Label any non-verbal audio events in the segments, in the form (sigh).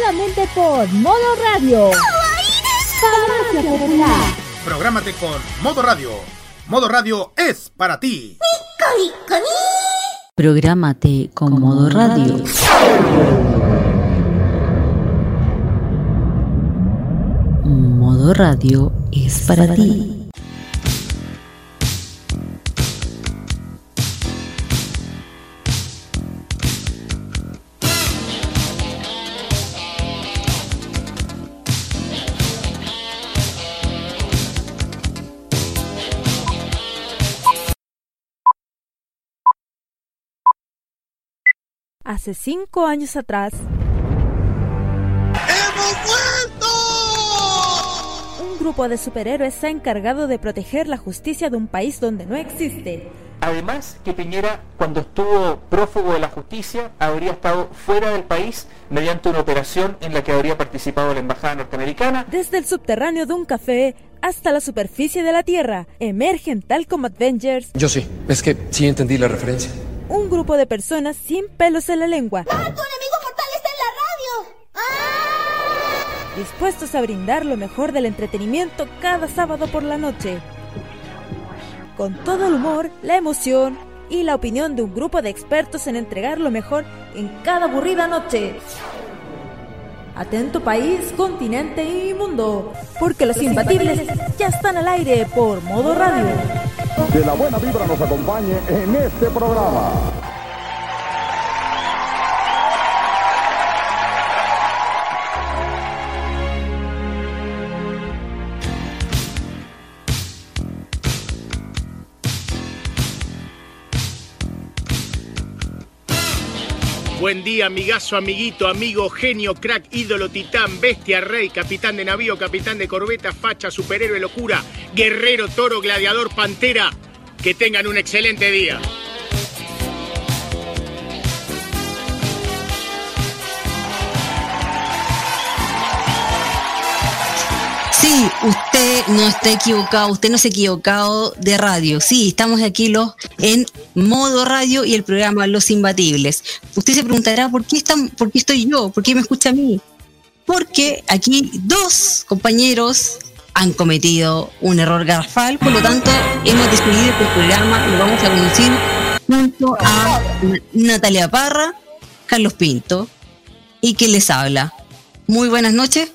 Solamente por Modo Radio. Farmacia Popular. Prográmate con Modo Radio. Modo Radio es para ti. Prográmate con Modo Radio. Modo Radio es para ti. Hace cinco años atrás, un grupo de superhéroes se ha encargado de proteger la justicia de un país donde no existe. Además, que Piñera, cuando estuvo prófugo de la justicia, habría estado fuera del país mediante una operación en la que habría participado la embajada norteamericana. Desde el subterráneo de un café hasta la superficie de la Tierra, emergen tal como Avengers, Yo sí, es que sí entendí la referencia. Un grupo de personas sin pelos en la lengua, ¡Tu enemigo mortal está en la radio! dispuestos a brindar lo mejor del entretenimiento cada sábado por la noche. Con todo el humor, la emoción y la opinión de un grupo de expertos en entregar lo mejor en cada aburrida noche. Atento país, continente y mundo, porque los imbatibles ya están al aire por modo radio. Que la buena vibra nos acompañe en este programa. Buen día, amigazo, amiguito, amigo, genio, crack, ídolo, titán, bestia, rey, capitán de navío, capitán de corbeta, facha, superhéroe, locura, guerrero, toro, gladiador, pantera. Que tengan un excelente día. Sí, usted no está equivocado, usted no se ha equivocado de radio. Sí, estamos aquí los en modo radio y el programa Los Imbatibles. Usted se preguntará por qué están, por qué estoy yo, por qué me escucha a mí. Porque aquí dos compañeros han cometido un error garrafal, por lo tanto hemos decidido que el programa lo vamos a conducir junto a Natalia Parra, Carlos Pinto y que les habla. Muy buenas noches.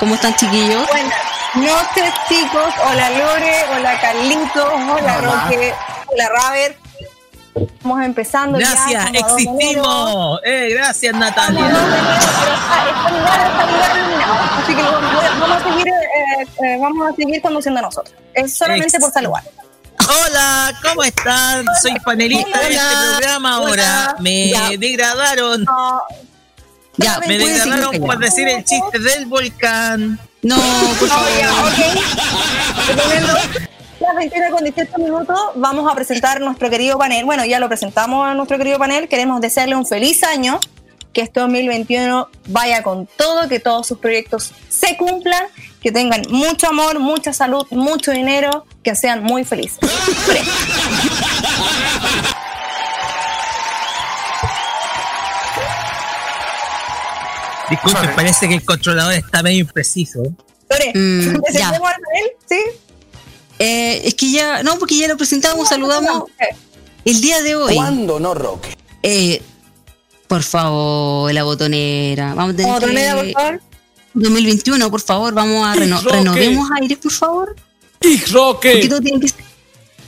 ¿Cómo están chiquillos? Buenas noches, chicos. Hola Lore, hola Carlitos, hola Roque, hola Raver. Estamos empezando. Gracias, existimos. Eh, gracias, Natalia. iluminado. Así que vamos vamos a seguir, eh, eh, vamos a seguir conduciendo nosotros. Es solamente Ex- por saludar. Hola, ¿cómo están? Soy panelista de este Hola. programa ahora. Hola. Me Ya. degradaron. No, Ya, Me callado. por decir el chiste del volcán. No, por no, favor. ya, ok. Dependiendo Las 21 con 18 minutos vamos a presentar nuestro querido panel. Bueno, ya lo presentamos a nuestro querido panel. Queremos desearle un feliz año, que este 2021 vaya con todo, que todos sus proyectos se cumplan, que tengan mucho amor, mucha salud, mucho dinero, que sean muy felices. (laughs) Disculpe, parece que el controlador está medio impreciso. Lore, Mm, ¿presentemos al panel? ¿Sí? Eh, es que ya, no, porque ya lo presentamos, saludamos el día de hoy. ¿Cuándo no, Roque? Eh, por favor, la botonera. Vamos a tener Botonera, que- por favor. 2021, por favor, vamos a reno- Roque. renovemos aire, por favor. ¡Ich, ¿Por qué Roque! todo tiene que ser-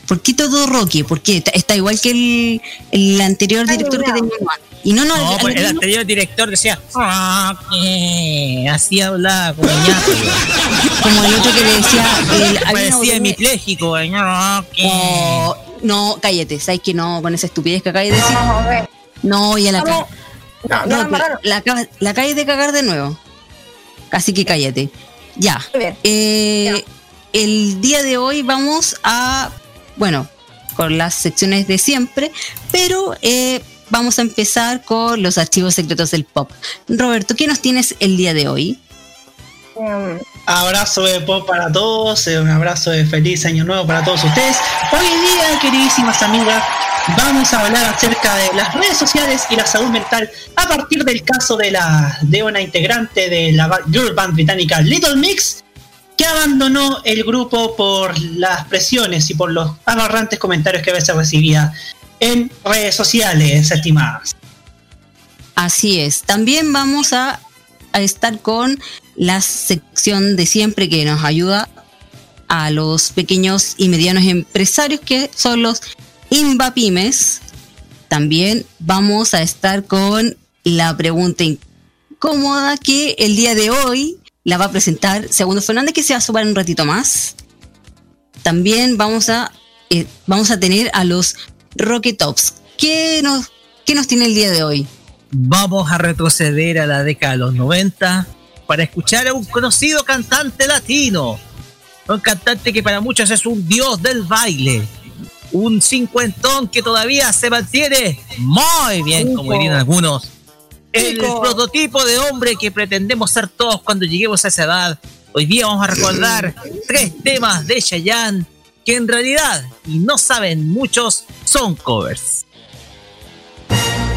¿Por qué todo Roque? ¿Por qué? Está, está igual que el, el anterior director que alineado. teníamos antes. Y no, no, No, pues el anterior director decía, "Roque", así hablaba como ñato. (laughs) como el otro que le decía. (laughs) el- Parecía hemipléjico. "Roque". Oh, no, cállate, sabes que no, con esa estupidez que acabas de decir. No, y a la Estamos, cara. Ya, No, la la, acabas- de cagar de nuevo. Así que cállate. Ya. Muy bien. Eh, El día de hoy vamos a, bueno, con las secciones de siempre, pero eh, vamos a empezar con los archivos secretos del pop. Roberto, ¿qué nos tienes el día de hoy? Em, Abrazo de pop para todos, eh, un abrazo de feliz año nuevo para todos ustedes. Hoy día, queridísimas amigas, vamos a hablar acerca de las redes sociales y la salud mental a partir del caso de la de una integrante de la girl band británica Little Mix que abandonó el grupo por las presiones y por los aberrantes comentarios que a veces recibía en redes sociales, estimadas. Así es. También vamos a, estar con la sección de siempre que nos ayuda a los pequeños y medianos empresarios que son los Invapymes. También vamos a estar con la pregunta incómoda que el día de hoy la va a presentar Segundo Fernández que se va a sumar un ratito más. También vamos a eh, vamos a tener a los Rocket Tops. ¿Qué nos, ¿Qué nos tiene el día de hoy? Vamos a retroceder a la década de los 90 para escuchar a un conocido cantante latino. Un cantante que para muchos es un dios del baile. Un cincuentón que todavía se mantiene muy bien, como dirían algunos. El Chico. prototipo de hombre que pretendemos ser todos cuando lleguemos a esa edad. Hoy día vamos a recordar tres temas de Chayanne que en realidad, y no saben muchos, son covers.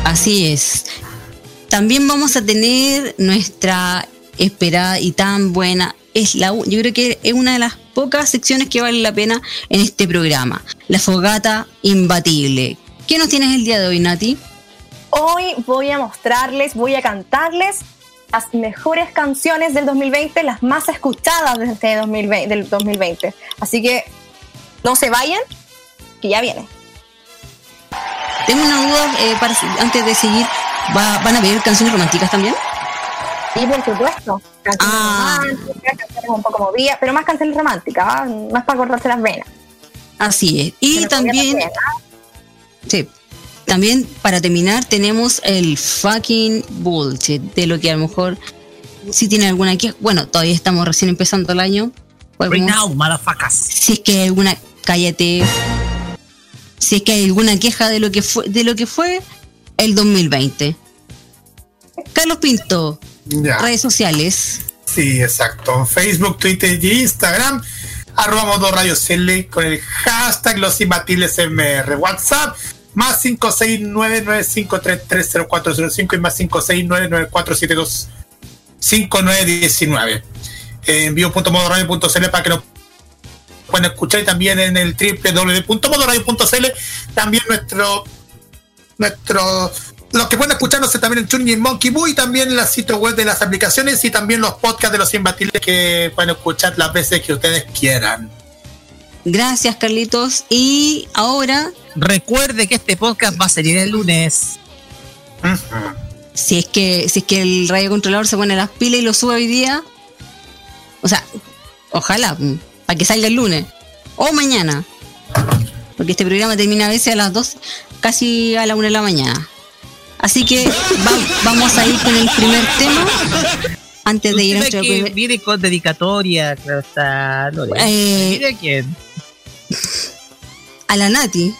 Así es. También vamos a tener nuestra esperada y tan buena. Es la, yo creo que es una de las pocas secciones que vale la pena en este programa. La fogata imbatible. ¿Qué nos tienes el día de hoy, Nati? Hoy voy a mostrarles, voy a cantarles las mejores canciones del 2020, las más escuchadas desde este 2020, del 2020. Así que no se vayan, que ya viene. Tengo una duda eh, para- antes de seguir. ¿Va- ¿Van a ver canciones románticas también? Y por supuesto, canciones Ah. románticas, canciones un poco movidas, pero más canciones románticas, ¿ah? más para cortarse las venas. Así es. Y Pero también, ¿ah? sí, también para terminar tenemos el fucking bullshit de lo que a lo mejor si tiene alguna que bueno todavía estamos recién empezando el año Right now, motherfuckers. si es que hay alguna cállate si es que hay alguna queja de lo que fue de lo que fue el 2020 Carlos Pinto Ya. redes sociales Sí, exacto. Facebook, Twitter y Instagram. Arroba modo radio CL con el hashtag los imbatibles MR. WhatsApp más 56995330405 y más 56994725919. Eh, envío.modoradio.cl para que lo puedan escuchar y también en el www.modoradio.cl también nuestro nuestro los que pueden escucharnos también en TuneIn Monkey Boo y también en la sitio web de las aplicaciones y también los podcasts de los imbatibles que pueden escuchar las veces que ustedes quieran. gracias Carlitos y ahora Recuerde que este podcast va a salir el lunes. si es que si es que el radio controlador se pone las pilas y lo sube hoy día o sea ojalá para que salga el lunes o mañana porque este programa termina a veces a las 2 casi a la 1 de la mañana así que va- vamos a ir con el primer tema antes de ir a nuestro que primer viene con dedicatoria, claro está. Eh, Mira quién. a la Nati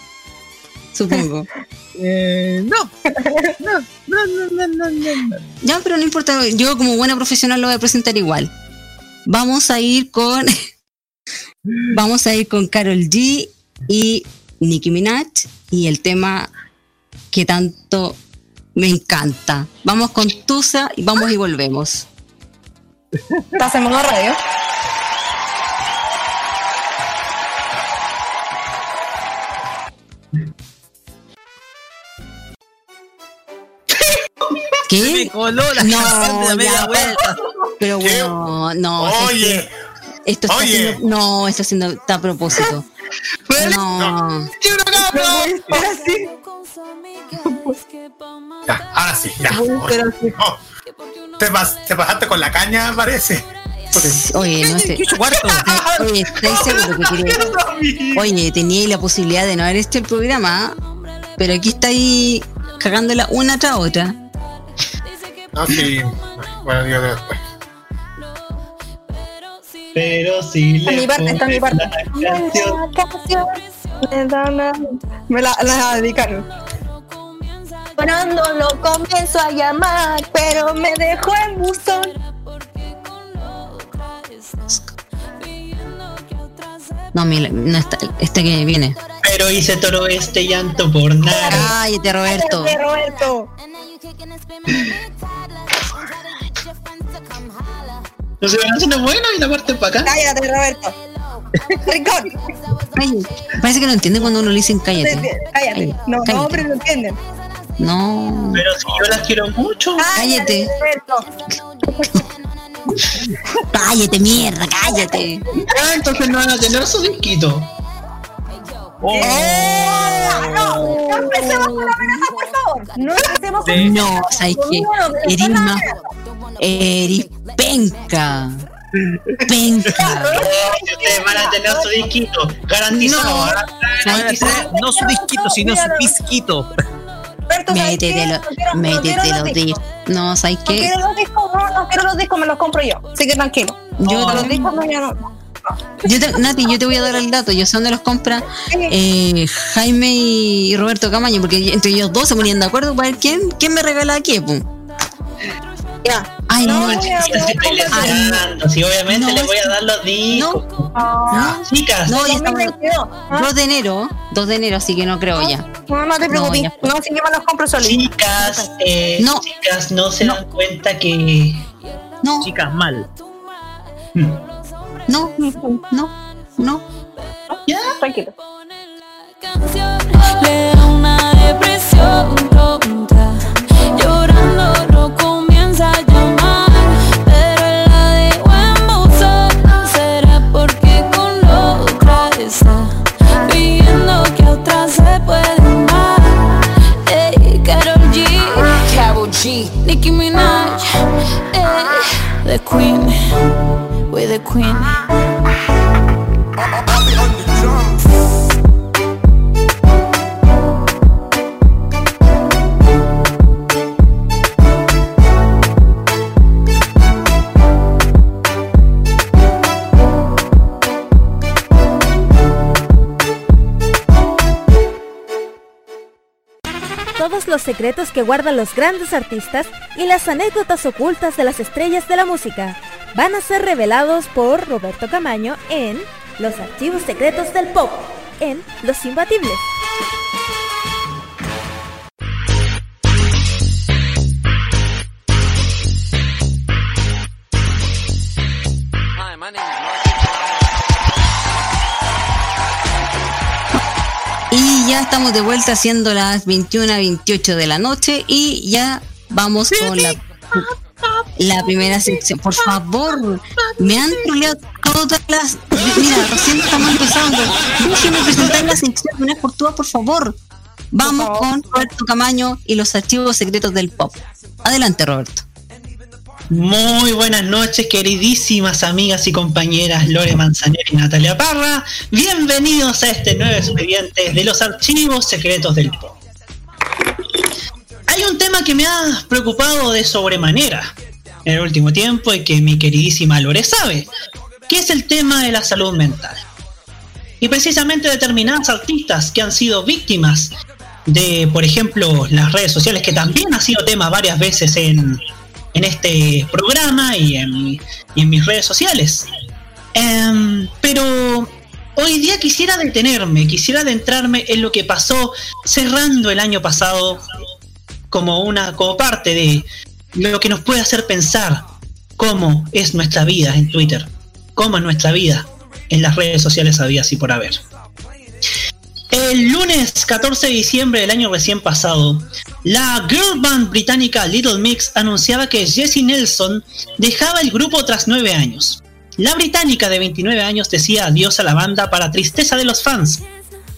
supongo (laughs) Eh, no. No, no, no, no, no, no, no. Ya, pero no importa, yo como buena profesional lo voy a presentar igual. Vamos a ir con. Vamos a ir con Carol G y Nicki Minaj y el tema que tanto me encanta. Vamos con Tusa y vamos y volvemos. ¿Estás en modo radio? Se me ¿Qué? coló la No, canción de la media ya, vuelta. Pero bueno, no. es Oye, que Esto está oye. haciendo, no, esto haciendo está a propósito. (laughs) No. ya, ahora sí, ya. Oh, te, pas- te pasaste con la caña, parece. Oye, no sé. Cuarto. (laughs) Oye, ¿estáis seguro que quería? Oye, tenía la posibilidad de no haber hecho el programa, pero aquí estáis cagándola una tras otra. No, sí. Bueno, Dios después. Pero sí Esta es mi parte, esta es mi parte. la canción. canción me da una- Me la, la dedicaron. Cuando lo comienzo a llamar, pero me dejó en buzón. No, mira, no está, este que viene. Pero hice todo este llanto por nada. Cállate, Roberto. Cállate, Roberto. (laughs) No se van haciendo bueno y la parte para acá. Cállate, Roberto. Rincón. Cállate. Parece que no entiende cuando uno le dicen cállate. Cállate. No, no, Cállate. hombre, no entienden. No. Pero si yo las quiero mucho. Cállate. Roberto. Cállate, mierda, cállate. Ah, entonces no van a tener su disquito. Oh. No, no empecemos con la amenaza, por favor. No empecemos con No, ¿sabes qué? Eres más. Eres penca. Penca. Ustedes van a tener su disquito. Garantizado. No. Garantizado. No su disquito, sino su pisquito. Métetelo, No no métetelo, discos. No, ¿sabes No qué? quiero los discos, no, no quiero los discos, me los compro yo. Así que tranquilo. Yo No, los discos no, ya no. Yo te- Nati, yo te voy a dar el dato. Yo sé dónde los compra eh, Jaime y Roberto Camaño, porque entre ellos dos se ponían de acuerdo para ver quién, quién me regala qué. pum. Ya. Ay, no, No, chicas, estoy. Si obviamente No, les voy a dar los discos. Chicas, No, ya estamos. 2022. 2 de enero, 2 de enero, así que no creo ya. No, no te preocupes. No, si yo me los compro solo. chicas, eh, No. chicas, no se dan cuenta que No, Chicas, mal. No, no, no. ya Tranquilo. Le da una depresión tonta. Llorando no comienza a llamar. Pero él la dejó en buzón. Será porque con otra está. Pidiendo que a otra se puede amar. Ey, Karol G. Karol G. Nicki Minaj. Ey, the Queen. We're the Queen. Los secretos que guardan los grandes artistas y las anécdotas ocultas de las estrellas de la música van a ser revelados por Roberto Camaño en Los Archivos Secretos del Pop, en Los Imbatibles. Y ya estamos de vuelta siendo las 21 a 28 de la noche y ya vamos con la, la primera sección. Por favor, me han troleado todas las... Mira, recién estamos empezando. Déjenme presentar la sección de una por todas, por favor. Vamos con Roberto Camaño y los archivos secretos del pop. Adelante, Roberto. Muy buenas noches, queridísimas amigas y compañeras Lore Manzanero y Natalia Parra. Bienvenidos a este nuevo expediente de los archivos secretos del pop. Hay un tema que me ha preocupado de sobremanera en el último tiempo y que mi queridísima Lore sabe, que es el tema de la salud mental. Y precisamente determinadas artistas que han sido víctimas de, por ejemplo, las redes sociales, que también ha sido tema varias veces en, en este programa y en, mis redes sociales. Em, pero hoy día quisiera detenerme, quisiera adentrarme en lo que pasó cerrando el año pasado como una como parte de lo que nos puede hacer pensar cómo es nuestra vida en Twitter, cómo es nuestra vida en las redes sociales había así por haber. El lunes 14 de diciembre del año recién pasado, la girl band británica Little Mix anunciaba que Jessie Nelson dejaba el grupo tras nueve años. La británica de 29 años decía adiós a la banda para tristeza de los fans.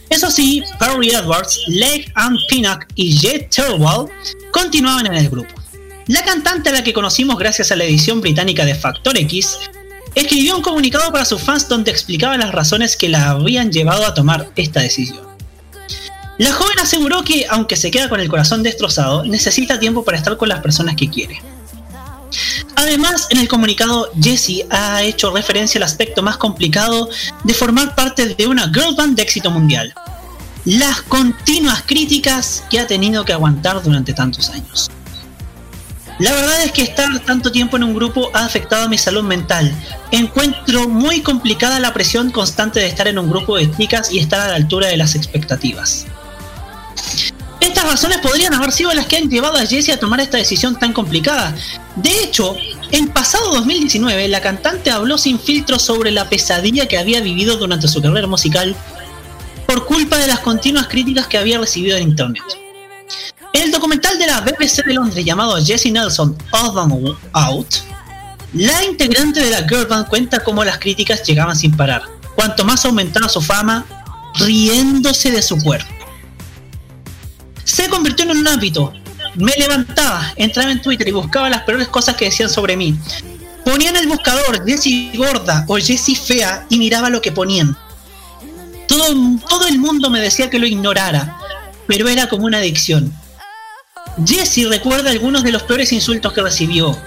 Eso sí, Perry Edwards, Leg Ann Pinnock y Jet Terwell continuaban en el grupo. La cantante a la que conocimos gracias a la edición británica de Factor X escribió un comunicado para sus fans donde explicaba las razones que la habían llevado a tomar esta decisión. La joven aseguró que, aunque se queda con el corazón destrozado, necesita tiempo para estar con las personas que quiere. Además, en el comunicado, Jessie ha hecho referencia al aspecto más complicado de formar parte de una girl band de éxito mundial. Las continuas críticas que ha tenido que aguantar durante tantos años. La verdad es que estar tanto tiempo en un grupo ha afectado a mi salud mental. Encuentro muy complicada la presión constante de estar en un grupo de chicas y estar a la altura de las expectativas. Estas razones podrían haber sido las que han llevado a Jessie a tomar esta decisión tan complicada. De hecho, el pasado 2019 la cantante habló sin filtro sobre la pesadilla que había vivido durante su carrera musical por culpa de las continuas críticas que había recibido en internet. En el documental de la BBC de Londres llamado Jessie Nelson and Out, la integrante de la girl band cuenta cómo las críticas llegaban sin parar, cuanto más aumentaba su fama, riéndose de su cuerpo. Se convirtió en un hábito. Me levantaba, entraba en Twitter y buscaba las peores cosas que decían sobre mí. Ponía en el buscador Jessie gorda o Jessie fea y miraba lo que ponían. Todo, todo el mundo me decía que lo ignorara, pero era como una adicción. Jessie recuerda algunos de los peores insultos que recibió.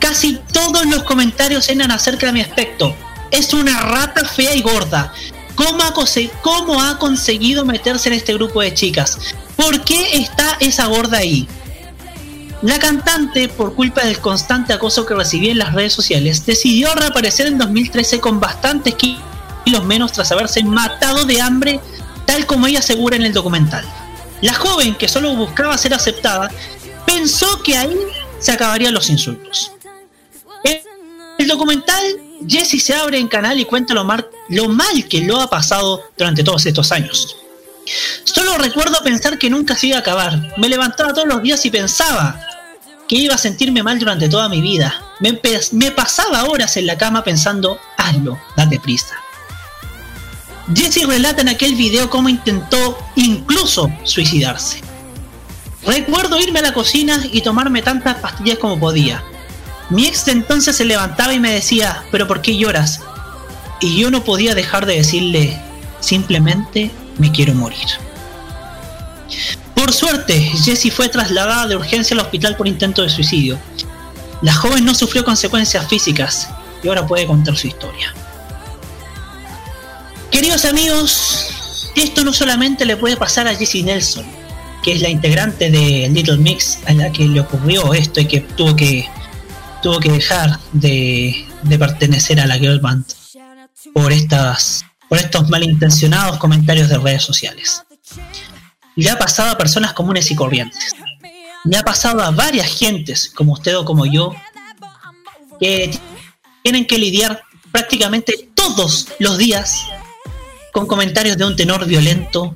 Casi todos los comentarios eran acerca de mi aspecto. Es una rata fea y gorda. ¿Cómo ha, cómo ha conseguido meterse en este grupo de chicas? ¿Por qué está esa gorda ahí? La cantante, por culpa del constante acoso que recibía en las redes sociales, decidió reaparecer en 2013 con bastantes kilos menos tras haberse matado de hambre, tal como ella asegura en el documental. La joven, que solo buscaba ser aceptada, pensó que ahí se acabarían los insultos. El documental, Jessie se abre en canal y cuenta lo, lo mal que lo ha pasado durante todos estos años. Solo recuerdo pensar que nunca se iba a acabar. Me levantaba todos los días y pensaba que iba a sentirme mal durante toda mi vida. Me, me pasaba horas en la cama pensando, hazlo, date prisa. Jesse relata en aquel video cómo intentó incluso suicidarse. Recuerdo irme a la cocina y tomarme tantas pastillas como podía. Mi ex entonces se levantaba y me decía, pero ¿por qué lloras? Y yo no podía dejar de decirle, simplemente me quiero morir. Por suerte, Jessie fue trasladada de urgencia al hospital por intento de suicidio. La joven no sufrió consecuencias físicas y ahora puede contar su historia. Queridos amigos, esto no solamente le puede pasar a Jessie Nelson, que es la integrante de Little Mix a la que le ocurrió esto y que tuvo que tuvo que dejar de, de pertenecer a la girl band por estas por estos malintencionados comentarios de redes sociales. Le ha pasado a personas comunes y corrientes. Le ha pasado a varias gentes como usted o como yo que tienen que lidiar prácticamente todos los días con comentarios de un tenor violento,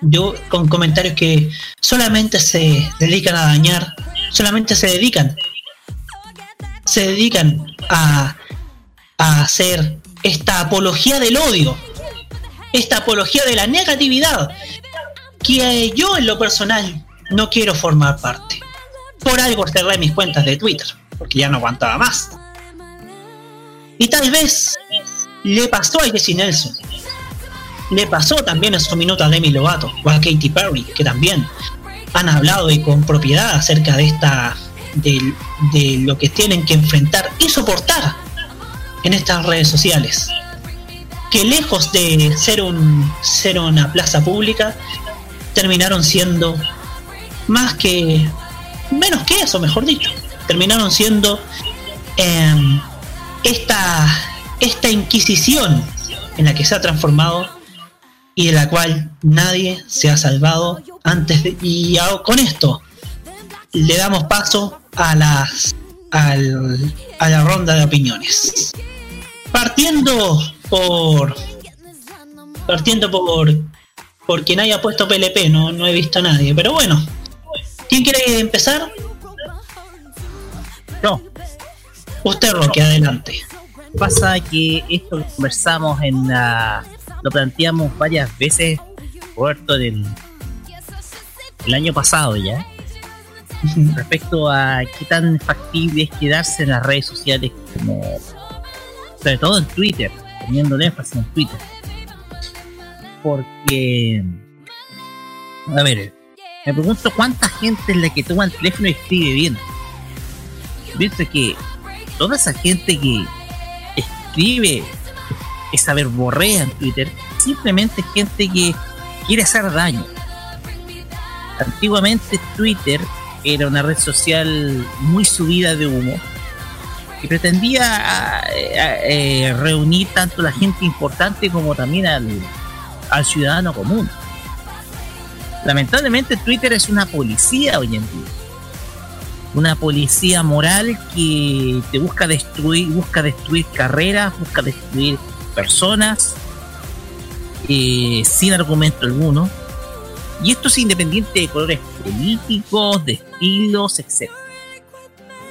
yo con comentarios que solamente se dedican a dañar, solamente se dedican, se dedican a, a hacer esta apología del odio, esta apología de la negatividad, que yo en lo personal no quiero formar parte. Por algo cerré mis cuentas de Twitter, porque ya no aguantaba más. Y tal vez le pasó a Jesse Nelson, le pasó también en su minuto a Demi Lovato o a Katy Perry, que también han hablado y con propiedad acerca de esta de, lo que tienen que enfrentar y soportar en estas redes sociales. Que lejos de ser un ser una plaza pública, terminaron siendo más que menos que eso, mejor dicho. Terminaron siendo em, esta esta inquisición en la que se ha transformado y de la cual nadie se ha salvado antes de y con esto le damos paso a las al- a la ronda de opiniones partiendo por partiendo por por quien haya puesto PLP no no he visto a nadie pero bueno quién quiere empezar no usted Roque adelante Pasa que esto lo conversamos en la. Lo planteamos varias veces, Roberto, del el año pasado ya. Respecto a qué tan factible es quedarse en las redes sociales, como. Sobre todo en Twitter, teniendo el énfasis en Twitter. Porque. A ver, me pregunto cuánta gente es la que toma el teléfono y escribe bien. Pienso que toda esa gente que escribe esa verborrea en Twitter, simplemente gente que quiere hacer daño. Antiguamente Twitter era una red social muy subida de humo y pretendía a- eh, reunir tanto la gente importante como también al, al ciudadano común. Lamentablemente Twitter es una policía hoy en día. Una policía moral que te busca destruir, busca destruir carreras, busca destruir personas eh, sin argumento alguno. Y esto es independiente de colores políticos, de estilos, etc.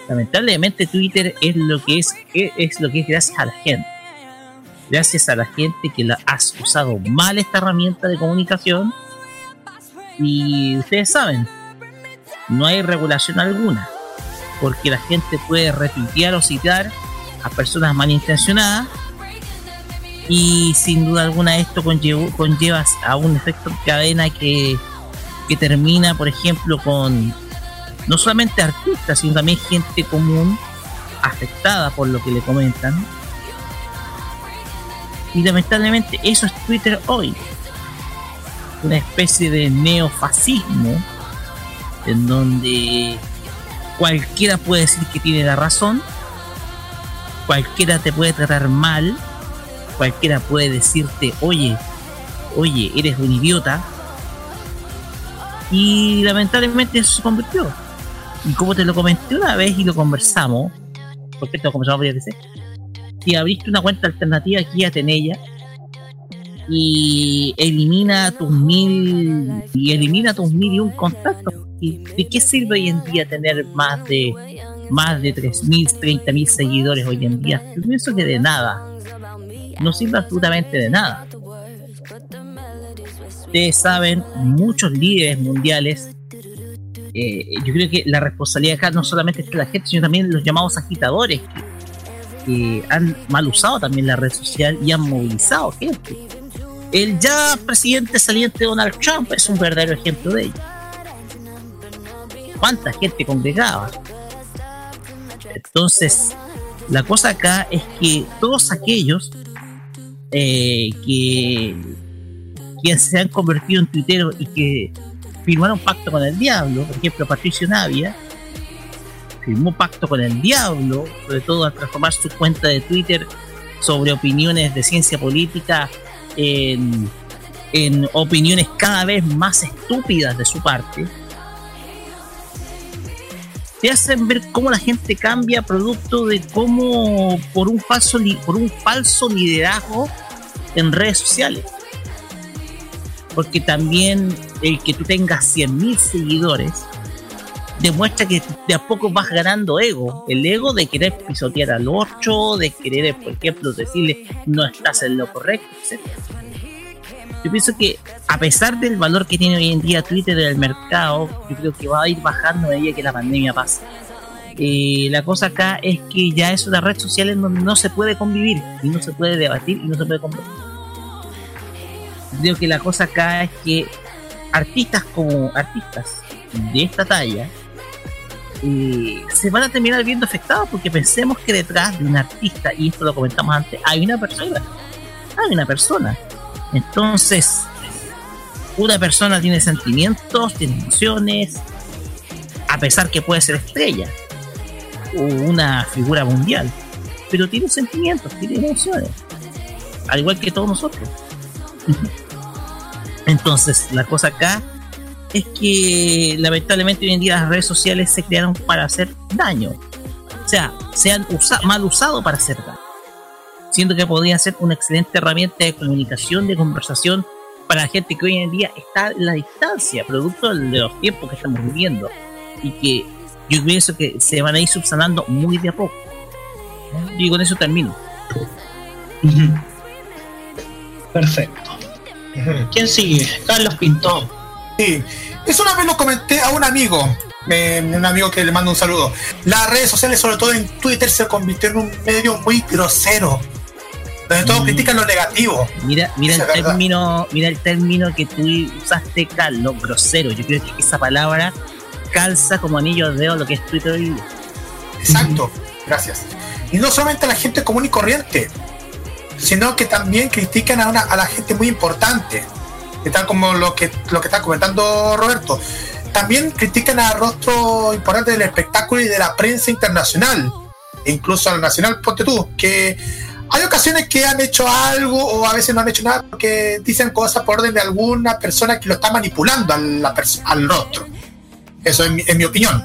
Lamentablemente Twitter es lo que es, es lo que es gracias a la gente. Gracias a la gente que la has usado mal esta herramienta de comunicación. Y ustedes saben, no hay regulación alguna, porque la gente puede retuitear o citar a personas malintencionadas y sin duda alguna esto conlleva, conlleva a un efecto en cadena que, que termina, por ejemplo, con no solamente artistas, sino también gente común afectada por lo que le comentan. Y lamentablemente eso es Twitter hoy. Una especie de neofascismo en donde cualquiera puede decir que tiene la razón, cualquiera te puede tratar mal, cualquiera puede decirte, oye, oye, eres un idiota. Y lamentablemente eso se convirtió. Y como te lo comenté una vez y lo conversamos, porque esto lo conversamos varias veces, si abriste una cuenta alternativa aquí a Tenella y elimina tus mil y elimina tus mil y un contactos. ¿Y ¿De qué sirve hoy en día tener más de más de 3.000, 30.000 seguidores hoy en día? Yo pienso que de nada. No sirve absolutamente de nada. Ustedes saben, muchos líderes mundiales eh, yo creo que la responsabilidad acá no solamente es de la gente, sino también los llamados agitadores que, que han mal usado también la red social y han movilizado gente. El ya presidente saliente Donald Trump es un verdadero ejemplo de ello. ¿Cuánta gente congregaba? Entonces, la cosa acá es que todos aquellos eh, que, que se han convertido en tuiteros y que firmaron pacto con el diablo, por ejemplo Patricio Navia firmó pacto con el diablo, sobre todo al transformar su cuenta de Twitter sobre opiniones de ciencia política en opiniones cada vez más estúpidas de su parte, te hacen ver cómo la gente cambia producto de cómo por un falso por un falso liderazgo en redes sociales porque también el que tú tengas 100.000 seguidores demuestra que de a poco vas ganando ego. El ego de querer pisotear al 8, de querer, por ejemplo, decirle no estás en lo correcto, etc. Yo pienso que a pesar del valor que tiene hoy en día Twitter en el mercado, yo creo que va a ir bajando a medida que la pandemia pase. Eh, la cosa acá es que ya es una red social en donde no se puede convivir y no se puede debatir y no se puede conversar creo que la cosa acá es que artistas como artistas de esta talla eh, se van a terminar viendo afectados porque pensemos que detrás de un artista, y esto lo comentamos antes, hay una persona. Hay una persona. Entonces, una persona tiene sentimientos, tiene emociones, a pesar que puede ser estrella o una figura mundial, pero tiene sentimientos, tiene emociones, al igual que todos nosotros. (laughs) Entonces, la cosa acá es que lamentablemente hoy en día las redes sociales se crearon para hacer daño. O sea, se han usa- mal usado para hacer daño. Siendo que podrían ser una excelente herramienta de comunicación, de conversación para la gente que hoy en día está en la distancia, producto de los tiempos que estamos viviendo. Y que yo pienso que se van a ir subsanando muy de a poco. Y con eso termino. Perfecto. ¿Quién sigue? Carlos Pinto. Sí, eso una vez lo comenté a un amigo, eh, un amigo que le mando un saludo. Las redes sociales, sobre todo en Twitter, se convirtió en un medio muy grosero, donde todos critican lo negativo. Mira, mira el verdad. término, mira el término que tú usaste, Carlos, grosero. Yo creo que esa palabra calza como anillo de dedo lo que es Twitter hoy día. Exacto. Gracias. Y no solamente a la gente común y corriente, sino que también critican a, una, a la gente muy importante, que tal como lo que, lo que está comentando Roberto. También critican a rostros importantes del espectáculo y de la prensa internacional, e incluso a la nacional, ponte tú, que hay ocasiones que han hecho algo o a veces no han hecho nada porque dicen cosas por orden de alguna persona que lo está manipulando al, la al rostro. Eso es mi, es mi opinión.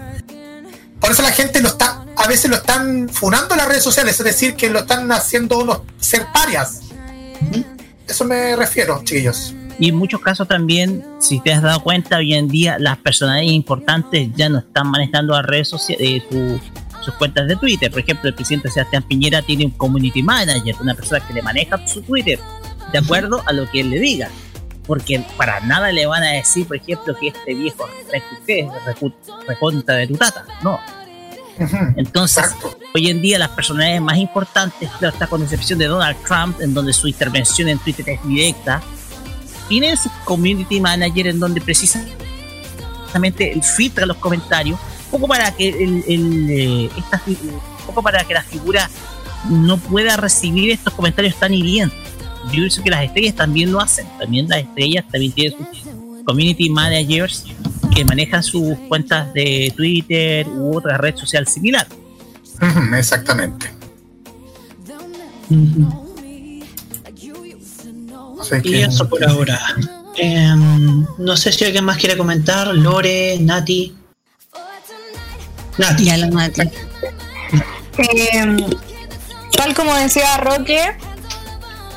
Por eso la gente lo está, a veces lo están funando en las redes sociales, es decir, que lo están haciendo unos ser parias. Eso me refiero, chiquillos. Y en muchos casos también, si te has dado cuenta, hoy en día las personalidades importantes ya no están manejando las redes sociales, su- sus cuentas de Twitter. Por ejemplo, el presidente Sebastián Piñera tiene un community manager, una persona que le maneja su Twitter, de acuerdo a lo que él le diga. Porque para nada le van a decir, por ejemplo, que este viejo es recontra de tu tata. No. Entonces, hoy en día las personalidades más importantes, claro, está con excepción de Donald Trump, en donde su intervención en Twitter es directa, tienen su community manager en donde precisamente filtra los comentarios, poco para que el, el, eh, esta un poco para que la figura no pueda recibir estos comentarios tan hirientes. Yo pienso que las estrellas también lo hacen, también las estrellas también tienen sus community managers que manejan sus cuentas de Twitter u otra red social similar. Exactamente. Así Y eso por ahora. Em, no sé si alguien más quiere comentar. Lore, Nati. Nati. Ya la Nati. Eh, tal como decía Roque,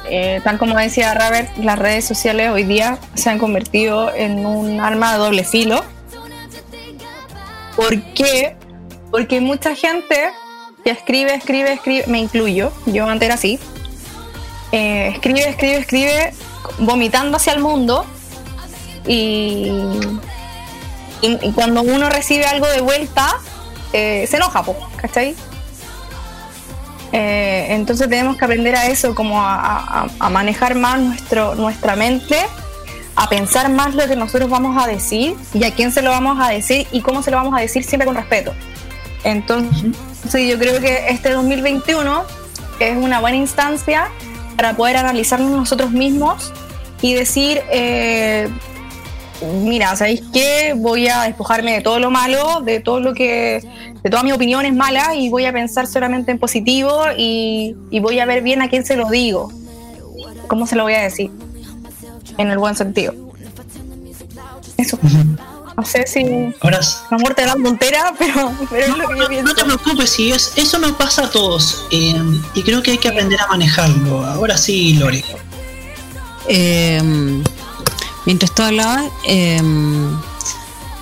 eh, tal como decía Robert, las redes sociales hoy día se han convertido en un arma de doble filo. ¿Por qué? Porque mucha gente que escribe, escribe, escribe, me incluyo, yo antes era así, eh, escribe, escribe, escribe, vomitando hacia el mundo y, y- y cuando uno recibe algo de vuelta, eh, se enoja, po, ¿cachai? Eh, entonces tenemos que aprender a eso, como a, a- a manejar más nuestro, nuestra mente, a pensar más lo que nosotros vamos a decir y a quién se lo vamos a decir y cómo se lo vamos a decir siempre con respeto. Entonces yo creo que este 2021 es una buena instancia para poder analizarnos nosotros mismos y decir, eh, mira, ¿sabéis qué? Voy a despojarme de todo lo malo, de todo lo que, de todas mis opiniones malas y voy a pensar solamente en positivo y, y voy a ver bien a quién se lo digo, cómo se lo voy a decir, en el buen sentido. Eso. No sé si Ahora la muerte de la tontera, pero, pero es lo que yo pienso. No te preocupes, si es, eso nos pasa a todos. em, y creo que hay que aprender a manejarlo. Ahora sí, Lore. Eh, mientras tú hablabas, eh,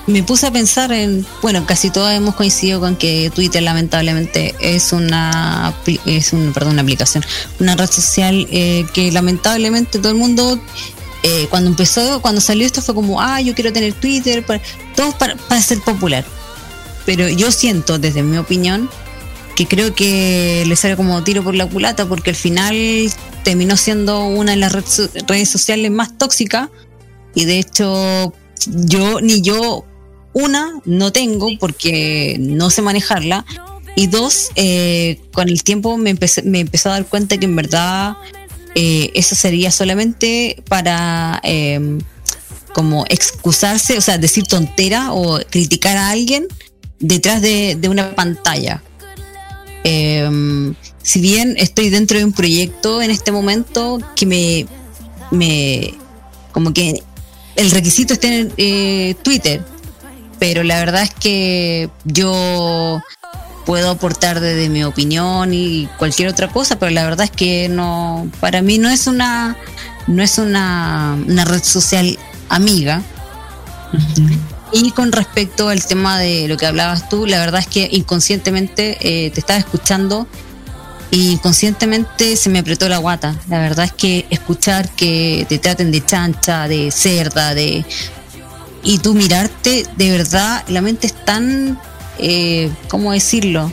me puse a pensar en, bueno, casi todos hemos coincidido con que Twitter lamentablemente es una, es un, perdón, una aplicación, una red social eh, que lamentablemente todo el mundo, eh, cuando empezó, cuando salió esto fue como, ah, yo quiero tener Twitter, para, todo para, para ser popular. Pero yo siento, desde mi opinión, que creo que le sale como tiro por la culata porque al final terminó siendo una de las redes sociales más tóxicas y de hecho yo ni yo una no tengo porque no sé manejarla. Y dos eh, con el tiempo me empecé, me empezó a dar cuenta que en verdad eh, eso sería solamente para eh, como excusarse o sea decir tontera o criticar a alguien detrás de, de una pantalla. Eh, si bien estoy dentro de un proyecto en este momento que me, me como que el requisito está en eh, Twitter, pero la verdad es que yo puedo aportar desde mi opinión y cualquier otra cosa, pero la verdad es que no, para mí no es una, no es una, una red social amiga. Y con respecto al tema de lo que hablabas tú, la verdad es que inconscientemente eh, te estaba escuchando y inconscientemente se me apretó la guata. La verdad es que escuchar que te traten de chancha, de cerda, de... Y tú mirarte, de verdad, la mente es tan... Eh, ¿Cómo decirlo?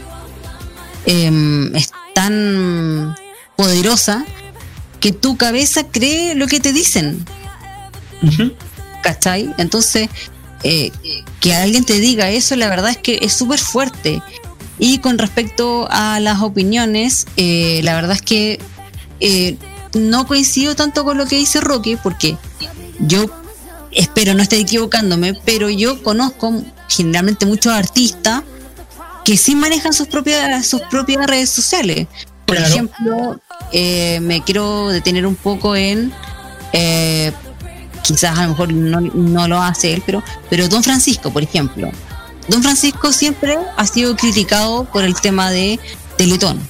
Em, es tan poderosa que tu cabeza cree lo que te dicen. ¿Cachai? Entonces, eh, que alguien te diga eso, la verdad es que es súper fuerte. Y con respecto a las opiniones, eh, la verdad es que eh, no coincido tanto con lo que dice Rocky, porque yo espero no estar equivocándome, pero yo conozco generalmente muchos artistas que sí manejan sus propias, sus propias redes sociales. Por Claro. ejemplo, eh, me quiero detener un poco en, eh, quizás a lo mejor no, no lo hace él, pero, pero Don Francisco, por ejemplo. Don Francisco siempre ha sido criticado por el tema de Teletón.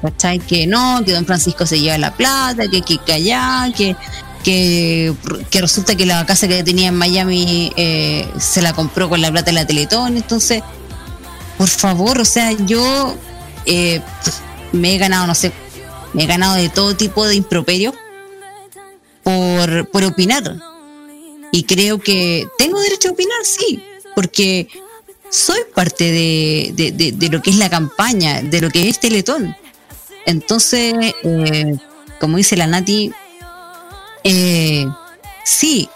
¿Cachai? Que no, que Don Francisco se lleva la plata, que que, que allá, que, que, resulta que la casa que tenía en Miami eh, se la compró con la plata de la Teletón. Entonces, por favor, o sea, yo eh, me he ganado, no sé, me he ganado de todo tipo de improperios por, por opinar. Y creo que tengo derecho a opinar, sí, porque soy parte de, de- de- lo que es la campaña, de lo que es Teletón. Entonces, eh, como dice la Nati, eh, sí,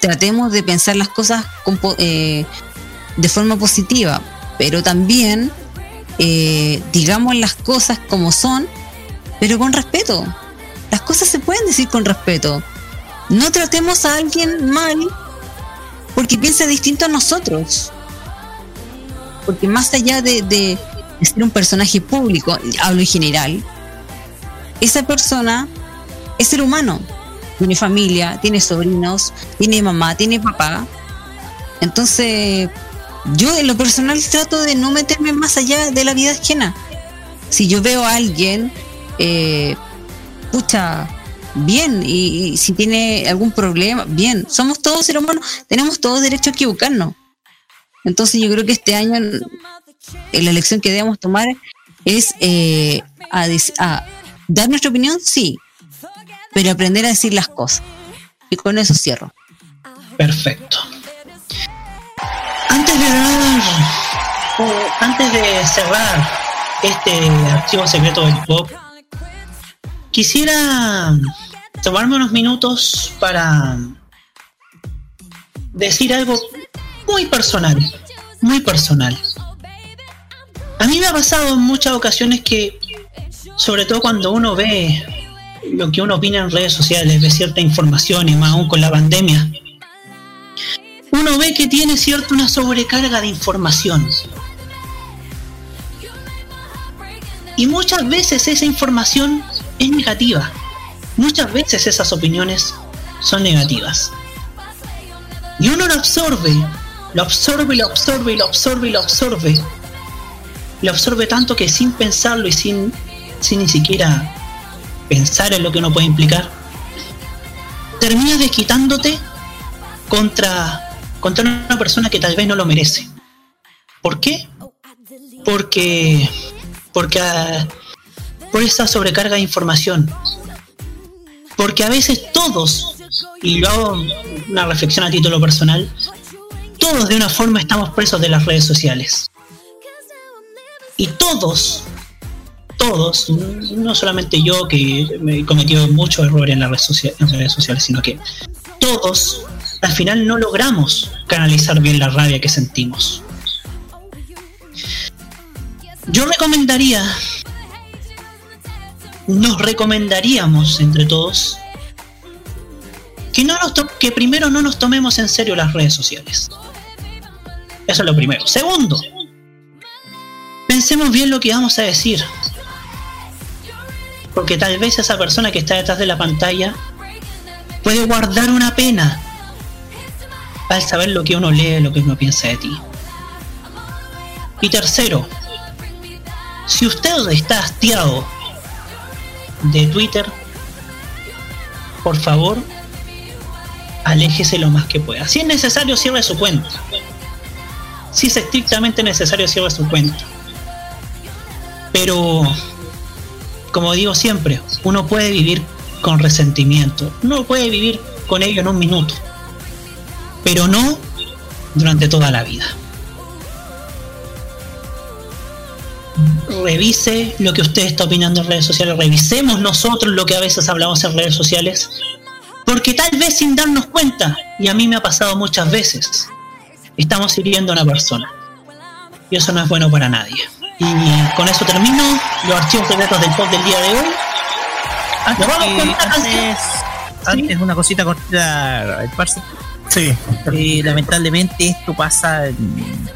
tratemos de pensar las cosas eh, de forma positiva, pero también eh, digamos las cosas como son, pero con respeto. Las cosas se pueden decir con respeto. No tratemos a alguien mal porque piensa distinto a nosotros. Porque más allá de, ser un personaje público, hablo en general, esa persona es ser humano. Tiene familia, tiene sobrinos, tiene mamá, tiene papá. Entonces, yo en lo personal trato de no meterme más allá de la vida ajena. Si yo veo a alguien, eh, pucha, bien, y, y si tiene algún problema, bien, somos todos seres humanos, tenemos todos derecho a equivocarnos. Entonces yo creo que este año eh, la elección que debemos tomar es eh, a, dar nuestra opinión, sí, pero aprender a decir las cosas. Y con eso cierro. Perfecto. Antes de dar, o antes de cerrar este archivo secreto del pop, quisiera tomarme unos minutos para decir algo muy personal, muy personal. A mí me ha pasado en muchas ocasiones que, sobre todo cuando uno ve lo que uno opina en redes sociales, ve cierta información y más aún con la pandemia, uno ve que tiene cierta una sobrecarga de información. Y muchas veces esa información es negativa. Muchas veces esas opiniones son negativas. Y uno lo absorbe, lo absorbe, lo absorbe, lo absorbe, lo absorbe. Lo absorbe tanto que sin pensarlo y sin, sin ni siquiera pensar en lo que uno puede implicar, terminas desquitándote contra, contra una persona que tal vez no lo merece. ¿Por qué? Porque, porque ah, por esa sobrecarga de información. Porque a veces todos, y lo hago una reflexión a título personal, todos de una forma estamos presos de las redes sociales. Y todos, todos, no solamente yo que he cometido muchos errores en las redes sociales, sino que todos al final no logramos canalizar bien la rabia que sentimos. Yo recomendaría, nos recomendaríamos entre todos, que, no nos que primero no nos tomemos en serio las redes sociales. Eso es lo primero. Segundo, pensemos bien lo que vamos a decir. Porque tal vez esa persona que está detrás de la pantalla puede guardar una pena al saber lo que uno lee, lo que uno piensa de ti. Y tercero, si usted está hastiado de Twitter, por favor, aléjese lo más que pueda. Si es necesario, cierre su cuenta. Si es estrictamente necesario, cierre su cuenta. Pero, como digo siempre, uno puede vivir con resentimiento. Uno puede vivir con ello en un minuto. Pero no durante toda la vida. Revise lo que usted está opinando en redes sociales. Revisemos nosotros lo que a veces hablamos en redes sociales. Porque tal vez sin darnos cuenta, y a mí me ha pasado muchas veces, estamos hiriendo a una persona. y eso no es bueno para nadie. Y con eso termino los archivos secretos del pop del día de hoy. Antes, Nos vamos con una canción. antes, antes una cosita cortita, el parce. Sí. Eh, lamentablemente esto pasa en,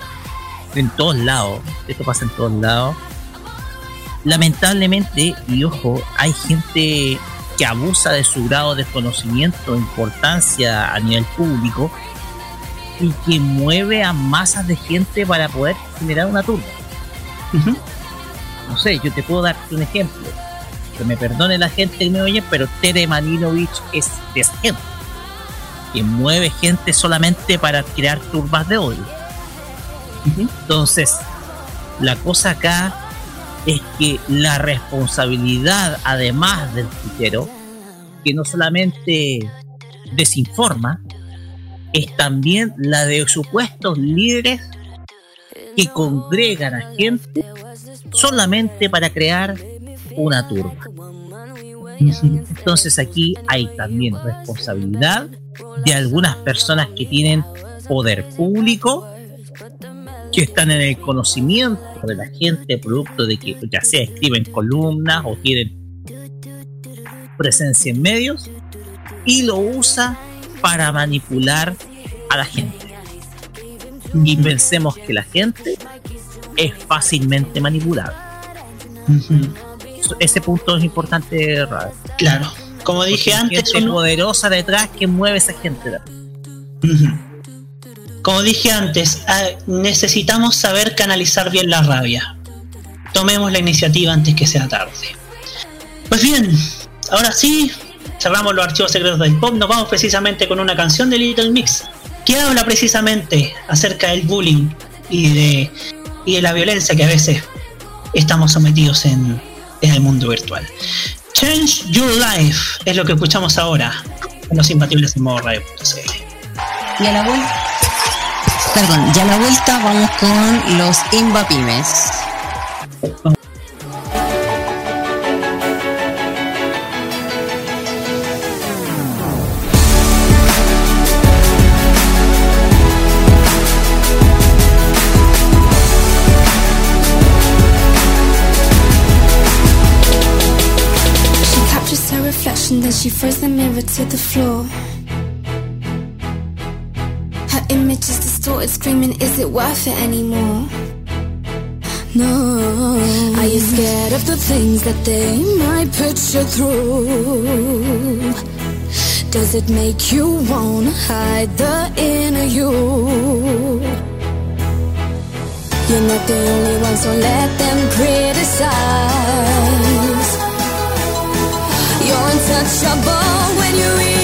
en todos lados. Esto pasa en todos lados. Lamentablemente, y ojo, hay gente que abusa de su grado de conocimiento importancia a nivel público y que mueve a masas de gente para poder generar una turba. No sé, yo te puedo dar un ejemplo. Que me perdone la gente que me oye, pero Tere Manilovich es de esa gente. Que mueve gente solamente para crear turbas de odio. Entonces, la cosa acá es que la responsabilidad, además del tuitero, que no solamente desinforma, es también la de supuestos líderes que congregan a gente solamente para crear una turba. Entonces aquí hay también responsabilidad de algunas personas que tienen poder público, que están en el conocimiento de la gente, producto de que ya sea escriben columnas o tienen presencia en medios, y lo usa para manipular a la gente. Y pensemos que la gente es fácilmente manipulable. Ese punto es importante. Claro, como dije Porque hay antes, gente poderosa detrás que mueve a esa gente. Como dije antes, ah, necesitamos saber canalizar bien la rabia. Tomemos la iniciativa antes que sea tarde. Pues bien, ahora sí, cerramos los archivos secretos del pop, nos vamos precisamente con una canción de Little Mix, que habla precisamente acerca del bullying y de, y de la violencia que a veces estamos sometidos en, en el mundo virtual. Change Your Life es lo que escuchamos ahora en los imbatibles en modo radio.cl. Y a la vuelta. Perdón, y a la vuelta vamos con los Imbapymes. She captures her reflection, then she throws the mirror to the floor. Her image is distorted, screaming, Is it worth it anymore? No. Are you scared of the things that they might put you through? Does it make you wanna hide the inner you? You're not the only one, so let them criticize. You're untouchable when you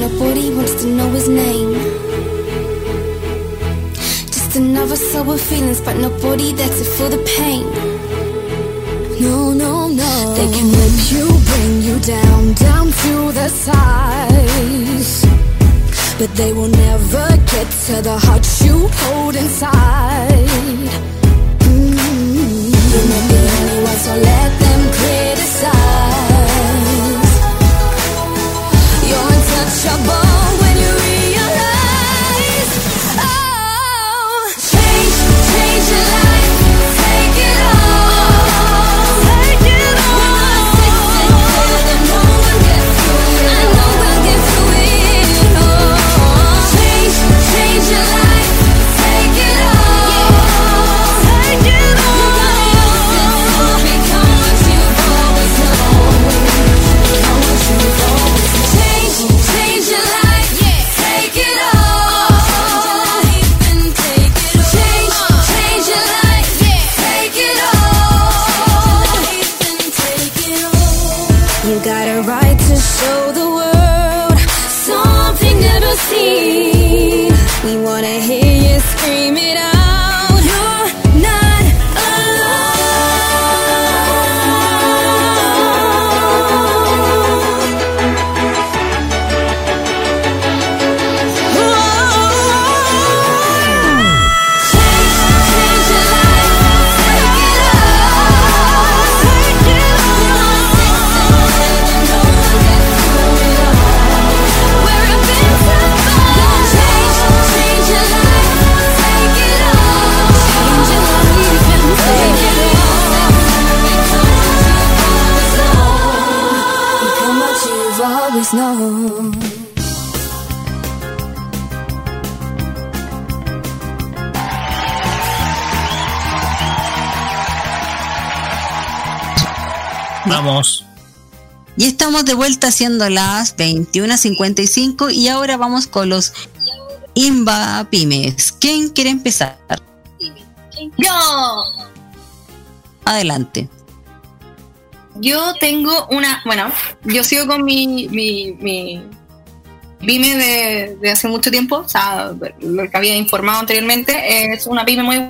nobody wants to know his name. Just another soul with feelings, but nobody there to feel the pain. No, no, no. They can whip you, bring you down, down to the size. But they will never get to the heart you hold inside. Mm. You're not so let them criticize. Trouble. Y estamos de vuelta haciendo las 21.55 y ahora vamos con los Inva Pymes. ¿Quién quiere empezar? Yo. Adelante. Yo tengo una, bueno, yo sigo con mi, mi, mi pyme de, de hace mucho tiempo, o sea, lo que había informado anteriormente, es una pyme muy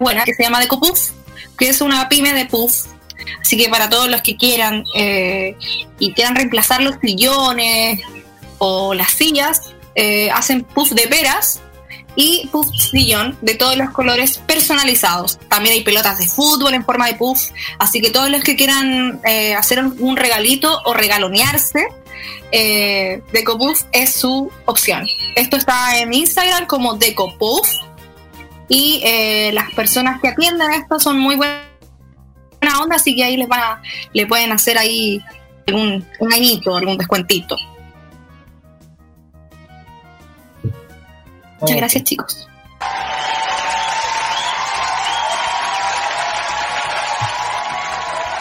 buena que se llama DecoPuff, que es una pyme de puff. Así que para todos los que quieran eh, y quieran reemplazar los sillones o las sillas, eh, hacen puff de peras y puff sillón de todos los colores personalizados. También hay pelotas de fútbol en forma de puff, así que todos los que quieran eh, hacer un regalito o regalonearse, eh, DecoPuff es su opción. Esto está en Instagram como DecoPuff y las personas que atienden esto son muy buena onda, así que ahí les van a, le pueden hacer ahí algún, un añito, algún descuentito. Muchas gracias chicos.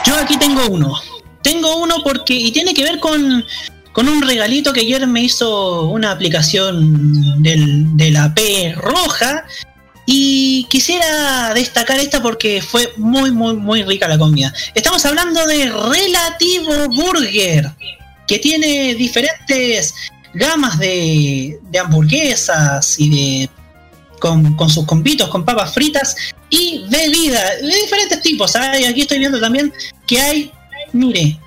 Yo aquí tengo uno. Tengo uno porque. Y tiene que ver con, con un regalito que ayer me hizo una aplicación del, de la P roja. Y quisiera destacar esta porque fue muy, muy, muy rica la comida. Estamos hablando de Relativo Burger, que tiene diferentes gamas de, hamburguesas y de con, con sus compitos, con papas fritas y bebidas de diferentes tipos. aquí estoy viendo también que hay, mire,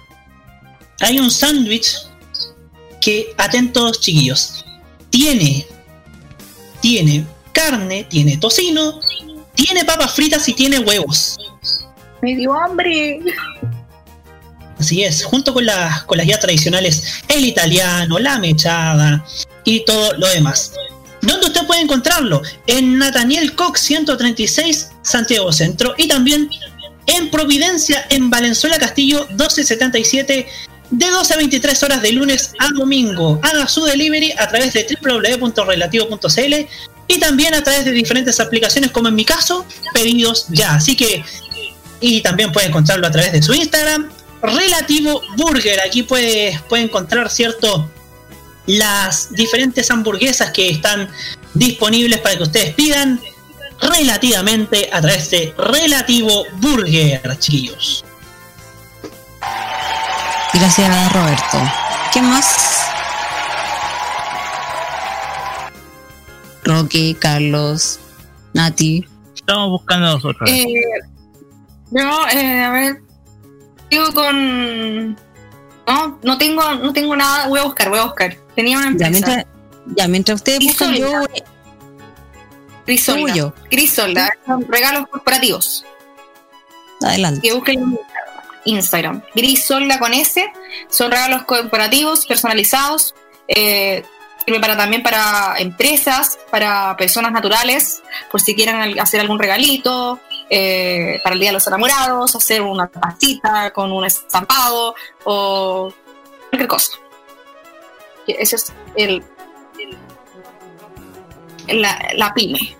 hay un sándwich que, atentos chiquillos, tiene, tiene carne, tiene tocino, tiene papas fritas y tiene huevos. Me dio hambre. Así es, junto con las, con las guías tradicionales, el italiano, la mechada y todo lo demás. ¿Dónde usted puede encontrarlo? En Nathaniel Cox 136, Santiago Centro. Y también en Providencia, en Valenzuela Castillo 1277, de 12 a 23 horas de lunes a domingo. Haga su delivery a través de www.relativo.cl y también a través de diferentes aplicaciones, como en mi caso, pedidos ya. Así que, y también puede encontrarlo a través de su Instagram, Relativo Burger. Aquí puede, puede encontrar, ¿cierto? Las diferentes hamburguesas que están disponibles para que ustedes pidan relativamente a través de Relativo Burger, chiquillos. Gracias, Roberto. ¿Qué más? Rocky, Carlos, Nati. Estamos buscando nosotros. Eh, yo, eh, a ver, sigo con... No, no tengo, no tengo nada, voy a buscar, voy a buscar. Tenía una Ya empresa. mientras, ya, mientras ustedes buscan, yo. Tuyo. Crisolda, son regalos corporativos. adelante. Que busquen en Instagram. Grisolda con S. Son regalos corporativos, personalizados. Eh, sirve para, también para empresas, para personas naturales, por si quieren hacer algún regalito, eh, para el Día de los Enamorados, hacer una tacita con un estampado o cualquier cosa. Ese es el, el- la, la pyme.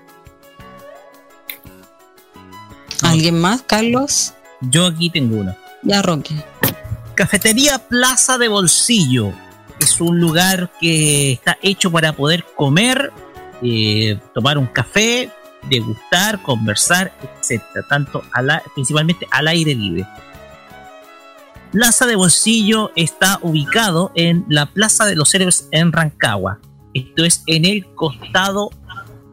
¿Alguien más, Carlos? Yo aquí tengo uno. Ya, Rocky. Cafetería Plaza de Bolsillo. Es un lugar que está hecho para poder comer, eh, tomar un café, degustar, conversar, etcétera, tanto a la- principalmente al aire libre. Plaza de Bolsillo está ubicado en la Plaza de los Héroes en Rancagua. Esto es en el costado,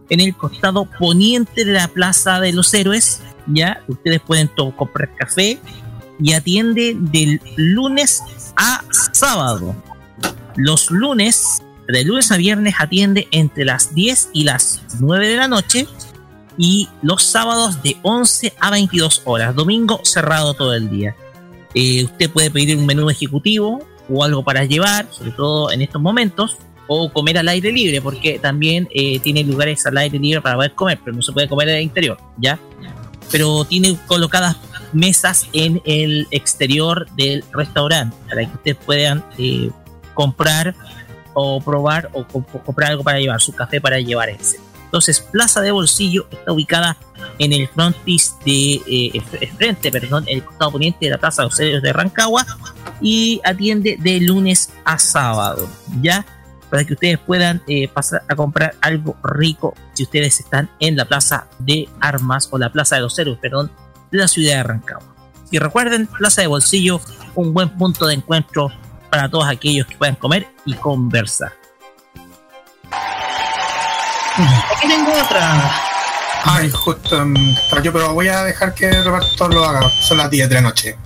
en el costado poniente de la Plaza de los Héroes. Ya ustedes pueden comprar café y atiende del lunes a sábado. Los lunes, de lunes a viernes, atiende entre las 10 y las 9 de la noche. Y los sábados de 11 a 22 horas. Domingo cerrado todo el día. Eh, usted puede pedir un menú ejecutivo o algo para llevar, sobre todo en estos momentos, o comer al aire libre, porque también eh, tiene lugares al aire libre para poder comer, pero no se puede comer en el interior, ¿ya? Pero tiene colocadas mesas en el exterior del restaurante para que ustedes puedan eh, comprar o probar o comp- comprar algo para llevar, su café para llevar ese. Entonces, Plaza de Bolsillo está ubicada en el frontis de eh, frente, perdón, el costado poniente de la Plaza de Ceros de Rancagua y atiende de lunes a sábado, ¿ya? Para que ustedes puedan eh, pasar a comprar algo rico si ustedes están en la Plaza de Armas o la Plaza de los Ceros, perdón, de la ciudad de Rancagua. Y recuerden, Plaza de Bolsillo, un buen punto de encuentro para todos aquellos que puedan comer y conversar. Aquí tengo otra. Ay, justo mm, yo, pero voy a dejar que Roberto lo haga. Son las 10 de la noche.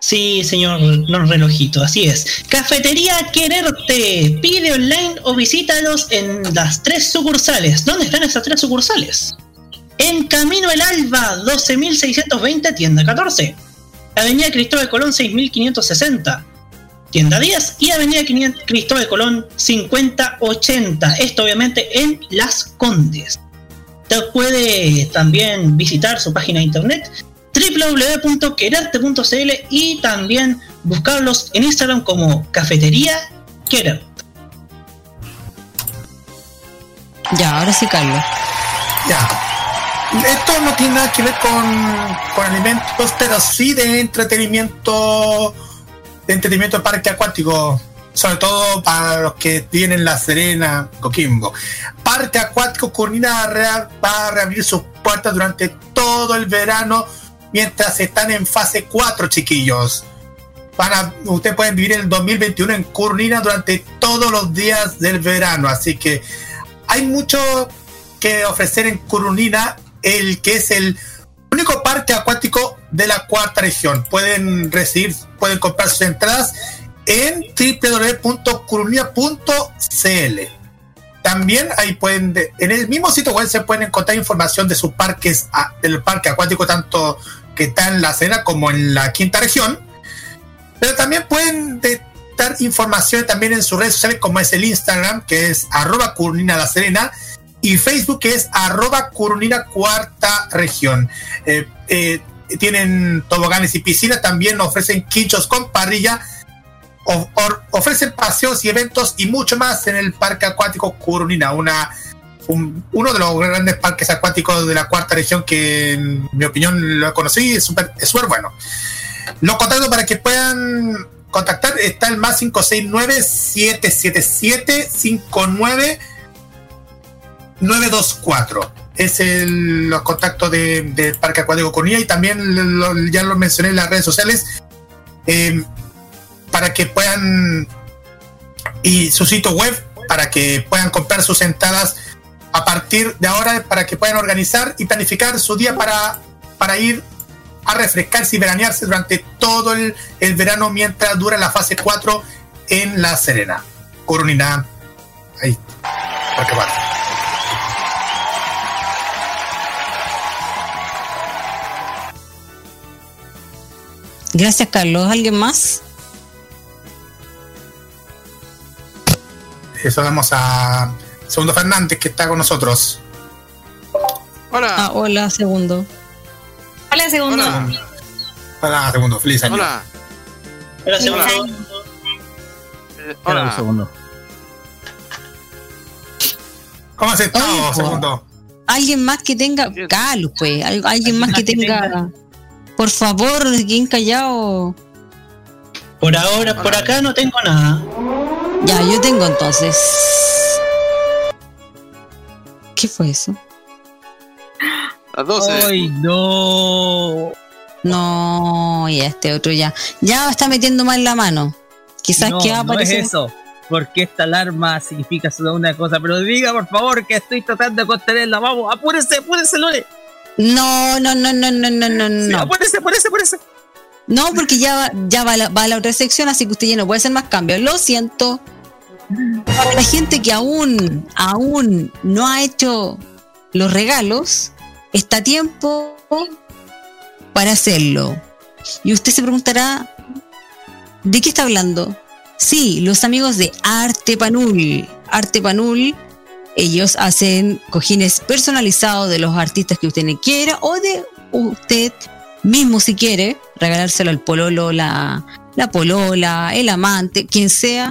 Sí, señor Don Relojito, así es. Cafetería Quererte. Pide online o visítalos en las tres sucursales. ¿Dónde están esas tres sucursales? En Camino El Alba, 12.620, tienda 14. Avenida Cristóbal Colón, 6.560. Tienda 10 y Avenida 500 Cristóbal Colón 5080. Esto obviamente en Las Condes. Usted puede también visitar su página de internet www.quererte.cl y también buscarlos en Instagram como Cafetería Querer. Ya, ahora sí, Carlos. Ya. Esto no tiene nada que ver con, con alimentos, pero sí de entretenimiento, de entretenimiento en parque acuático, sobre todo para los que tienen La Serena, Coquimbo. Parque Acuático Cornina Real va a reabrir sus puertas durante todo el verano mientras están en fase 4, chiquillos. Van a, ustedes pueden vivir el 2021 en Cornina durante todos los días del verano, así que hay mucho que ofrecer en Curunina, el que es el único parque acuático de la cuarta región. Pueden recibir, pueden comprar sus entradas en www.curunina.cl. También ahí pueden, en el mismo sitio web se pueden encontrar información de sus parques, ah, del parque acuático, tanto que está en la Serena como en la quinta región. Pero también pueden de- dar información también en sus redes sociales, como es el Instagram, que es arroba Curunina La Serena, y Facebook, que es arroba Curunina Cuarta Región. Eh, eh, tienen toboganes y piscinas, también ofrecen quinchos con parrilla, ofrecen paseos y eventos y mucho más en el Parque Acuático Curunina, una, un- uno de los grandes parques acuáticos de la cuarta región que en mi opinión lo conocí, es súper es súper bueno. Los contactos para que puedan contactar está el más 569-777-59 924. Es el, los contactos de- del Parque Acuático Cornilla y también lo- ya lo mencioné en las redes sociales eh, para que puedan y su sitio web para que puedan comprar sus entradas a partir de ahora para que puedan organizar y planificar su día para, para ir a refrescarse y veranearse durante todo el, el verano mientras dura la fase 4 en La Serena. Coronina. Ahí. Parque Acuático. Gracias, Carlos. ¿Alguien más? Eso damos a Segundo Fernández que está con nosotros. Hola. Ah, hola, segundo. Hola, segundo. Hola, Segundo. Feliz año. Hola. Hola, segundo. Eh, un hola. segundo. ¿Cómo has estado. Segundo? Alguien más que tenga. Carlos, pues. al- Alguien más que tenga. Por favor, quien callado. Por ahora, por acá no tengo nada. Ya, yo tengo entonces. ¿Qué fue eso? Las 12. ¡Ay, no! No, ya este otro ya. Ya está metiendo mal la mano. Quizás no, que va a no es aparecer. eso. Porque esta alarma significa solo una cosa. Pero diga, por favor, que estoy tratando de contenerla. Vamos, apúrese, apúrese, Lore. No, no, no, no, no, no, no, Sí, no. apúrese, apúrese, apúrese. No, porque ya va, ya va, la, va a la otra sección, así que usted ya no puede hacer más cambios. Lo siento. Para la gente que aún, aún no ha hecho los regalos, está a tiempo para hacerlo. Y usted se preguntará, ¿de qué está hablando? Sí, los amigos de Arte Panul. Arte Panul, ellos hacen cojines personalizados de los artistas que usted quiera o de usted mismo si quiere regalárselo al pololo, la, la polola, el amante, quien sea,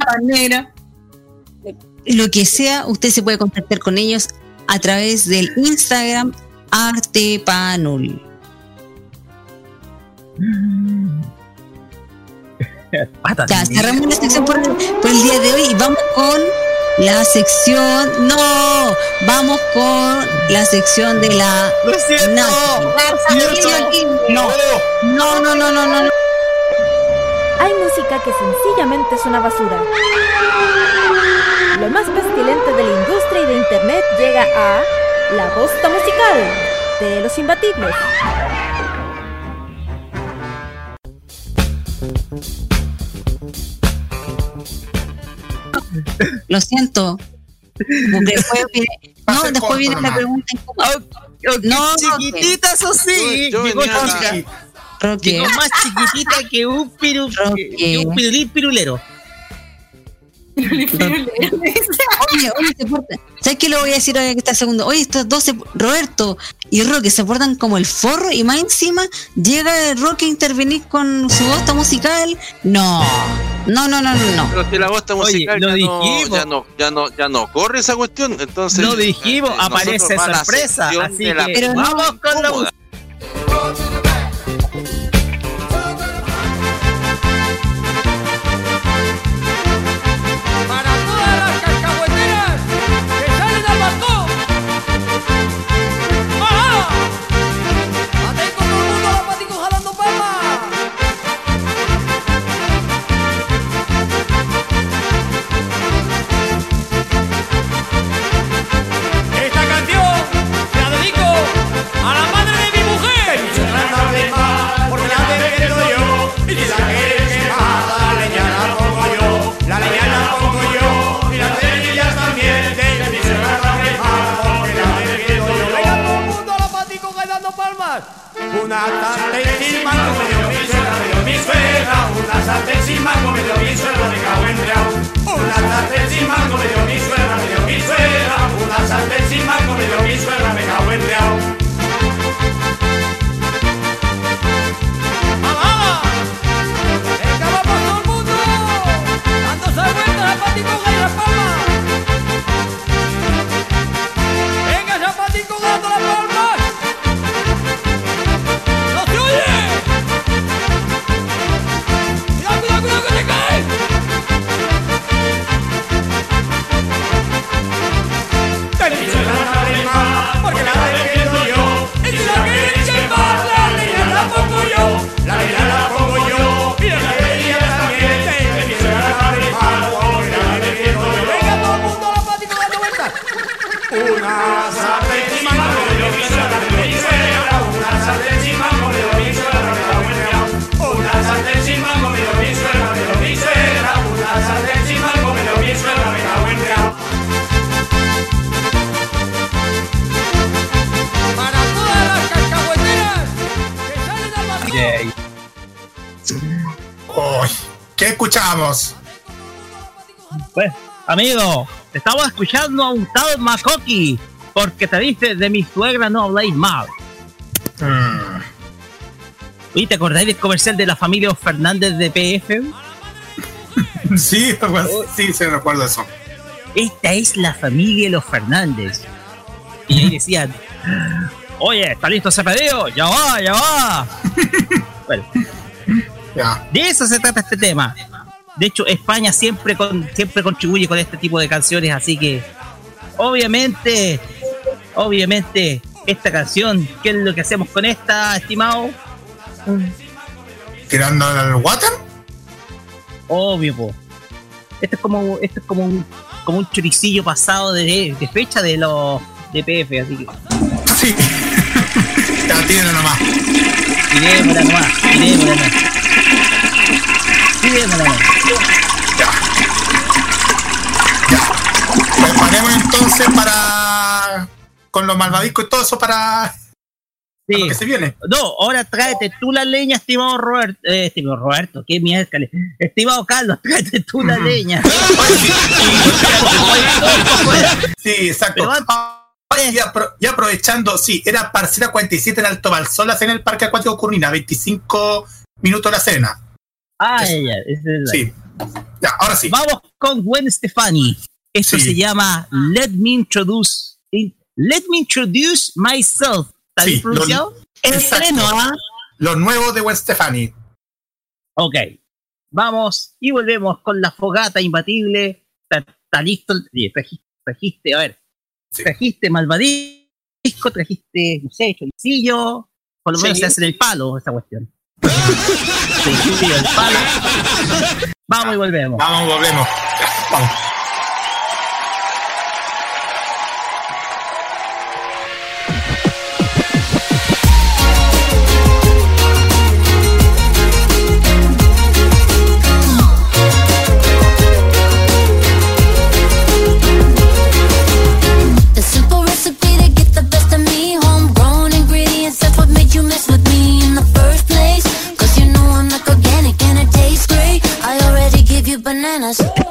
lo que sea, usted se puede contactar con ellos a través del Instagram Artepanul. (laughs) Ya, cerramos la sección por, por el día de hoy y vamos con la sección. No, vamos con la sección de la. Nati. No, no, no, no, no, no. no. Hay música que sencillamente es una basura. Lo más pestilente de la industria y de internet llega a La Bosta Musical de los Imbatibles. Lo siento. Porque después viene, no, después viene la pregunta incómoda. No, chiquitita, eso sí. Yo venía más chiquitita que un, piru, que un pirulín pirulero. (laughs) Oye, oye, se portan. ¿Sabes qué le voy a decir ahora que está el segundo? Oye, estos dos, se- Roberto y Roque, se portan como el forro y más encima llega Roque a intervenir con su voz musical. No, no, no, no, no. no. Pero si la bosta musical ya, no, dijimos. ya, no, ya, no, ya no corre esa cuestión, entonces... Lo dijimos, eh, aparece nosotros va a la sorpresa. Así de la que Pero no, vamos con la música. A la madre de mi mujer. Porque la defiendo yo. Y si la quieres quemar, la leña la pongo yo. La leña la pongo yo. Y las cerillas también. Que mi suegra la quemar, porque la defiendo yo. Venga todo el mundo a los paticos que dando palmas. Una sin mango me dio mi suegra, me dio mi suegra. Una sin mango me dio mi suegra, me cago en. Una sin mango me dio mi suegra, me dio mi suegra. Una sin mango me dio mi suegra, me cago en real. ¡Mamá! ¡Venga, vamos todo el mundo! ¡Dándose vueltas a patico ¿Qué escuchamos? Pues, amigo, te estamos escuchando a un tal Makoki. Porque te dice de mi suegra no habláis mal. Mm, Oye, ¿te acordáis del comercial de la familia Fernández de PF? (laughs) Sí, sí, se recuerdo eso. Esta es la familia de los Fernández. Y ahí decían, oye, ¿está listo ese pedido? Ya va, ya va. (laughs) bueno, Ya. de eso se trata este tema. De hecho, España siempre, con, siempre contribuye con este tipo de canciones, así que obviamente, obviamente, esta canción, ¿qué es lo que hacemos con esta, estimado? ¿Tirando al water? Obvio, po. Esto es como, esto es como un, como un choricillo pasado de, de fecha de los de PF, así que. Sí. (laughs) ya, tíralo nomás. Tirémosla nomás, tirémosla nomás. Nomás. Preparemos entonces para. con los malvadicos y todo eso para. Sí. lo que se viene. No, ahora tráete tú la leña, estimado Roberto. Eh, estimado Roberto, qué miércoles. Estimado Carlos, (laughs) tráete tú la leña. (laughs) Sí, exacto. Oye, y, apro- y aprovechando, sí, era parcela 47 en Alto Balsolas en el Parque Acuático Curmina, 25 minutos la cena. Ah, ya, es la- Sí. Ya, ahora sí. Vamos con Gwen Stefani. Esto Sí. se llama Let Me Introduce in- Let Me Introduce Myself. ¿Está Sí, pronunciado? lo- estreno, ¿ah? Los nuevos de Gwen Stefani. Ok. Vamos y volvemos con la fogata imbatible. Está, está listo. Trajiste, trajiste, a ver. Trajiste malvadisco, trajiste, no sé, choricillo. Por lo menos Sí. se hace en el palo esta cuestión. (laughs) Choricillo, el palo. Vamos y volvemos. Vamos, volvemos. Vamos. You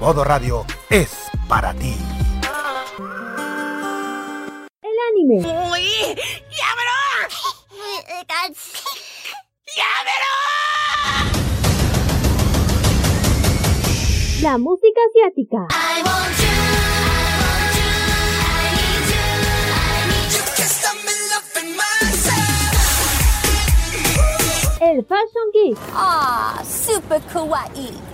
Modo Radio es para ti. El anime. La música asiática. El Fashion Geek. Ah, super kawaii.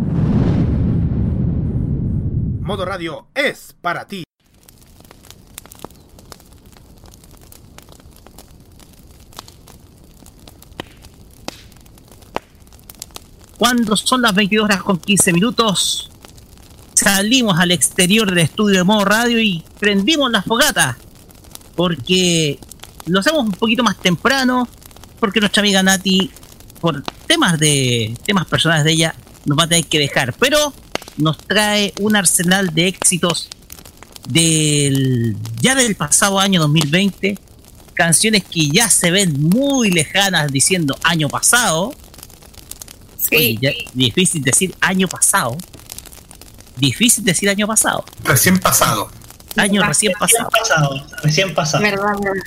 Modo Radio es para ti. Cuando son las 22 horas con 15 minutos, salimos al exterior del estudio de modo radio y prendimos la fogata. Porque lo hacemos un poquito más temprano, porque nuestra amiga Nati, por temas de temas personales de ella, nos va a tener que dejar. Pero nos trae un arsenal de éxitos del ya del pasado año 2020, canciones que ya se ven muy lejanas diciendo año pasado. Oye, ya- difícil decir año pasado. Difícil decir año pasado. Recién pasado. Año recién pasado. pasado. Recién pasado. Verdad, verdad.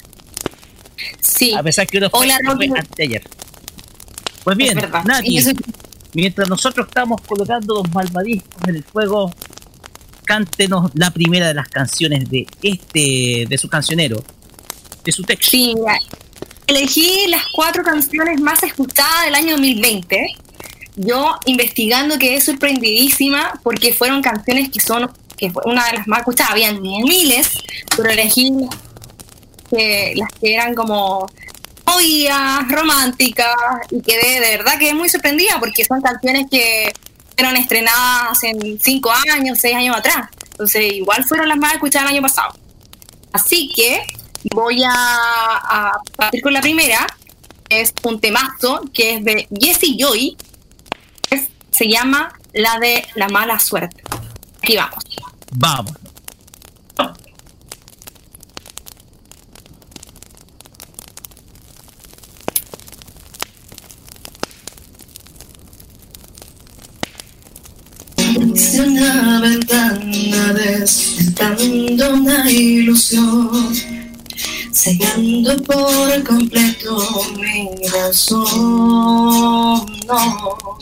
Sí. A pesar que uno fue, Hola, fue Rocky. anteayer. Pues bien, Es verdad. Nati, mientras nosotros estamos colocando los malvadiscos en el fuego, cántenos la primera de las canciones de este, de su cancionero, de su texto. Sí, elegí las cuatro canciones más escuchadas del año 2020. Yo investigando quedé sorprendidísima porque fueron canciones que son que fue una de las más escuchadas, habían miles, pero elegí que, las que eran como movidas, románticas y quedé de verdad quedé muy sorprendida porque son canciones que fueron estrenadas en cinco años, seis años atrás. Entonces igual fueron las más escuchadas el año pasado. Así que voy a, partir con la primera. Es un temazo que es de Jessie Joy. Se llama La de la mala suerte. Aquí vamos. Vamos. Desde una ventana despertando una ilusión, cegando por completo mi razón. No,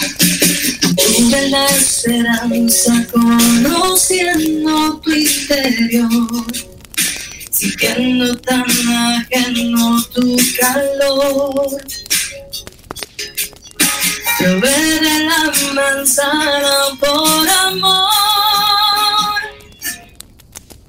tuve la esperanza conociendo tu interior, sintiendo tan ajeno tu calor. Probé de la manzana por amor.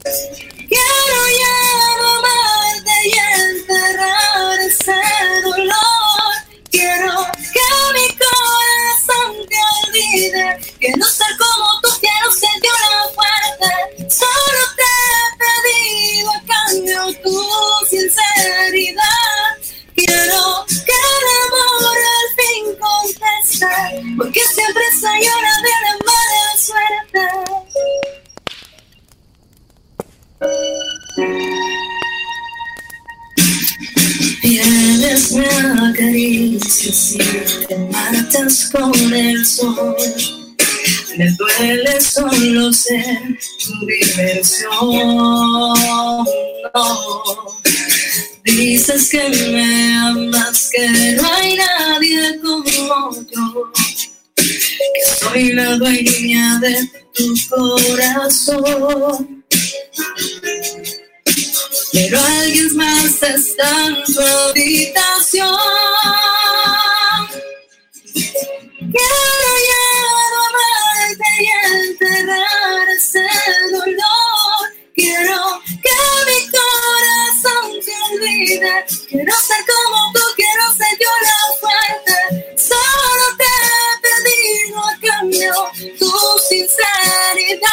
Quiero ya no amarte y enterrar ese dolor. Quiero que mi corazón te olvide. Quiero ser como tú, quiero yo la fuerte. Solo te he pedido a cambio tu sinceridad. Quiero que porque siempre soy hora de la mala suerte. Vienes, me acaricias y te marchas con el sol. Me duele solo ser tu diversión. No. Dices que me amas, que no hay nadie como yo. Que soy la dueña de tu corazón. Pero alguien más está en tu habitación. Quiero ya amarte y enterrar ese dolor. Quiero olvide. Quiero ser como tú, quiero ser yo la fuerte. Solo te he pedido a cambio tu sinceridad.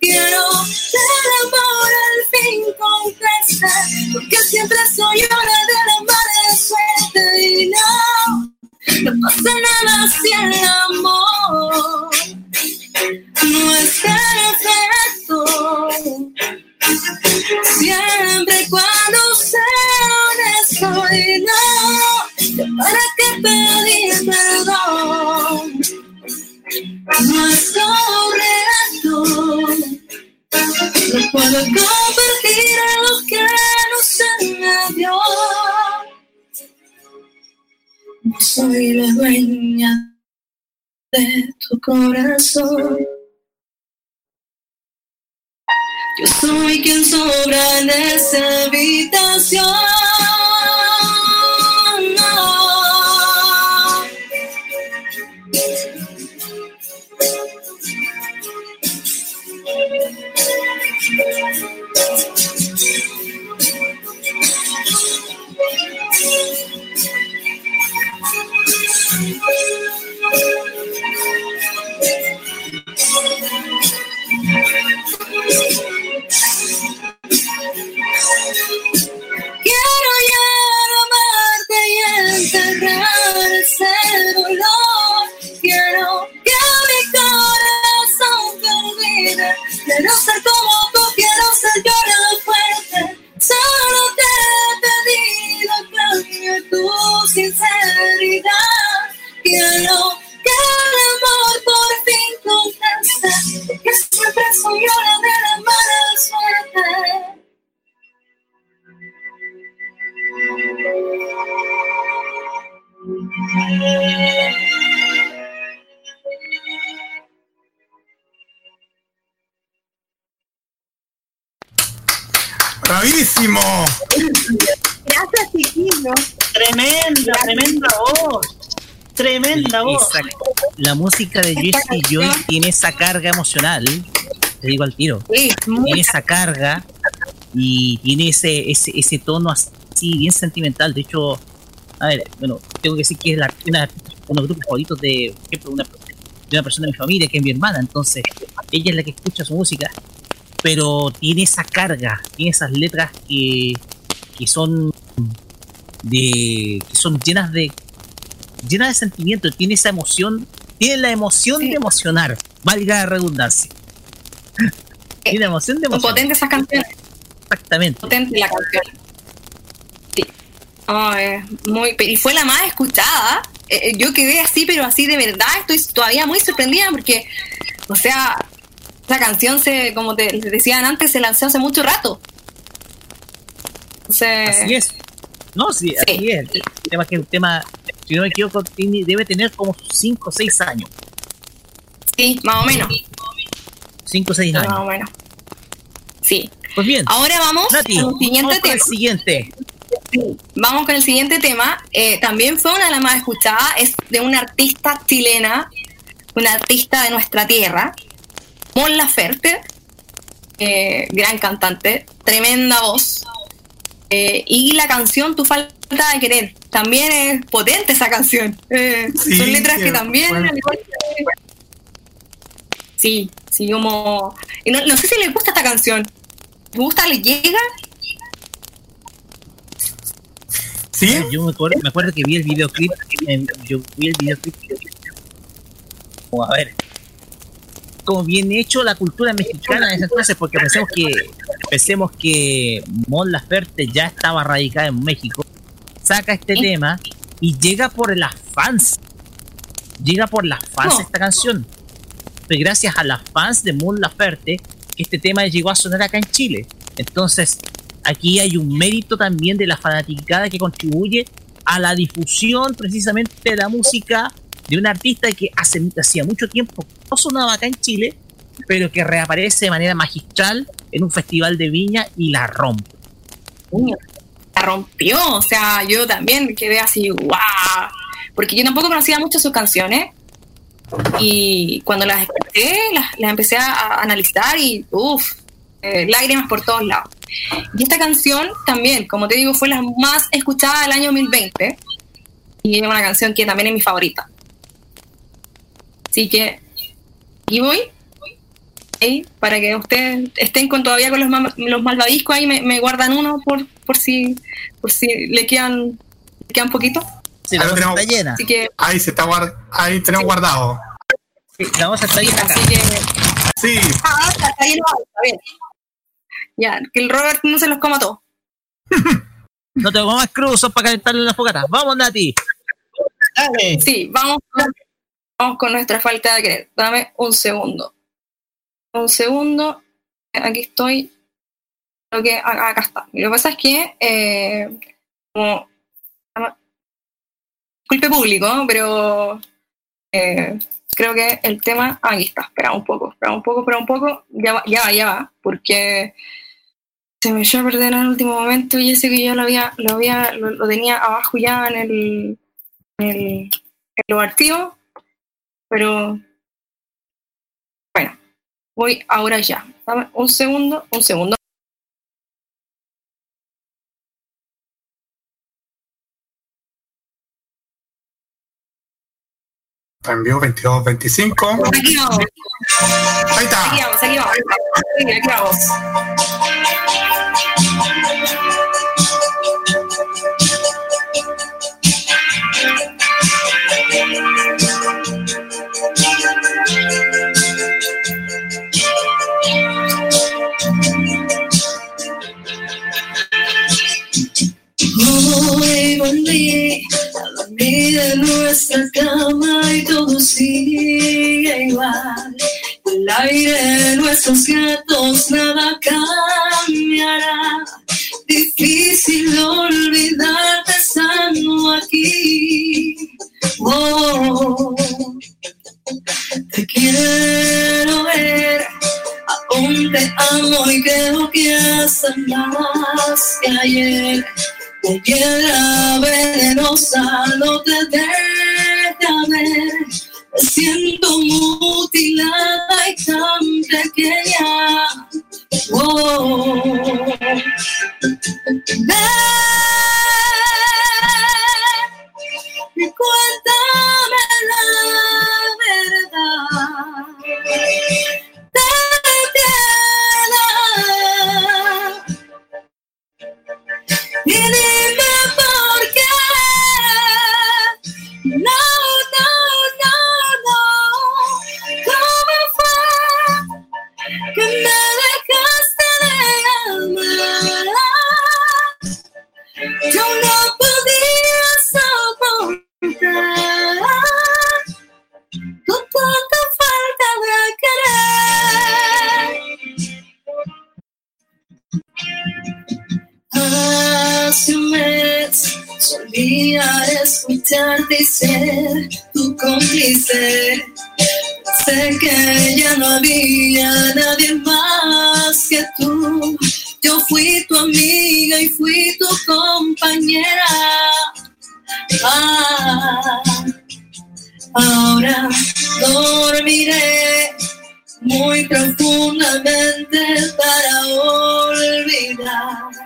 Quiero que el amor al fin conteste, porque siempre soy hora de la mala suerte y no, no pasa nada si el amor no es perfecto. Siempre cuando sea honesto y no, para que pedir perdón. No es correcto. No puedo compartir lo que no se me dio. No soy la dueña de tu corazón. Yo soy quien sobra en esa habitación. Quiero ya amarte y enterrar ese dolor. Quiero que mi corazón te olvide. Quiero ser como tú, quiero ser yo fuerte. Solo te he pedido que tu sinceridad. Quiero que el amor por fin conteste. Siempre soy yo la de la mala suerte. ¡Bravísimo! Gracias, chiquillos. Tremenda, tremenda voz. Tremenda voz. Exacto. La música de Jesse Joy tiene esa carga emocional, te digo al tiro. Tiene esa carga y tiene ese, ese, ese tono así bien sentimental. De hecho, a ver, bueno, tengo que decir que es la, una, uno de los grupos favoritos de, por ejemplo, una, de una persona de mi familia, que es mi hermana. Entonces, ella es la que escucha su música, pero tiene esa carga, tiene esas letras que, que son de que son llenas de llenas de sentimiento, tiene esa emoción, tiene la emoción de emocionar, valga la redundancia. tiene la emoción de emocionar. potentes esas canciones. Exactamente. Potente la canción. Sí. Eh, muy, y fue la más escuchada. Eh, eh, yo quedé así, pero así de verdad. Estoy todavía muy sorprendida porque, o sea, esa canción, se, como te decían antes, se lanzó hace mucho rato. Entonces, Así es. No, sí, así es. El tema que el tema, si no me equivoco, tiene- debe tener como 5 o 6 años. Sí, más o menos. 5 o 6 años. Más o menos. Sí. Pues bien. Ahora vamos Nati, al siguiente vamos con el tema. siguiente. Sí, Vamos con el siguiente tema. Eh, también fue una de las más escuchadas. Es de una artista chilena, una artista de nuestra tierra, Mon Laferte, eh, gran cantante, tremenda voz. Eh, y la canción Tu falta de querer. También es potente esa canción. Eh, Sí, son letras que qué también. bueno. Sí, sí, como. y No, no sé si le gusta esta canción. ¿Le gusta? ¿Le llega? ¿Sí? Yo me acuerdo, me acuerdo que vi el videoclip. eh, yo vi el videoclip. Como, a ver. Como bien hecho la cultura mexicana en ese entonces, porque pensemos que pensemos que Mon Laferte ya estaba radicada en México, saca este tema y llega por las fans. Llega por las fans No. esta canción. Gracias a las fans de Mon Laferte que este tema llegó a sonar acá en Chile. Entonces, aquí hay un mérito también de la fanaticada que contribuye a la difusión precisamente de la música de un artista que hace, hacía mucho tiempo no sonaba acá en Chile, pero que reaparece de manera magistral en un festival de viña y la rompe. La rompió. O sea, yo también quedé así, wow. Porque yo tampoco conocía mucho sus canciones. Y cuando las escuché, las, empecé a, analizar y, uff, lágrimas por todos lados. Y esta canción también, como te digo, fue la más escuchada del año 2020. Y es una canción que también es mi favorita. Así que, y voy. Ahí, para que ustedes estén con todavía con los, ma- los malvadiscos ahí, me, me guardan uno por, por si por si le quedan, le quedan poquito. Sí, la tenemos- está llena. Así que, Ahí se está guard- ahí tenemos guardado. Sí, la bolsa está llena acá. así que Sí, Ah, está, está lleno, está bien. Ya, que el Robert no se los coma todos. (laughs) No tengo más cruzos para calentarle las fogatas. Vamos, Nati. Dale. Sí, vamos con, vamos con nuestra falta de querer. Dame un segundo. Un segundo. Aquí estoy. Creo que acá, está. Lo que pasa es que, eh, como. Disculpe público, pero eh, creo que el tema. ah, Aquí está. Espera un poco, espera un poco, espera un poco. Ya va, ya va, ya va. Porque se me echó a perder en el último momento y ese que yo lo había, lo había, lo, lo tenía abajo ya en el, en el, en los pero voy ahora ya. Dame un segundo, un segundo. envió 22, 25. Aquí vamos, Ahí está. aquí vamos, aquí vamos, aquí, aquí vamos. Pide nuestra cama y todo sigue igual. El aire de nuestros gatos nada cambiará. Difícil olvidarte estando aquí. Oh, te quiero ver. Aún te amo y creo que hasta más que ayer. La piedra venenosa no te deja ver. Me siento mutilada y tan pequeña. Oh. Ven y cuéntame la verdad. Y dime por qué. No, no, no, no. ¿Cómo fue que me dejaste de amar? Yo no podía soportar tu tanta falta de querer. Hace un mes solía escucharte y ser tu cómplice. Sé que ya no había nadie más que tú. Yo fui tu amiga y fui tu compañera. Ah, ahora dormiré muy profundamente para olvidar.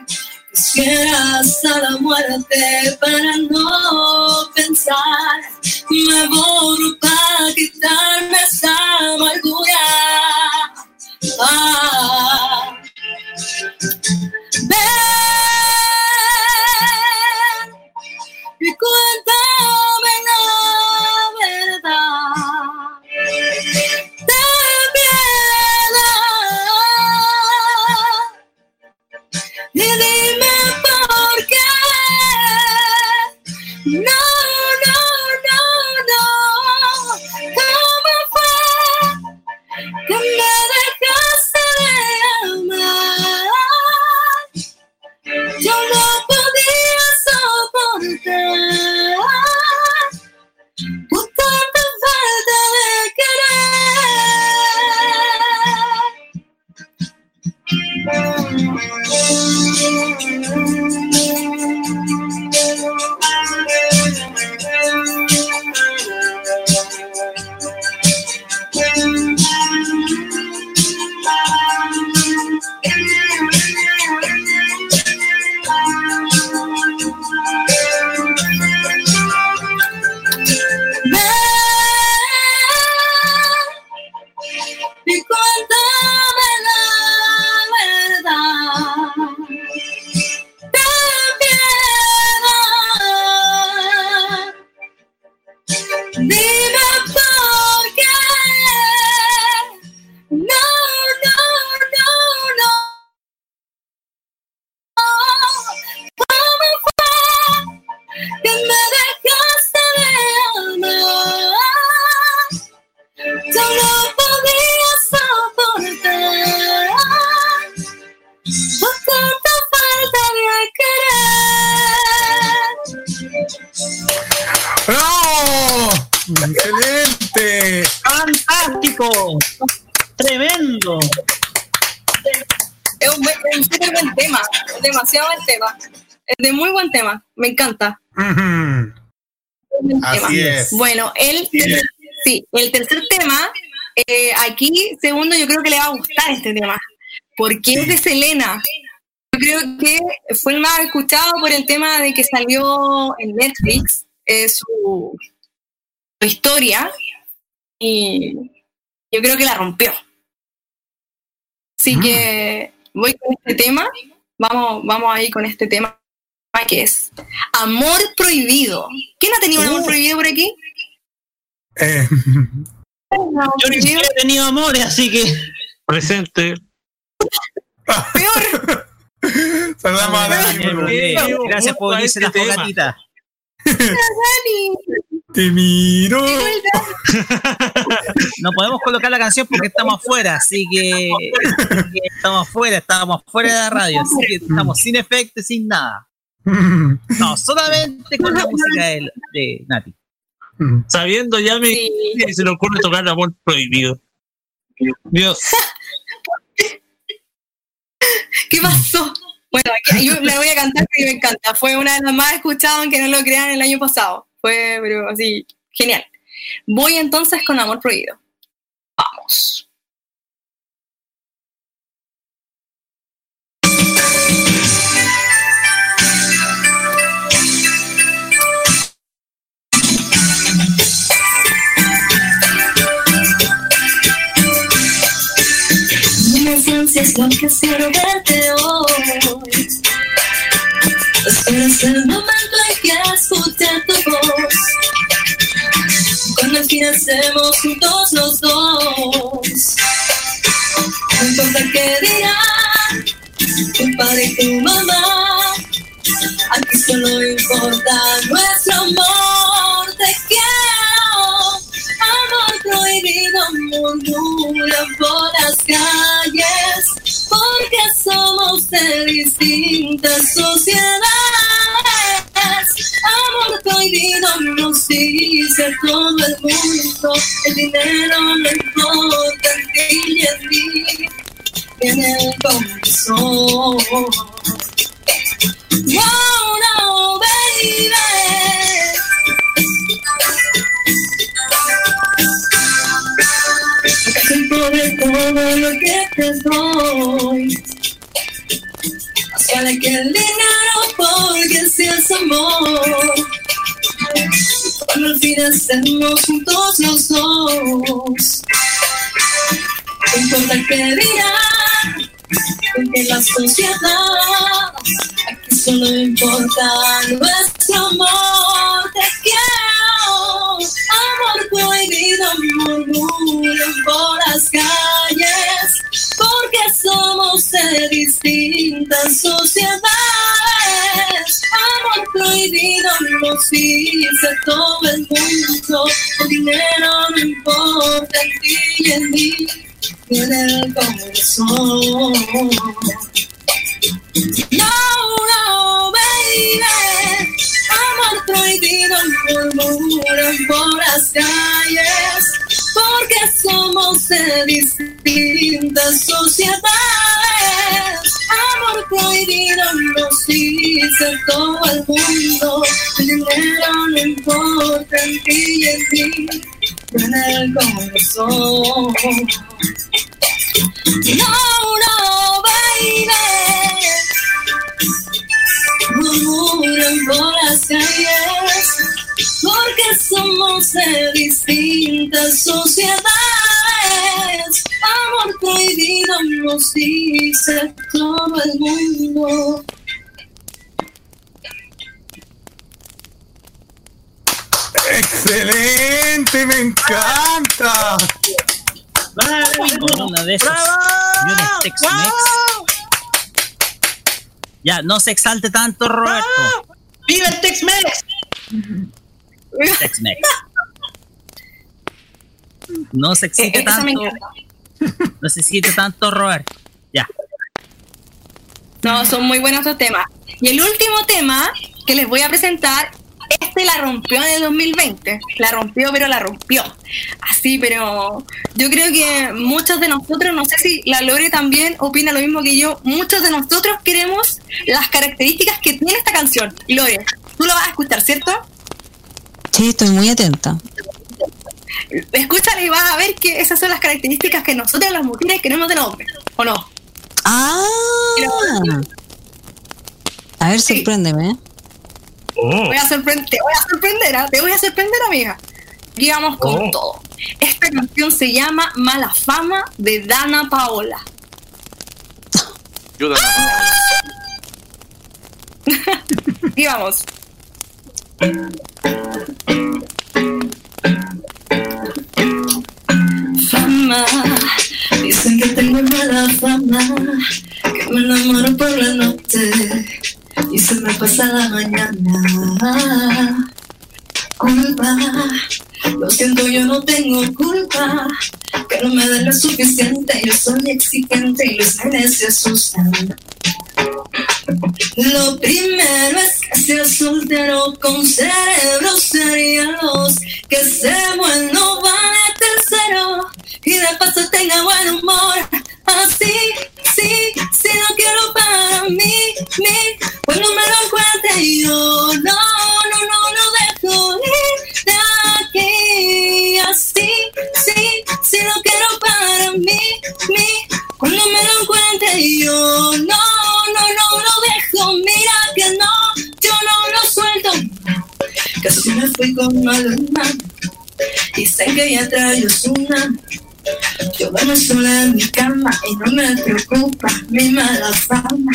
Quisiera hasta la muerte para no pensar. Me borro para quitarme esa amargura. Ah, ven y ¡Tremendo! Es un, es un súper buen tema, es demasiado buen tema. Es de muy buen tema, me encanta. Así tema. es. Bueno, el, sí, el tercer tema, eh, aquí, segundo, yo creo que le va a gustar este tema, porque es de Selena. Yo creo que fue el más escuchado por el tema de que salió en Netflix, eh, su, su historia, y yo creo que la rompió. Así que voy con este tema, vamos, vamos ahí con este tema que es Amor Prohibido. ¿Quién ha tenido un amor prohibido por aquí? Eh, Yo ni siquiera he tenido amores, así que. Presente. (laughs) saludamos a Gracias por unirse este la tema. fogatita. Dani. Te miro. (laughs) No podemos colocar la canción porque estamos afuera, así que, así que estamos afuera, estábamos fuera de la radio, así que estamos sin efecto, sin nada. (laughs) No, solamente con la música de, de Nati. Sabiendo ya me se le ocurre tocar amor prohibido. Dios. (laughs) ¿Qué pasó? Bueno, yo le voy a cantar porque me encanta. Fue una de las más escuchadas, aunque no lo crean, el año pasado. Fue, pero así, genial. Voy entonces con Amor Prohibido. Vamos. Es lo que quiero verte hoy. Espero es el momento en que escuche tu voz. Cuando al fin hacemos juntos los dos. No importa qué dirán tu padre y tu mamá. Aquí solo importa nuestro amor. Te quiero. Amor prohibido murmura por las calles porque somos de distintas sociedades. Amor prohibido nos dice todo el mundo. El dinero no importa en ti y en mí. En el corazón. No, no, baby. Sobre todo lo que te doy. Más vale que el dinero porque si es amor. Cuando al fin hacemos juntos los dos. No importa qué dirán, porque la sociedad aquí solo importa nuestro amor. Te quiero, amor prohibido murmura por las calles, porque somos de distintas sociedades. Amor prohibido nos dice todo el mundo, el dinero no importa en ti y en mí, en el corazón. No, no, baby. Amor prohibido murmuran por las calles porque somos de distintas sociedades. Amor prohibido nos dice todo el mundo. El dinero no importa en ti y en en el corazón. No, no, baby. Murmuran por las calles porque somos de distintas sociedades. Amor prohibido nos dice todo el mundo. ¡Excelente! ¡Me encanta! Con una de esas aviones Tex-Mex. Ya, no se exalte tanto, Roberto. ¡Viva el Tex-Mex! Tex-Mex. No se excite Eh, tanto. No se excite tanto, Roberto. Ya. No, son muy buenos estos temas. Y el último tema que les voy a presentar, este la rompió en el 2020. La rompió, pero la rompió. Así, pero yo creo que muchos de nosotros, no sé si la Lore también opina lo mismo que yo, muchos de nosotros queremos las características que tiene esta canción. Lore, tú lo vas a escuchar, ¿cierto? Sí, estoy muy atenta. Escúchala y vas a ver que esas son las características que nosotros las mujeres queremos del hombre, ¿o no? Ah. A ver, sorpréndeme. ¿Eh? Voy a sorprender, te voy a sorprender, ¿ah? te voy a sorprender, amiga. Aquí vamos con Oh. todo. Esta canción se llama Mala Fama de Dana Paola. Ayúdame. Aquí (laughs) vamos. Fama, dicen que tengo mala fama, que me enamoro por la noche y se me pasa la mañana. culpa. Lo siento, yo no tengo culpa. Que no me den lo suficiente. Yo soy exigente y los nenes se asustan. Lo primero es que seas soltero con cerebro serían que se mueren no van a tercero y de paso tenga buen humor. Así, sí, sí lo quiero para mí, mí. Cuando me lo encuentre yo, no, no, no, no dejo ir de aquí. Así, sí, sí lo quiero para mí, mí. Cuando me lo encuentre yo, no, no, no lo dejo. Mira que no, yo no lo suelto. Casi me fui con Maluma. Dicen que ya traigo una. Yo duermo sola en mi cama y no me preocupa mi mala fama.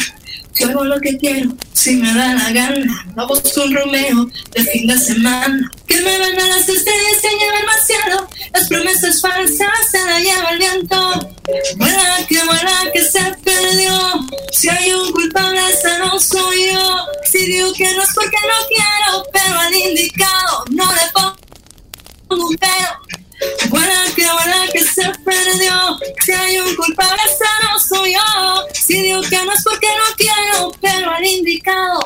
Yo hago lo que quiero, si me da la gana. No busco un Romeo de fin de semana. Que me van a las estrellas se lleva demasiado. Las promesas falsas se la lleva el viento. Vuela que vuela que se perdió. Si hay un culpable, ese no soy yo. Si digo que no es porque no quiero, pero al indicado no le pongo un pero. Buena que se perdió. Si hay un culpable, ese no soy yo. Si digo que no es porque no quiero, pero al indicado.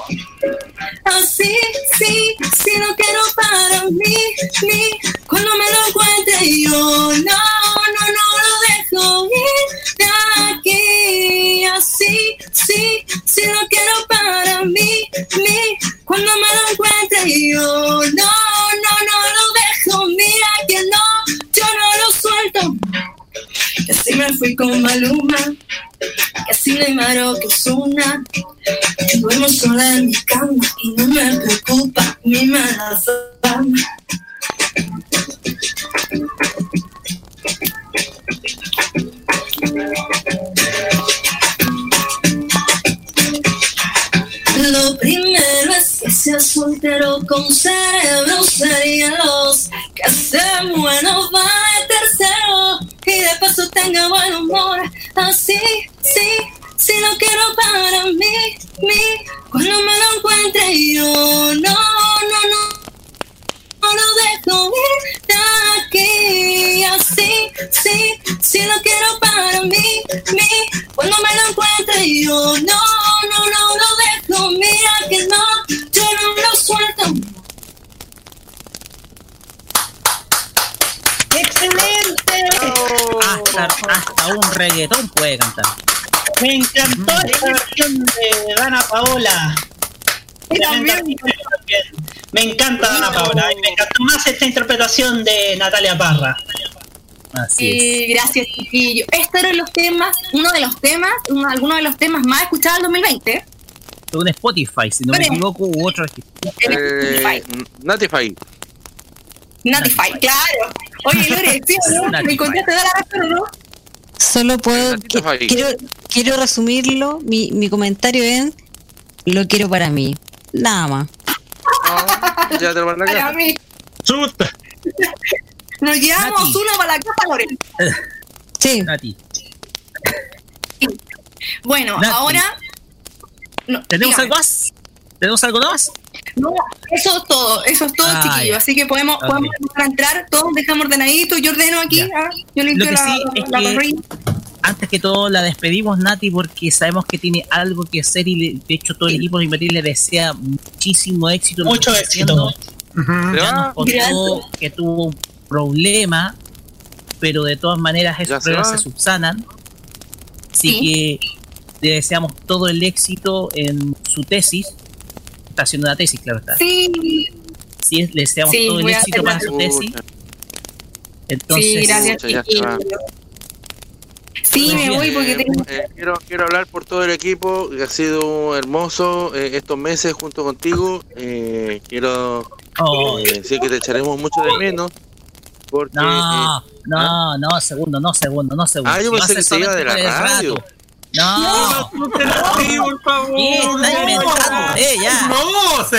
Así, sí, sí lo quiero para mí, mí. Cuando me lo encuentre yo, no, no, no lo dejo ir de aquí. Así, sí, sí lo quiero para mí, mí. Cuando me lo encuentre yo, no, no, no lo dejo. Mira Que si me fui con Maluma, que si le maro que es una. Que duermo sola en mi cama y no me preocupa mi mala fama. Lo primero es que seas soltero con cerebro serían los que se bueno va de tercero y de paso tenga buen humor. Así, sí, sí lo quiero para mí, mí. Cuando me lo encuentre yo, no, no, no. No lo dejo ir de aquí, así, sí, sí lo quiero para mí, mí. Cuando me lo encuentre yo, no, no, no lo dejo, mira que no, yo no lo suelto. ¡Excelente! Hasta, hasta un reggaetón puede cantar. Me encantó esta versión de Dana Paola. También. Me encanta Dana Paola. y Me encantó más esta interpretación de Natalia Parra. Así es. Sí, gracias, chiquillo. Estos eran los temas, uno de los temas, uno, alguno de los temas más escuchados en 2020. Un Spotify, si no me equivoco, u otro registro. Eh, Natify. Natify, claro. Oye, Lore, ¿sí o no? ¿Me encontraste de la razón o no? Solo puedo. Que- quiero, quiero resumirlo. Mi, mi comentario es: Lo quiero para mí. Nada más. Ya te lo van a Para acá. mí. Chuta. Nos llevamos Nati. uno para la casa, Lore. Sí. Nati. Bueno, Nati. ahora. No, ¿Tenemos dígame. algo más? ¿Tenemos algo más? No, eso es todo, eso es todo, Ah, chiquillo. ya. Así que podemos, podemos entrar, todos dejamos ordenadito. Yo ordeno aquí, ah, yo limpio Lo que la, sí es la que- parrilla. Antes que todo, la despedimos, Nati, porque sabemos que tiene algo que hacer y le- de hecho todo el equipo de Invertir le desea muchísimo éxito. Mucho éxito. haciendo. Ya nos contó Gracias. que tuvo un problema, pero de todas maneras esos problemas se subsanan. Así Sí. que le deseamos todo el éxito en su tesis. Está haciendo una tesis, claro está. Sí, Sí, le deseamos Sí, todo el éxito para su tesis. Entonces, sí, gracias. Sí, me voy porque tengo. eh, quiero, quiero hablar por todo el equipo, que ha sido hermoso eh, estos meses junto contigo. Eh, quiero Oh. eh, decir que te echaremos mucho de menos. Porque, No, eh, no, no, segundo, no, segundo, no, segundo. Ah, yo pensé que se iba de la el radio. Rato. No, Sí, por favor. ¿qué está inventando? Eh, ya. No, se...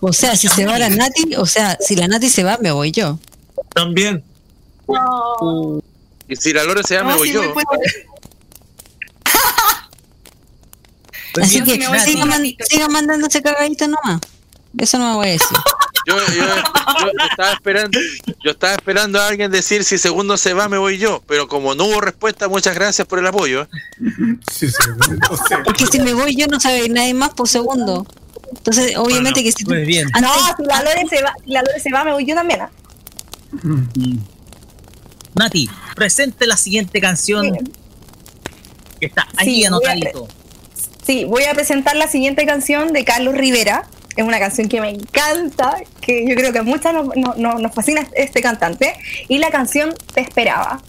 O sea, si se va la Nati, o sea, si la Nati se va, me voy yo. También. No, y si la Lore se va, me no, voy sí, yo. voy. Así yo que me siga, man- siga mandándose cagadito nomás. Eso no me voy a decir. Yo, yo- yo- yo estaba esperando, yo estaba esperando a alguien decir si segundo se va me voy yo, pero como no hubo respuesta, muchas gracias por el apoyo. Porque si me voy yo no sabe nadie más por segundo. Entonces, obviamente que si tú- Muy bien. antes- No, si la Lore se va, si la Lore se va, me voy yo también. ¿ah? Nati, presente la siguiente canción que está ahí Sí, voy a anotadito. Sí, voy a presentar la siguiente canción de Carlos Rivera. Es una canción que me encanta, que yo creo que a muchas nos, nos- nos- nos fascina este cantante. Y la canción Te esperaba.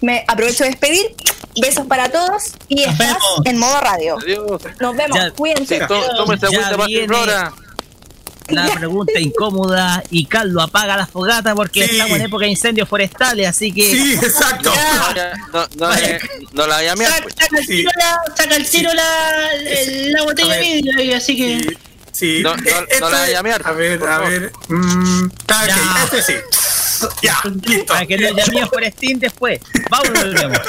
Me aprovecho de despedir. Besos para todos y estás en modo radio. Adiós. Nos vemos. Ya- Cuídense. Sí, Ya agüita viene. Flora. La (laughs) pregunta incómoda y Carlos apaga la fogata porque Sí. estamos en época de incendios forestales, así que Sí, exacto. No, no, eh, no la. Saca, saca el tiro, la, saca el tiro la, el- la botella de vidrio, así que. Sí, No, no- eh, no esto la es- llamear, A ver, a favor. ver. mm, está ok, Ya. este sí. Ya, listo. para que no llamemos por Steam después. Vámonos, mi amor.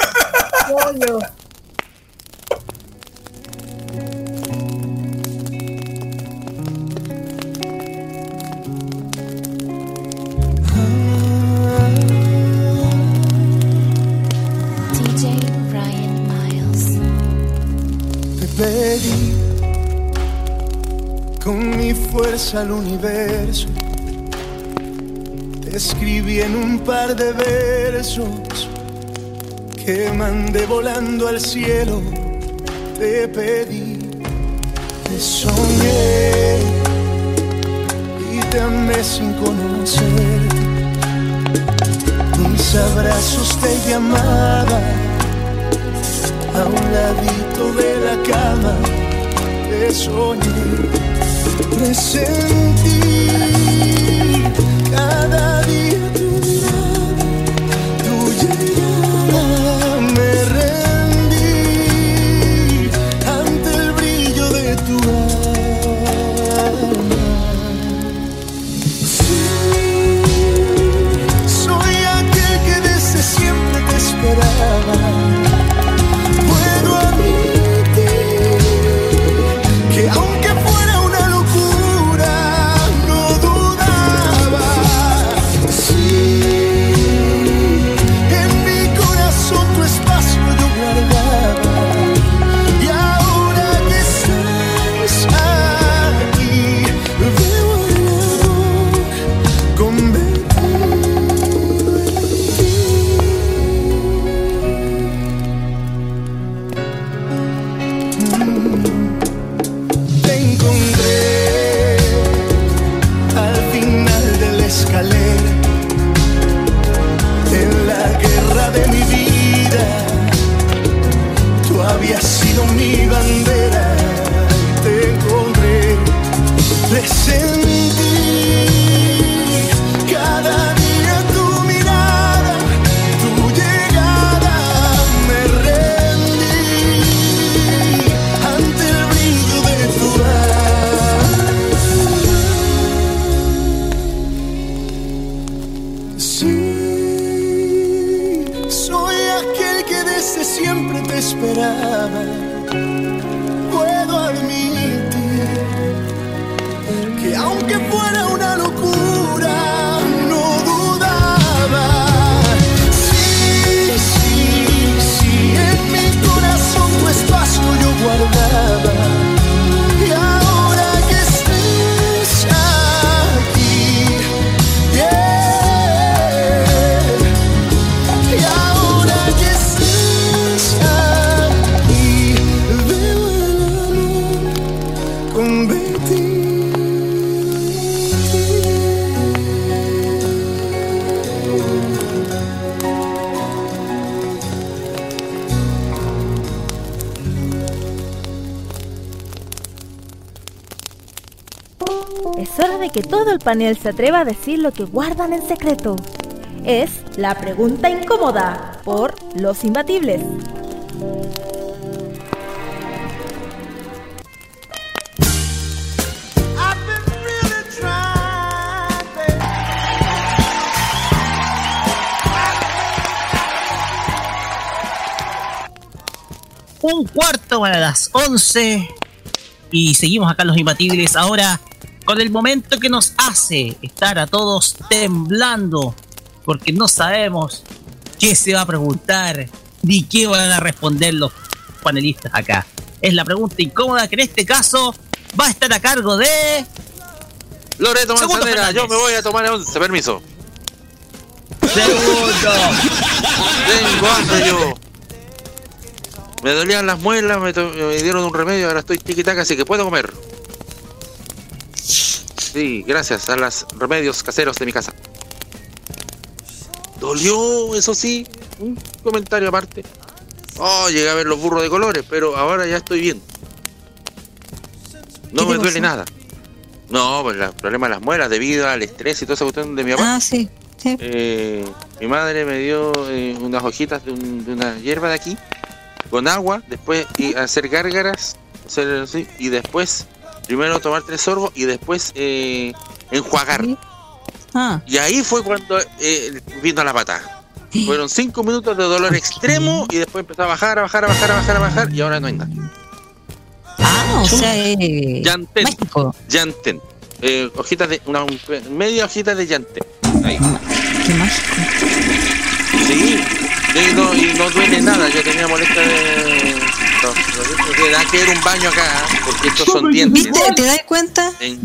DJ Brian Miles. Pedí con mi fuerza al universo. Te escribí en un par de versos que mandé volando al cielo. Te pedí, te soñé y te amé sin conocerte. Mis abrazos te llamaban a un ladito de la cama te soñé, presentí cada día tu llegada, me rendí ante el brillo de tu alma. Soy aquel que desde siempre te esperaba. Todo el panel se atreva a decir lo que guardan en secreto. Es la pregunta incómoda por los imbatibles. Un cuarto para las 11 y seguimos acá en los imbatibles. Ahora con el momento que nos hace estar a todos temblando, porque no sabemos qué se va a preguntar ni qué van a responder los panelistas acá. Es la pregunta incómoda que en este caso va a estar a cargo de... Loreto Manzanera, yo me voy a tomar once, permiso. Segundo. Tengo hambre yo. Me dolían las muelas, me dieron un remedio, ahora estoy tiquitaca, así que puedo comer. Sí, gracias a los remedios caseros de mi casa. Dolió, eso sí, un comentario aparte. Oh, llegué a ver los burros de colores, pero ahora ya estoy bien. No ¿Qué me duele nada. No, pues el problema de las muelas debido al estrés y toda esa cuestión de mi papá. Ah, sí. sí. Eh, mi madre me dio eh, unas hojitas de, un- de una hierba de aquí con agua, después y hacer gárgaras, hacer así, y después primero tomar tres sorbos y después eh, enjuagar. Ah, Y ahí fue cuando eh, vino la pata. Fueron cinco minutos de dolor extremo y después empezó a bajar, a bajar, a bajar, a bajar, a bajar y ahora no hay nada. ah o sea, eh, Yanten. mágico. Yanten. Eh, hojitas de, una un- media hojita de Yanten. Ahí. Qué mágico. Sí, y no, y no duele nada, yo tenía molestia de... No, que da que ir un baño acá, ¿eh? porque estos son dientes. ¿Viste? ¿Te das cuenta? En-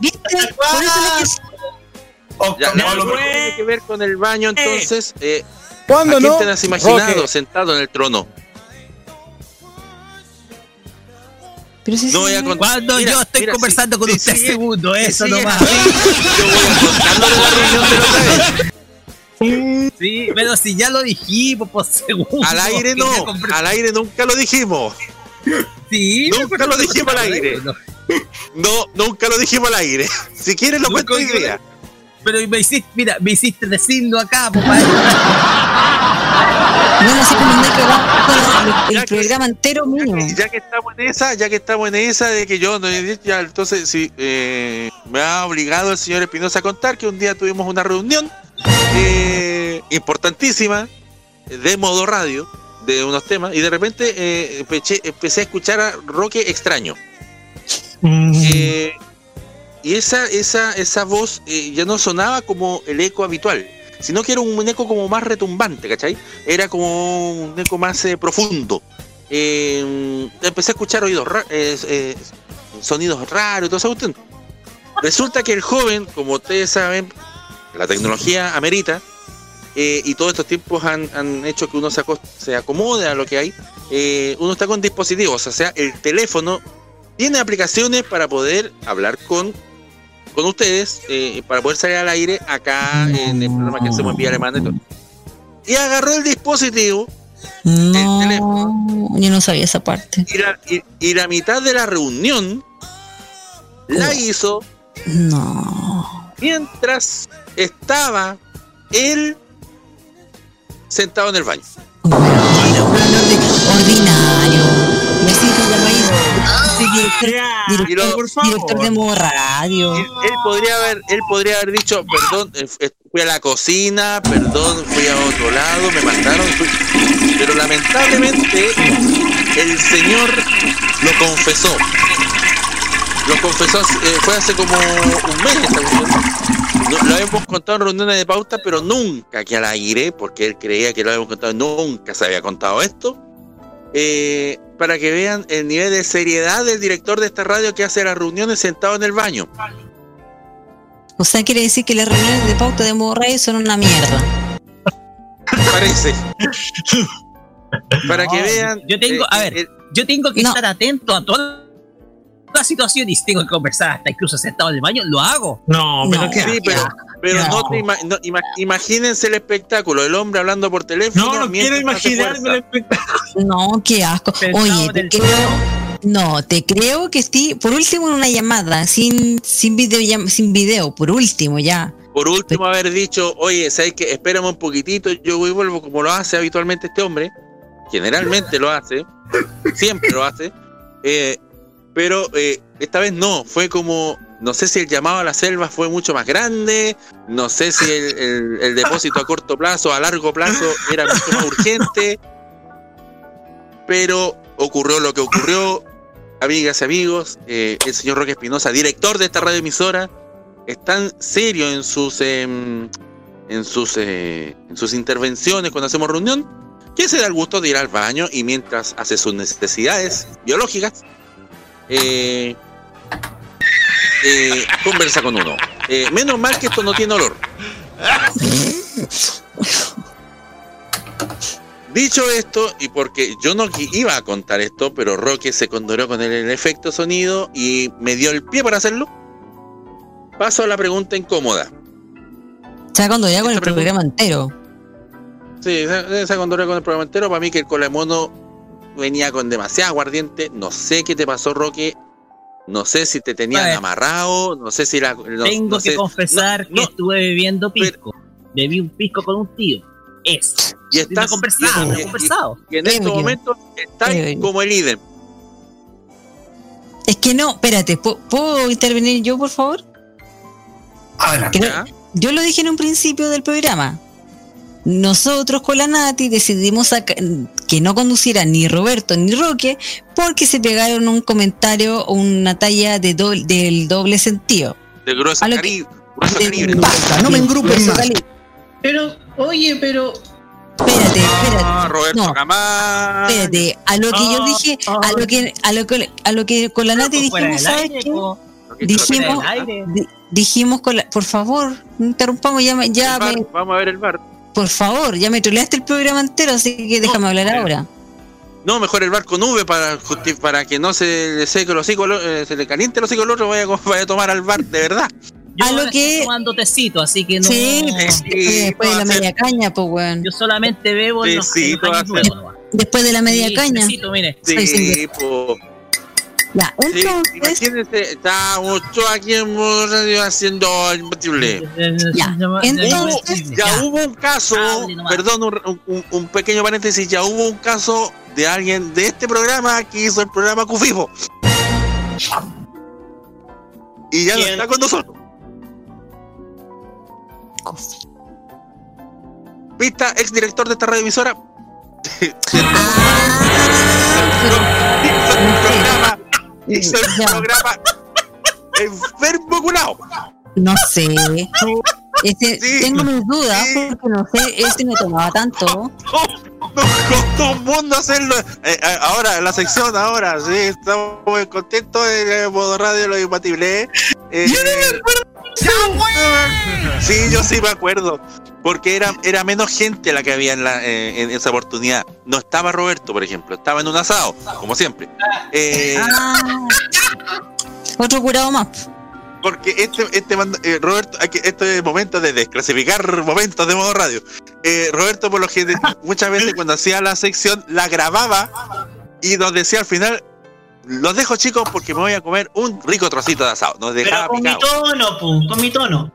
¿Viste? Por eso le quise- Ya, no, lo que tiene que ver con el baño, entonces, eh, ¿Cuándo ¿a quién no? te has imaginado sentado en el trono? Pero si No voy a contar. Cuando Mira, yo estoy mira, conversando si- con si usted sigue- segundo, si eso sigue nomás. así, Yo voy a contarlo de la reunión de la otra vez. (laughs) Sí, pero si ya lo dijimos por segundo. Al aire no, al aire nunca lo dijimos. Sí, Nunca lo dijimos al aire. No, nunca lo dijimos al aire. (laughs) Si quieres lo Nunca cuento hoy día. Pero me hiciste, mira, me hiciste decirlo acá, papá. Bueno, así como no que hablar con el, Ya el que- programa entero mío. Ya que estamos en esa, ya que estamos en esa de que yo no ya entonces sí eh, me ha obligado el señor Espinosa a contar que un día tuvimos una reunión eh, importantísima de modo radio de unos temas y de repente eh, empeché- empecé a escuchar a Roque extraño. Eh, y esa, esa, esa voz eh, ya no sonaba como el eco habitual, sino que era un eco como más retumbante, ¿cachai? Era como un eco más profundo. Empecé a escuchar oídos ra- sonidos raros y esa cuestión. Resulta que el joven, como ustedes saben, la tecnología amerita, eh, y todos estos tiempos han, han hecho que uno se, acomode a lo que hay. eh, uno está con dispositivos, o sea, el teléfono tiene aplicaciones para poder hablar con, con ustedes, eh, para poder salir al aire acá en el programa que hacemos en Vía Alemana y todo. Y agarró el dispositivo No, yo no sabía esa parte. y la, y- y la mitad de la reunión la hizo No. mientras estaba él sentado en el baño. Ordinario. Me siento director, Y lo- director, director de modo radio. Él, él podría haber, él podría haber dicho, perdón, eh, eh, fui a la cocina, perdón, fui a otro lado, me mandaron, fui-". pero lamentablemente el señor lo confesó. Lo confesó, eh, fue hace como un mes esta cuestión. No, lo habíamos contado en reuniones de pauta, pero nunca que al aire, porque él creía que lo habíamos contado, nunca se había contado esto. Eh, para que vean el nivel de seriedad del director de esta radio que hace las reuniones sentado en el baño. O sea, quiere decir que las reuniones de pauta de modo radio son una mierda. Parece. (laughs) Para que vean. Yo tengo, eh, a ver, eh, yo tengo que estar atento a toda la situación y si tengo que conversar hasta incluso sentado en el baño, lo hago. No, pero sí, pero, pero no, No. te ima- no, ima- imagínense el espectáculo, el hombre hablando por teléfono. No, no quiero imaginarme el espectáculo. No, qué asco. Sentado Oye, te creo. No, te creo que sí. Por último, en una llamada, sin, sin, video, sin video, por último, ya. Por último, haber dicho, oye, ¿sabes qué? Espérame un poquitito, yo voy y vuelvo como lo hace habitualmente este hombre. Generalmente lo hace, siempre lo hace. eh, pero eh, esta vez no, fue como, no sé si el llamado a la selva fue mucho más grande, no sé si el, depósito a corto plazo, a largo plazo era mucho más urgente. Pero ocurrió lo que ocurrió. Amigas y amigos, eh, el señor Roque Espinosa, director de esta radioemisora, es tan serio en sus em, en sus eh, en sus intervenciones cuando hacemos reunión que se da el gusto de ir al baño y mientras hace sus necesidades biológicas eh, eh, conversa con uno. Eh, menos mal que esto no tiene olor. Dicho esto, y porque yo no iba a contar esto, pero Roque se condoró con el, el efecto sonido y me dio el pie para hacerlo, paso a la pregunta incómoda. Se cuando ya con el programa entero. Sí, se, se condoró con el programa entero. Para mí que el colemono venía con demasiado aguardiente. No sé qué te pasó, Roque. No sé si te tenían amarrado. No sé si la. no- Tengo no que sé- confesar que estuve bebiendo pisco. Bebí un pisco con un tío. Eso. Y no estás- conversado, y- no conversado. Y en estos momentos está como el idem. Es que no, espérate, ¿pu- ¿puedo intervenir yo, por favor? No- yo lo dije en un principio del programa. Nosotros con la Nati decidimos saca- que no conduciera ni Roberto ni Roque porque se pegaron un comentario o una talla de doble- del doble sentido. De grueso calibre. Basta, no me engrupes más. Pero, oye, pero. Espérate, espérate. Ah, Roberto No. Camás. Espérate, a lo que yo dije, a lo que, a lo que, a lo que con la Nati fuera dijimos, ¿sabes aire, qué? Dijimos, dijimos con la, por favor, no interrumpamos, ya, me- ya bar, me- Vamos a ver el bar. Por favor, ya me troleaste el programa entero, así que déjame hablar ahora. No, mejor el bar con V para, justi- para que no se le seque los hocico, eh, se le caliente los hocico al otro, vaya, a- (laughs) vaya a tomar al bar, de verdad. Yo A lo que- estoy tomando tecito, así que no. Sí, pues, después de la media caña, pues weón. Yo solamente bebo en los. Después de la media Sí, caña. tecito, mire. Soy Sí, po. Ya, Sí, entonces, imagínense, estábamos todos aquí en modo radio haciendo imposible. ya, entonces, Ya, Ya. hubo un caso, perdón, un, un- un pequeño paréntesis, ya hubo un caso de alguien de este programa que hizo el programa Cufifo. Y ya no ¿Quién? está con nosotros. Pista, ex director de esta radioemisora. hizo el programa, hizo el Ya. programa enfermo curado. no sé. Ese, Sí, tengo mis dudas sí. porque no sé, ese no tomaba tanto. Nos costó un mundo hacerlo. Eh, eh, ahora, la sección, ahora, sí, estamos muy contentos de modo radio lo imbatible. Eh, Sí, yo sí me acuerdo. Porque era, era menos gente la que había en, la, eh, en esa oportunidad. No estaba Roberto, por ejemplo. Estaba en un asado, como siempre. Eh, Ah, otro curado más. porque este, este eh, Roberto, hay que- este es momento de desclasificar momentos de modo radio. Eh, Roberto, por lo que muchas veces cuando hacía la sección, la grababa y nos decía al final: Los dejo chicos porque me voy a comer un rico trocito de asado. Nos Pero dejaba con mi tono, pu, con mi tono.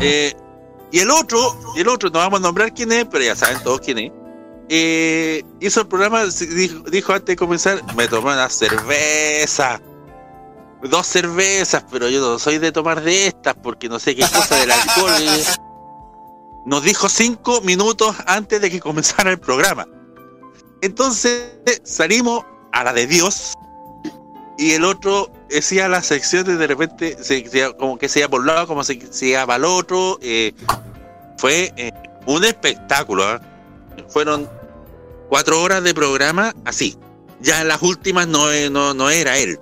Eh, y el otro, y el otro, no vamos a nombrar quién es, pero ya saben todos quién es. Eh, hizo el programa, dijo antes de comenzar, me tomé una cerveza. Dos cervezas, pero yo no soy de tomar de estas porque no sé qué cosa del alcohol. eh. (laughs) Nos dijo cinco minutos antes de que comenzara el programa. Entonces salimos a la de Dios y el otro decía las secciones de repente se, como que se iba por un lado como se, se iba para el otro eh, fue eh, un espectáculo ¿ah? fueron cuatro horas de programa así ya en las últimas no, eh, no, no era él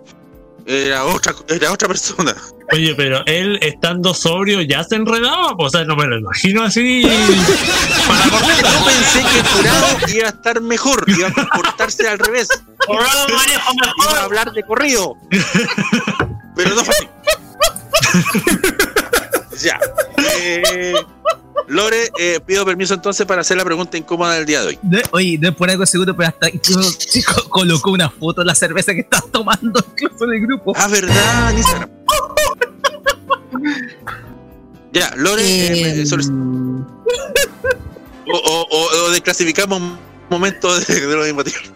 era otra era otra persona. Oye, pero él estando sobrio ya se enredaba, pues, o sea, no me lo imagino así. Para cortar. yo pensé que el jurado iba a estar mejor iba a comportarse al revés. Manejo iba a hablar de corrido. Pero no fue así. (laughs) Ya eh, Lore, eh, pido permiso entonces para hacer la pregunta incómoda del día de hoy. No, oye, no es por algo seguro, pero hasta incluso chico, colocó una foto de la cerveza que estás tomando incluso en el grupo. Ah, verdad, en Instagram. Ya, Lore, eh, Eh, o, o, o- o desclasificamos momento de, de los imbatibles.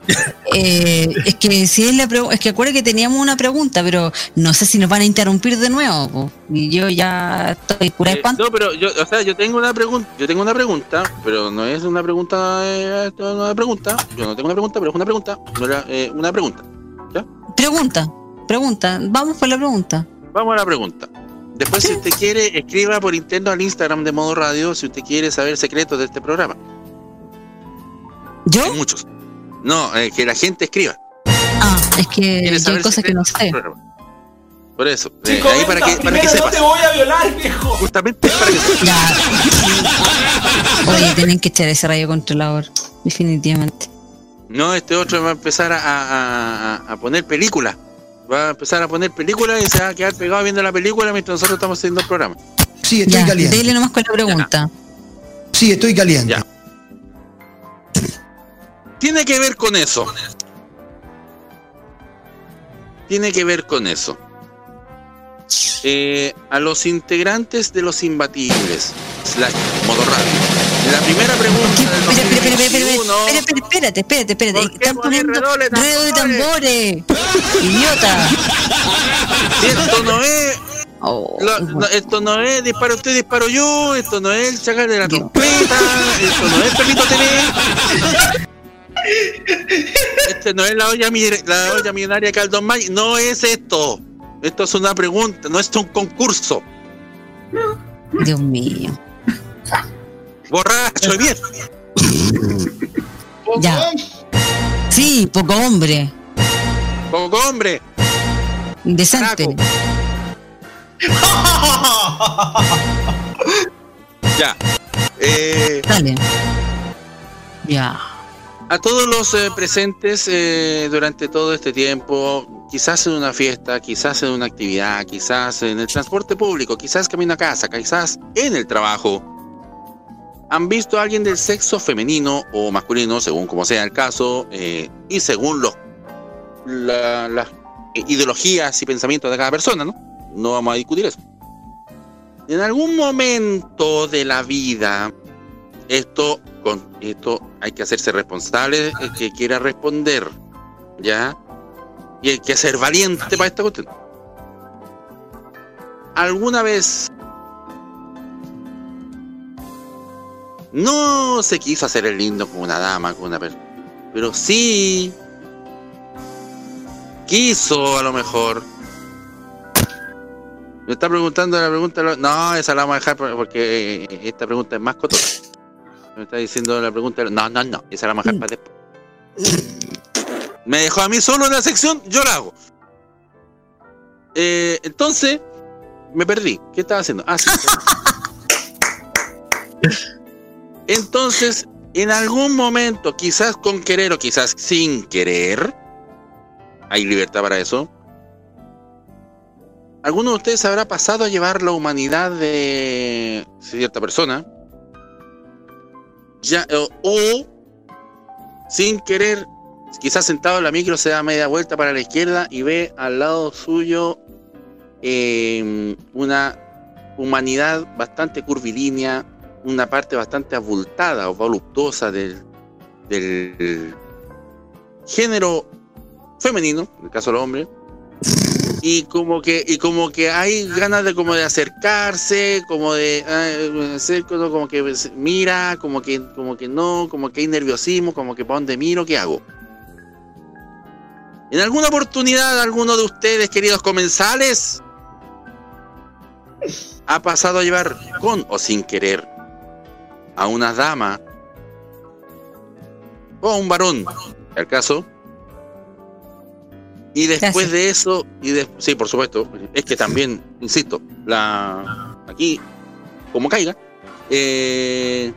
Eh, es que si es la es que acuerda que teníamos una pregunta, pero no sé si nos van a interrumpir de nuevo. Y yo ya estoy cura de Eh, no, pero yo, o sea, yo tengo una pregunta, yo tengo una pregunta, pero no es una pregunta, eh, no es una pregunta, yo no tengo una pregunta, pero es una pregunta, no era, eh, una pregunta. Pregunta, pregunta, vamos por la pregunta. Vamos a la pregunta. Después, si usted quiere, escriba por interno al Instagram de Modo Radio si usted quiere saber secretos de este programa. ¿Yo? Hay muchos. No, eh, que la gente escriba. Ah, es que ¿Quiere hay cosas que no sé. Por eso. eh, ahí para que, para que no sepas. te voy a violar, viejo. Justamente para que sepas. Oye, tienen que echar ese radio controlador, definitivamente. No, este otro va a empezar a, a- a- a poner películas. Va a empezar a poner películas y se va a quedar pegado viendo la película mientras nosotros estamos haciendo el programa. Sí, estoy Ya, caliente. dele nomás con la pregunta. Sí, estoy caliente. Ya. Tiene que ver con eso. Tiene que ver con eso. Eh, a los integrantes de los imbatibles, slash modo radio. La primera pregunta Espera, espera, espera, espera, 2021, espera, espera, espérate, espérate, espérate. Están poniendo redoble, de tambores. Idiota. Esto no es. Oh, lo- no, esto no es disparo usted, disparo yo. Esto no es el chacal de la trompeta. Esto no es Pepito TV. Este no es la olla, mi- la olla millonaria de Caldón May. No es esto. Esto es una pregunta, no es un concurso. Dios mío. Borracho, bien. Ya. Sí, poco hombre. Poco hombre. Indecente. (laughs) Ya. Eh, Dale. Ya. A todos los eh, presentes eh, durante todo este tiempo, quizás en una fiesta, quizás en una actividad, quizás en el transporte público, quizás camino a casa, quizás en el trabajo, han visto a alguien del sexo femenino o masculino, según como sea el caso, eh, y según los, la- las ideologías y pensamientos de cada persona, ¿no? No vamos a discutir eso. En algún momento de la vida, esto, con esto hay que hacerse responsable, el que quiera responder, ¿ya? Y hay que ser valiente para esta cuestión. ¿Alguna vez no se quiso hacer el lindo con una dama, con una persona? Pero sí quiso a lo mejor. Me está preguntando la pregunta. No, esa la vamos a dejar por- porque eh, esta pregunta es más cotosa. Me está diciendo la pregunta. No, no, no. Esa la dejar para después. Me dejó a mí solo en la sección, yo la hago. Eh, entonces, me perdí. ¿Qué estaba haciendo? Ah, sí. (laughs) Entonces, en algún momento, quizás con querer o quizás sin querer, hay libertad para eso. ¿Alguno de ustedes habrá pasado a llevar la humanidad de cierta persona? Ya, o, o, sin querer, quizás sentado en la micro se da media vuelta para la izquierda y ve al lado suyo eh, una humanidad bastante curvilínea, una parte bastante abultada o voluptuosa del, del género femenino, en el caso del hombre, y como que y como que hay ganas de como de acercarse como de ah, hacer como que mira como que como que no como que hay nerviosismo como que para dónde miro qué hago en alguna oportunidad alguno de ustedes queridos comensales ha pasado a llevar con o sin querer a una dama o a un varón el caso y después de eso, y de- sí, por supuesto, es que también, insisto, la aquí, como caiga, eh,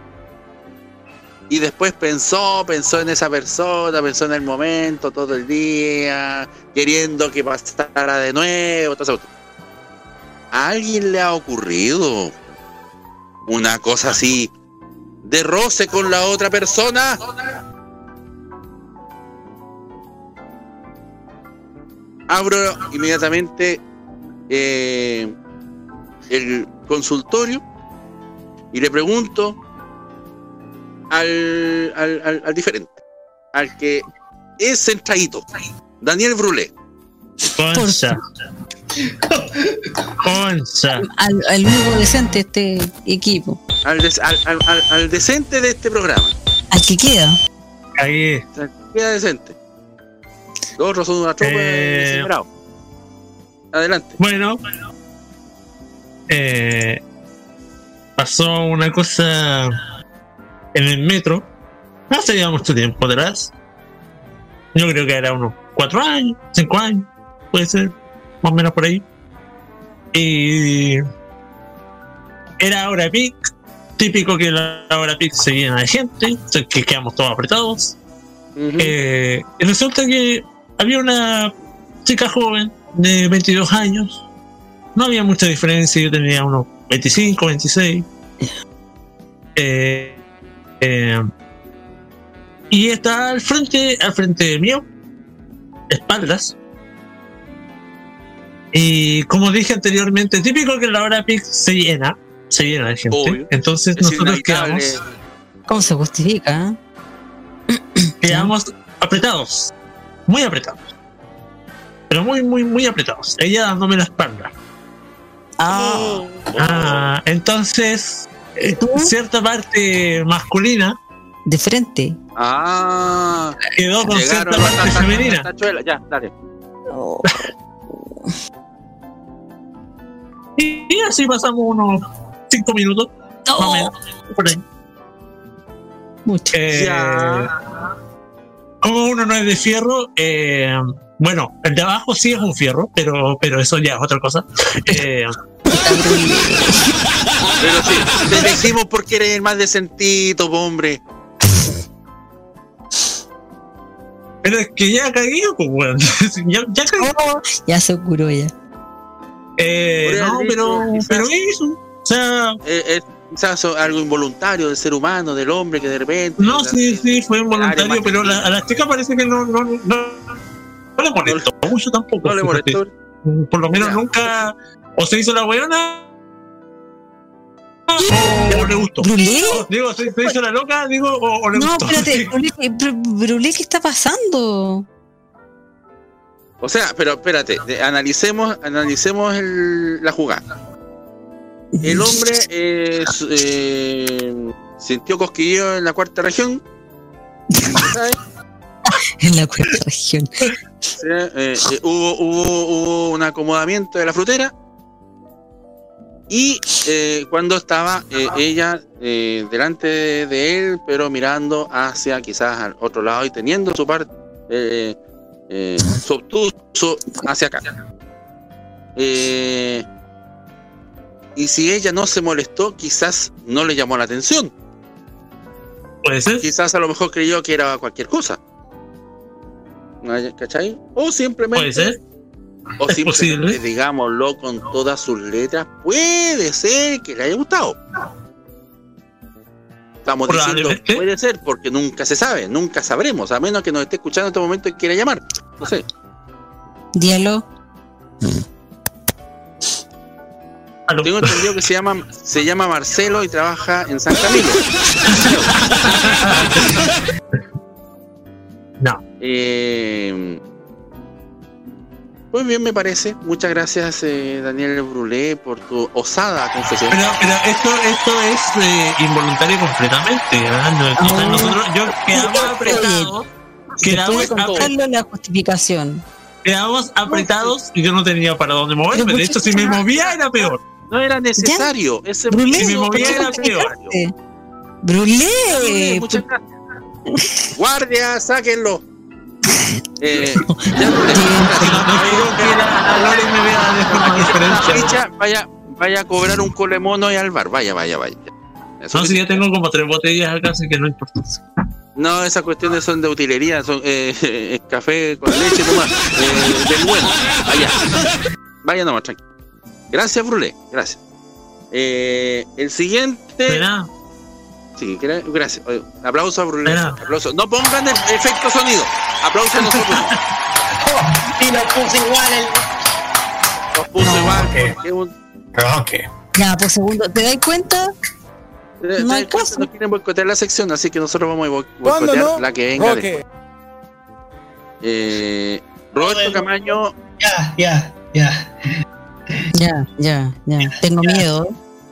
y después pensó, pensó en esa persona, pensó en el momento, todo el día, queriendo que pasara de nuevo, cuestión. ¿A alguien le ha ocurrido una cosa así de roce con la otra persona? Abro inmediatamente eh, el consultorio y le pregunto al, al, al- al diferente. al que es centradito, Daniel Brulé. Concha. Concha. Al, al único decente de este equipo. Al, des- al- al- al- al decente de este programa. Al que queda. Ahí. Queda decente. Los otros son una tropa Eh. de. Adelante. Bueno, eh, pasó una cosa en el metro. Hace ya mucho tiempo atrás. Yo creo que era unos cuatro años, cinco años, puede ser, más o menos por ahí. Y era hora pic, típico que la hora pic se llena de gente, que quedamos todos apretados. Eh, y resulta que había una chica joven de 22 años. No había mucha diferencia, yo tenía unos 25, 26. Eh, eh, y está al frente, al frente mío, espaldas. Y como dije anteriormente, típico que la hora pic se llena, se llena de gente. Obvio. Entonces Es nosotros quedamos, ¿Cómo se justifica? eh? quedamos apretados, muy apretados. Pero muy, muy, muy apretados. Ella dándome la espalda. Ah, Ah, entonces, eh, cierta parte masculina de frente. Ah. quedó con Llegaron cierta parte femenina. las tachuelas. Ya, dale. Y, y así pasamos unos 5 minutos. Más o menos. Por ahí. Mucho. Eh, como uno no es de fierro, eh, bueno, el de abajo sí es un fierro, pero, pero eso ya es otra cosa. Eh, Pero sí, te decimos porque eres el más decentito, hombre. pero es que ya cagué, pues, weón. (laughs) ya, ya cagué. Ya se curó ya. Eh, no, pero, pero eso. O sea, Eh, es quizás algo involuntario del ser humano, del hombre que de repente. no, sí, sí, fue involuntario, pero la- a la chica parece que no, no, no, no le molestó mucho tampoco. No le fíjate. molestó. (laughs) Por lo menos Ya. nunca o se hizo la weona o le gustó. ¿Brulé? Digo, se, se hizo la loca, digo, o, o le No, gustó. espérate, (laughs) Brulé, Bru- Brulé, ¿qué está pasando? O sea, pero espérate, analicemos, analicemos el- la jugada. El hombre eh, eh, sintió cosquilleo en la cuarta región. ¿sabes? (laughs) En la cuarta región. Eh, hubo, hubo, hubo un acomodamiento de la frutera. Y eh, cuando estaba eh, ella eh, delante de, él, pero mirando hacia quizás al otro lado y teniendo su parte, su obtuso hacia acá. Y si ella no se molestó, quizás no le llamó la atención. Puede ser. Quizás a lo mejor creyó que era cualquier cosa. ¿Cachai? O simplemente. Puede ser. O (laughs) Es simplemente, posible. digámoslo con todas sus letras, puede ser que le haya gustado. Estamos diciendo, puede ser, porque nunca se sabe, nunca sabremos, a menos que nos esté escuchando en este momento y quiera llamar. No sé. Diálogo. Tengo entendido que se llama, se llama Marcelo y trabaja en San Camilo. No. Eh, muy bien, me parece. Muchas gracias, eh, Daniel Brulé, por tu osada confesión. Pero, pero esto, esto es eh, involuntario completamente. ¿verdad? No, sea, nosotros, yo quedamos apretados. Quedamos, contarle la justificación. quedamos apretados y yo no tenía para dónde moverme. De hecho, si me movía era peor. No era necesario. Ese Brulé, si me movía era muchas peor. gracias. Brulé. Muchas gracias. Guardia, sáquenlo. Eh, ya no. Ficha, vaya, vaya a cobrar un colemono y al bar. Vaya, vaya, vaya. Eso No, si ya tengo como tres botellas acá, así que no importa. No, esas cuestiones son de utilería, son eh, eh, café con leche nomás. Eh, del bueno. Vaya. Vaya nomás, tranquilo. Gracias, Brulé. Gracias. Eh, el siguiente. Sí, gra- gracias. Oye, Aplauso a Brulé. Aplauso. No pongan el efecto sonido. Aplauso a nosotros. (laughs) Y lo puse igual el. Nos puso igual. porque un- Ya, por segundo, ¿te das cuenta? No hay eh, no quieren boicotear la sección, así que nosotros vamos a bo- ¿Cuándo boicotear no? la que venga Roque. después. Eh, Roberto Camaño. Ya, ya, ya. Ya, ya, ya. Tengo miedo.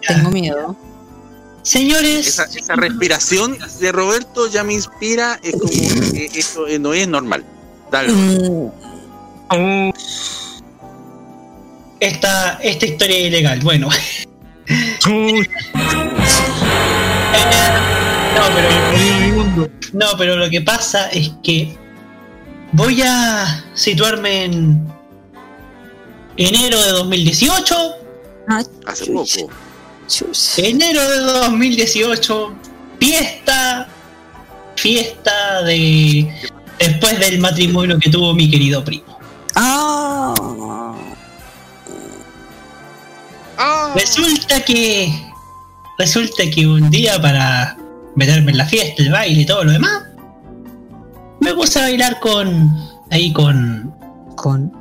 Tengo miedo. Señores. Esa, esa respiración de Roberto ya me inspira. Es como. eh, esto eh, no es normal. Dale. Mm, Esta, esta historia es ilegal. Bueno. (laughs) no, pero. No, pero lo que pasa es que voy a situarme en enero de 2018. Hace poco. Enero de 2018. Fiesta. Fiesta de. Después del matrimonio que tuvo mi querido primo. Ah. Resulta que. Resulta que un día para meterme en la fiesta, el baile y todo lo demás. Me puse a bailar con. Ahí con. Con.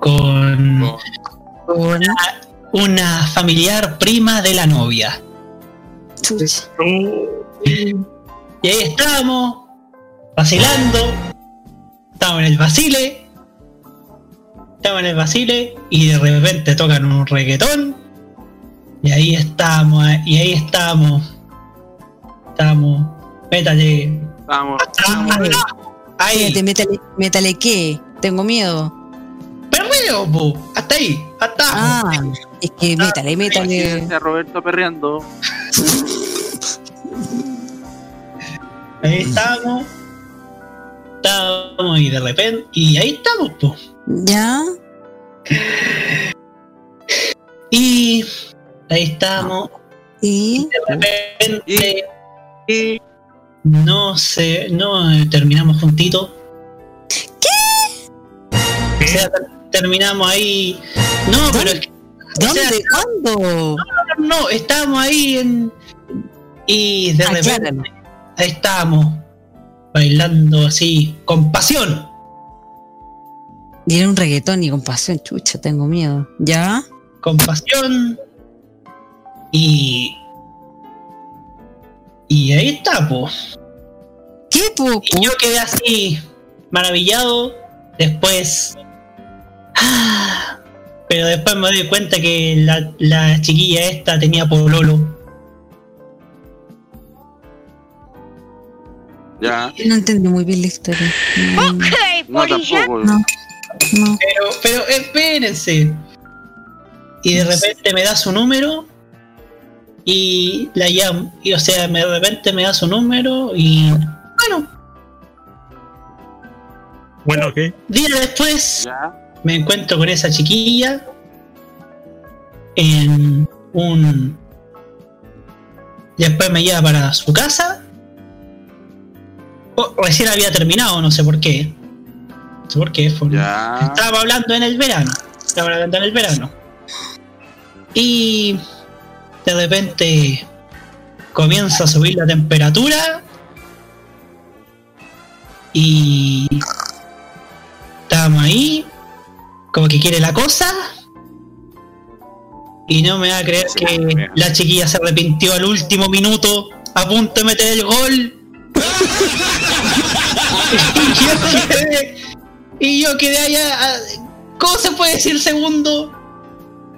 Con. Una, una familiar prima de la novia. Y ahí estábamos. Vacilando. Estábamos en el vacile. Estábamos en el vacile. Y de repente tocan un reggaetón. Y ahí estamos. Y ahí estamos. Estamos. Métale. Vamos. Ahí. Espérate, métale, métale qué. Tengo miedo. Perreo, po. Hasta ahí. Hasta Ah, es que métale, métale. A Roberto perreando. (laughs) Ahí estamos. Estamos y de repente. Y ahí estamos, po. ¿Ya? Y ahí estamos. Y de repente. No sé, no eh, terminamos juntitos. ¿Qué? O sea, terminamos ahí. No, pero es que. o sea, ¿Dónde? ¿Cuándo? no, no, no, estábamos ahí en. Y de repente. Ahí estábamos. Bailando así, con pasión. Y era un reggaetón y con pasión, chucha, tengo miedo. ¿Ya? Con pasión. Y. Y ahí está, po. ¿Qué, po? Y yo quedé así, maravillado. Después. Pero después me doy cuenta que la, la chiquilla esta tenía pololo. Ya. No entendí muy bien la historia. Mm, No, tampoco. No. No. Pero, pero espérense. Y de repente me da su número. Y la llamo. Y o sea, de repente me da su número. Y bueno, Bueno, ¿qué? días después me encuentro con esa chiquilla. En un. Después me lleva para su casa. Oh, recién había terminado, no sé por qué. No sé por qué. fue- Estaba hablando en el verano. Estaba hablando en el verano. Y de repente comienza a subir la temperatura. Y estábamos ahí. Como que quiere la cosa. Y no me va a creer que la chiquilla se arrepintió al último minuto. A punto de meter el gol. (laughs) y yo quedé, y yo quedé allá. ¿Cómo se puede decir segundo?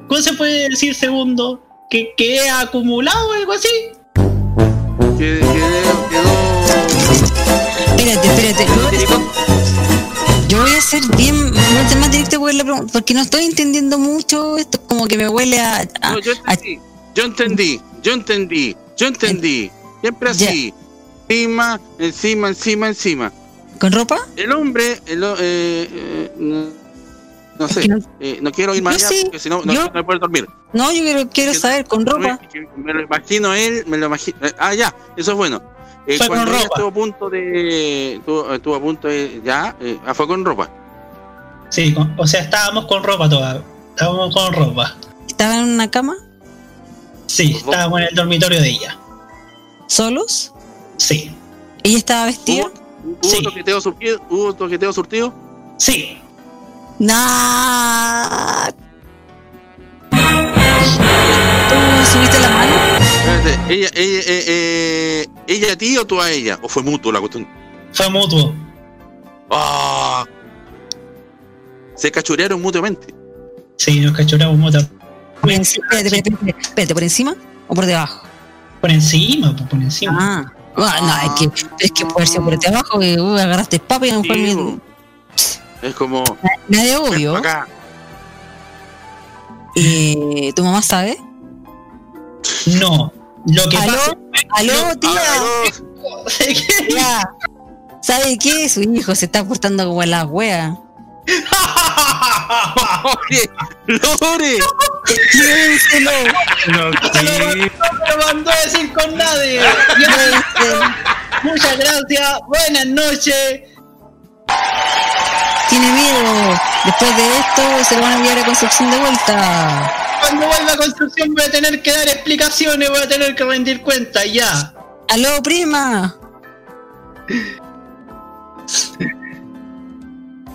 ¿Cómo se puede decir segundo? ¿Que quedé acumulado o algo así? Espérate, espérate. Yo voy a ser bien voy a ser más directa porque, la pregun- porque no estoy entendiendo mucho. Esto como que me huele a. a- No, yo entendí, yo entendí, yo entendí, yo entendí. Siempre así. Encima, encima, encima, encima. ¿Con ropa? El hombre, el, eh, eh, no, no sé, eh, no quiero ir más allá sí, porque si no, no, yo- no a poder dormir. No, yo quiero, quiero saber, con ropa. Me, me lo imagino él, me lo imagino. eh, Ah, ya, eso es bueno. Eh, Fue cuando con ropa. estuvo a punto de. Estuvo, estuvo a punto de. Ya, eh, ah, fue con ropa. Sí, con- o sea, estábamos con ropa toda. Estábamos con ropa. ¿Estaba en una cama? Sí, estábamos en el dormitorio de ella. ¿Solos? Sí. ¿Ella estaba vestida? ¿Hubo toqueteo surtido? ¿Hubo toqueteo surtido? Sí. Nah. Ella, ella, eh, eh, ¿ella a ti o tú a ella? ¿O fue mutuo la cuestión? Fue mutuo. Ah, Se cachurearon mutuamente. Sí, nos cachuramos mutuamente. Espérate, espérate, espérate, espérate, ¿por encima o por debajo? Por encima, pues, por encima. Ah, ah, no, es que, es que puede ser por debajo, que uh, agarraste papa y mejor Sí, me- Es como. nada de obvio. Acá. Eh, ¿Tu mamá sabe? No. Lo que ¿Aló? pasa. ¿Aló, tía? Tía, ¿Sabe qué? Su hijo se está portando como la wea. Oye, Lore. Llévenselo. No lo mandó a decir con nadie. Muchas gracias. Buenas noches. Tiene miedo. Después de esto se lo van a enviar a construcción de vuelta. Cuando vuelva a construcción voy a tener que dar explicaciones, voy a tener que rendir cuenta ya. ¡Aló, prima!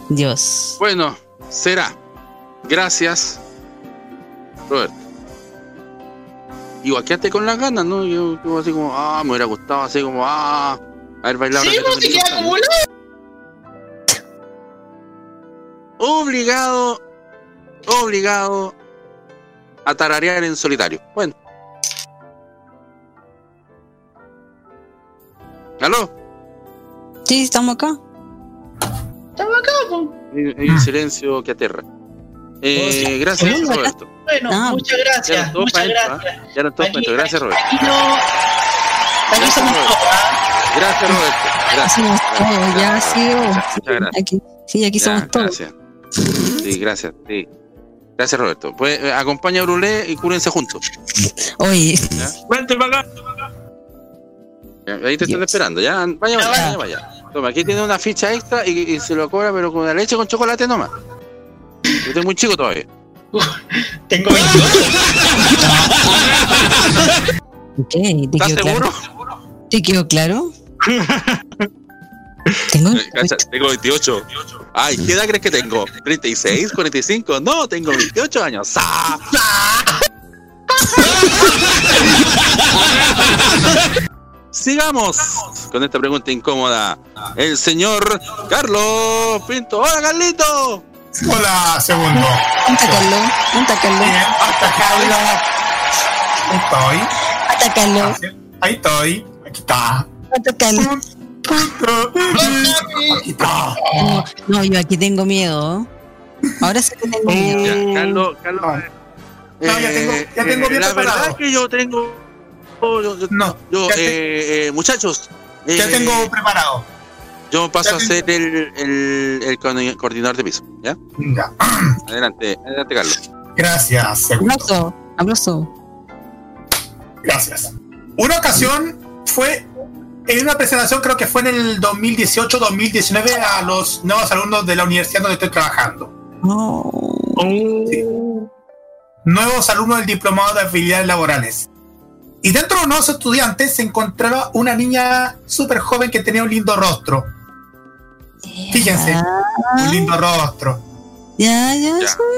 Dios. Bueno, será. Gracias, Roberto. Igual quédate con las ganas, ¿no? Yo, yo así como, ah, me hubiera gustado así como, ah, haber bailado. Sí, pues, si acumulado. Obligado, obligado a tararear en solitario. Bueno. ¿Aló? Sí, estamos acá. Estamos acá, pues. Hay hay un silencio que aterra. Eh, gracias, Segundo, Roberto. Bueno, Ah. muchas Ya gracias. Muchas gracias. ¿ah? Ya eran todos adentro. Gracias, Roberto. Aquí no. Aquí somos todos, ¿ah? Gracias, Roberto. Gracias. Somos todos, ya, Gracias, sí, oh. gracias, Muchas gracias. Aquí, sí, aquí Ya, somos todos. Gracias. Sí, gracias. Sí. Gracias, Roberto. Pues eh, acompaña a Brulé y cúrense juntos. Oye, ¿ya? Vente para acá. Ahí te están esperando. Ya, vaya, vaya, vaya, vaya. Toma, aquí tiene una ficha extra y, y se lo cobra, pero con la leche con chocolate nomás. Yo estoy muy chico todavía. Tengo 28. (laughs) ok, ¿te ¿Estás quedó seguro? claro? ¿Te quedó claro? (laughs) Tengo Eh, Tengo 28. Ay, ¿qué edad crees que tengo? ¿36? ¿45? No, tengo 28 años. ¡Sa! Sigamos con esta pregunta incómoda. El señor Carlos Pinto. ¡Hola, Carlito! Hola, segundo. Atácalo, atácalo, Atacarlo. Ahí estoy. atácalo, Ahí estoy. Aquí está. atácalo. Aquí No, no, yo aquí tengo miedo. Ahora sí que tengo miedo. Ya, Carlos, Carlos. No, ya tengo- ya tengo bien La preparado. verdad que yo tengo. Yo, yo- No, yo, ya te- eh, eh, muchachos. Ya eh, tengo preparado. Yo paso ya a ser el, el, el co- coordinador de piso. ¿Ya? Ya. Adelante, adelante, Carlos. Gracias. Aplauso, aplauso. Gracias. Una ocasión fue en una presentación, creo que fue en el 2018-2019, a los nuevos alumnos de la universidad donde estoy trabajando. Sí. Nuevos alumnos del diplomado de habilidades laborales. Y dentro de unos estudiantes se encontraba una niña súper joven que tenía un lindo rostro. Fíjense, un lindo rostro.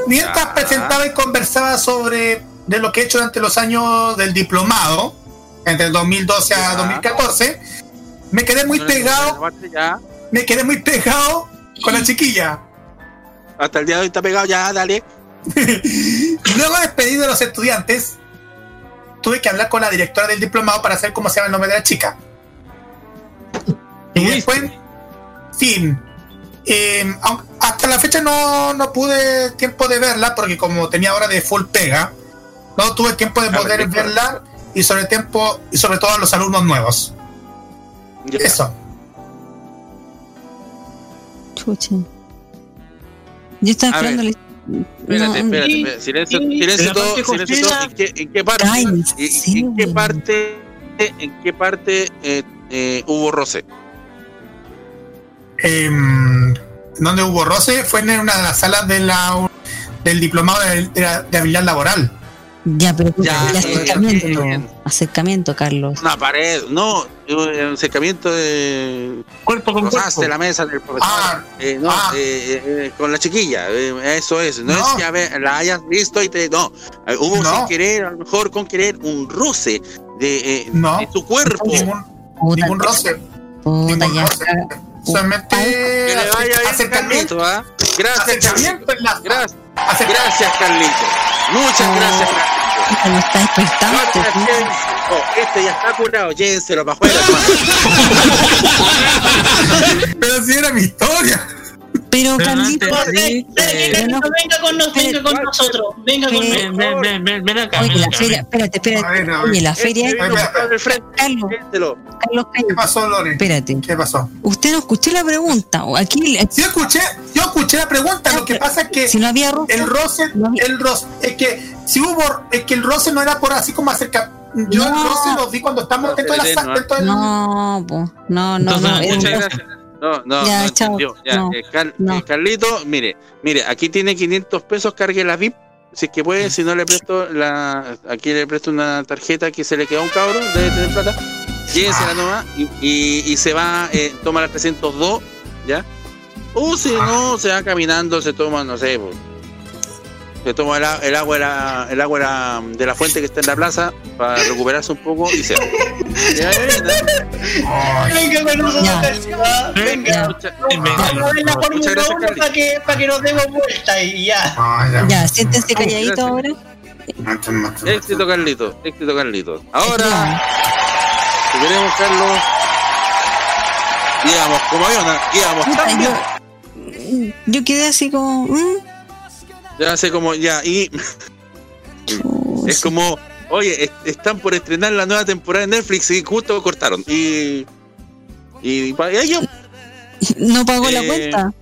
Mientras presentaba y conversaba sobre de lo que he hecho durante los años del diplomado, entre el 2012 a Ya. 2014, me quedé muy pegado, Ya. me quedé muy pegado con la chiquilla. Hasta el día de hoy está pegado, ya, dale. (laughs) Luego despedido de los estudiantes, tuve que hablar con la directora del diplomado para saber cómo se llama el nombre de la chica. Y después, sí, eh, aun- hasta la fecha no, no pude tiempo de verla porque como tenía hora de full pega, no tuve tiempo de Ah, poder verla y sobre tiempo y sobre todo a los alumnos nuevos. Ya. Eso. Chucha. Yo estaba esperando. la- Espérate, espérate, espérate. Silencio, silencio todo, silencio todo. ¿En qué, en qué parte? Cállense, y- ¿En qué parte? ¿En qué parte eh, eh, hubo roce? Em, donde hubo roce fue en una de las salas de la, del diplomado de, de de habilidad laboral. Ya, pero Ya, el acercamiento, eh, no. Acercamiento, Carlos. Una pared, no, un acercamiento de. Cuerpo con cuerpo. la mesa del profesor. Ah, Eh, no, ah. eh, eh, con la chiquilla, eh, eso es. No, No. es que a ver, la hayas visto y te. No, Eh, hubo No. sin querer, a lo mejor con querer, un roce de, eh, No. de tu cuerpo. Ningún, Puta, ningún roce. puta, ningún ya. roce. Solamente Que le vaya bien, acercamiento. Carlito, ¿ah? Gracias, Acercamiento en la- Gracias. Gracias, Carlito. Muchas gracias, Carlito. No está. Otra, llévense- oh, este ya está curado, llévenselo para afuera, Pero si era mi historia. Pero Pero Carlito, antes, sí, Dale, eh, Carlito, venga con, nos, venga con nosotros. Venga con Ven, nosotros. Ven, ven, ven, ven acá. oye, la feria, espérate, espérate. Oye, la feria. Este, Carlos, ¿Qué pasó, Lore? espérate. ¿Qué pasó? Usted no escuchó la pregunta. o Aquí, Yo escuché, yo escuché la pregunta, lo que pasa es que si no había roce, el roce, no había- el roce, es que si hubo, es que el roce no era por así como acerca. Yo el No. roce lo vi cuando estamos dentro de la sala, dentro del- No, po, no, no, Entonces, no. Muchas gracias. No, no, Ya, no chao. entendió. Ya, No, eh, Car- no. eh, Carlito, mire, mire, aquí tiene 500 pesos, cargue la VIP. Si es que puede, si no le presto la. Aquí le presto una tarjeta que se le quedó a un cabro, debe tener plata. Llévensela nomás y, y, y se va, eh, toma las 302, ¿ya? O si no, se va caminando, se toma, no sé, pues, se toma el, el agua, de la, el agua de la, de la fuente que está en la plaza para recuperarse un poco y se va. (laughs) Venga con nosotros. Venga. Muchas- gracias, 1 Carlito. para que, para que nos demos vuelta y ya. Ah, ya. Ya, siéntense calladito ahora. Éxito, Carlito. Éxito, Carlito. Ahora, si queremos, Carlos, íbamos como avión, íbamos tan yo, yo quedé así como. mm, Ya sé como, ya, y es como, oye, es- están por estrenar la nueva temporada de Netflix y justo cortaron. Y. Y, pa- y ahí yo, (laughs) No pagó la Eh, cuenta.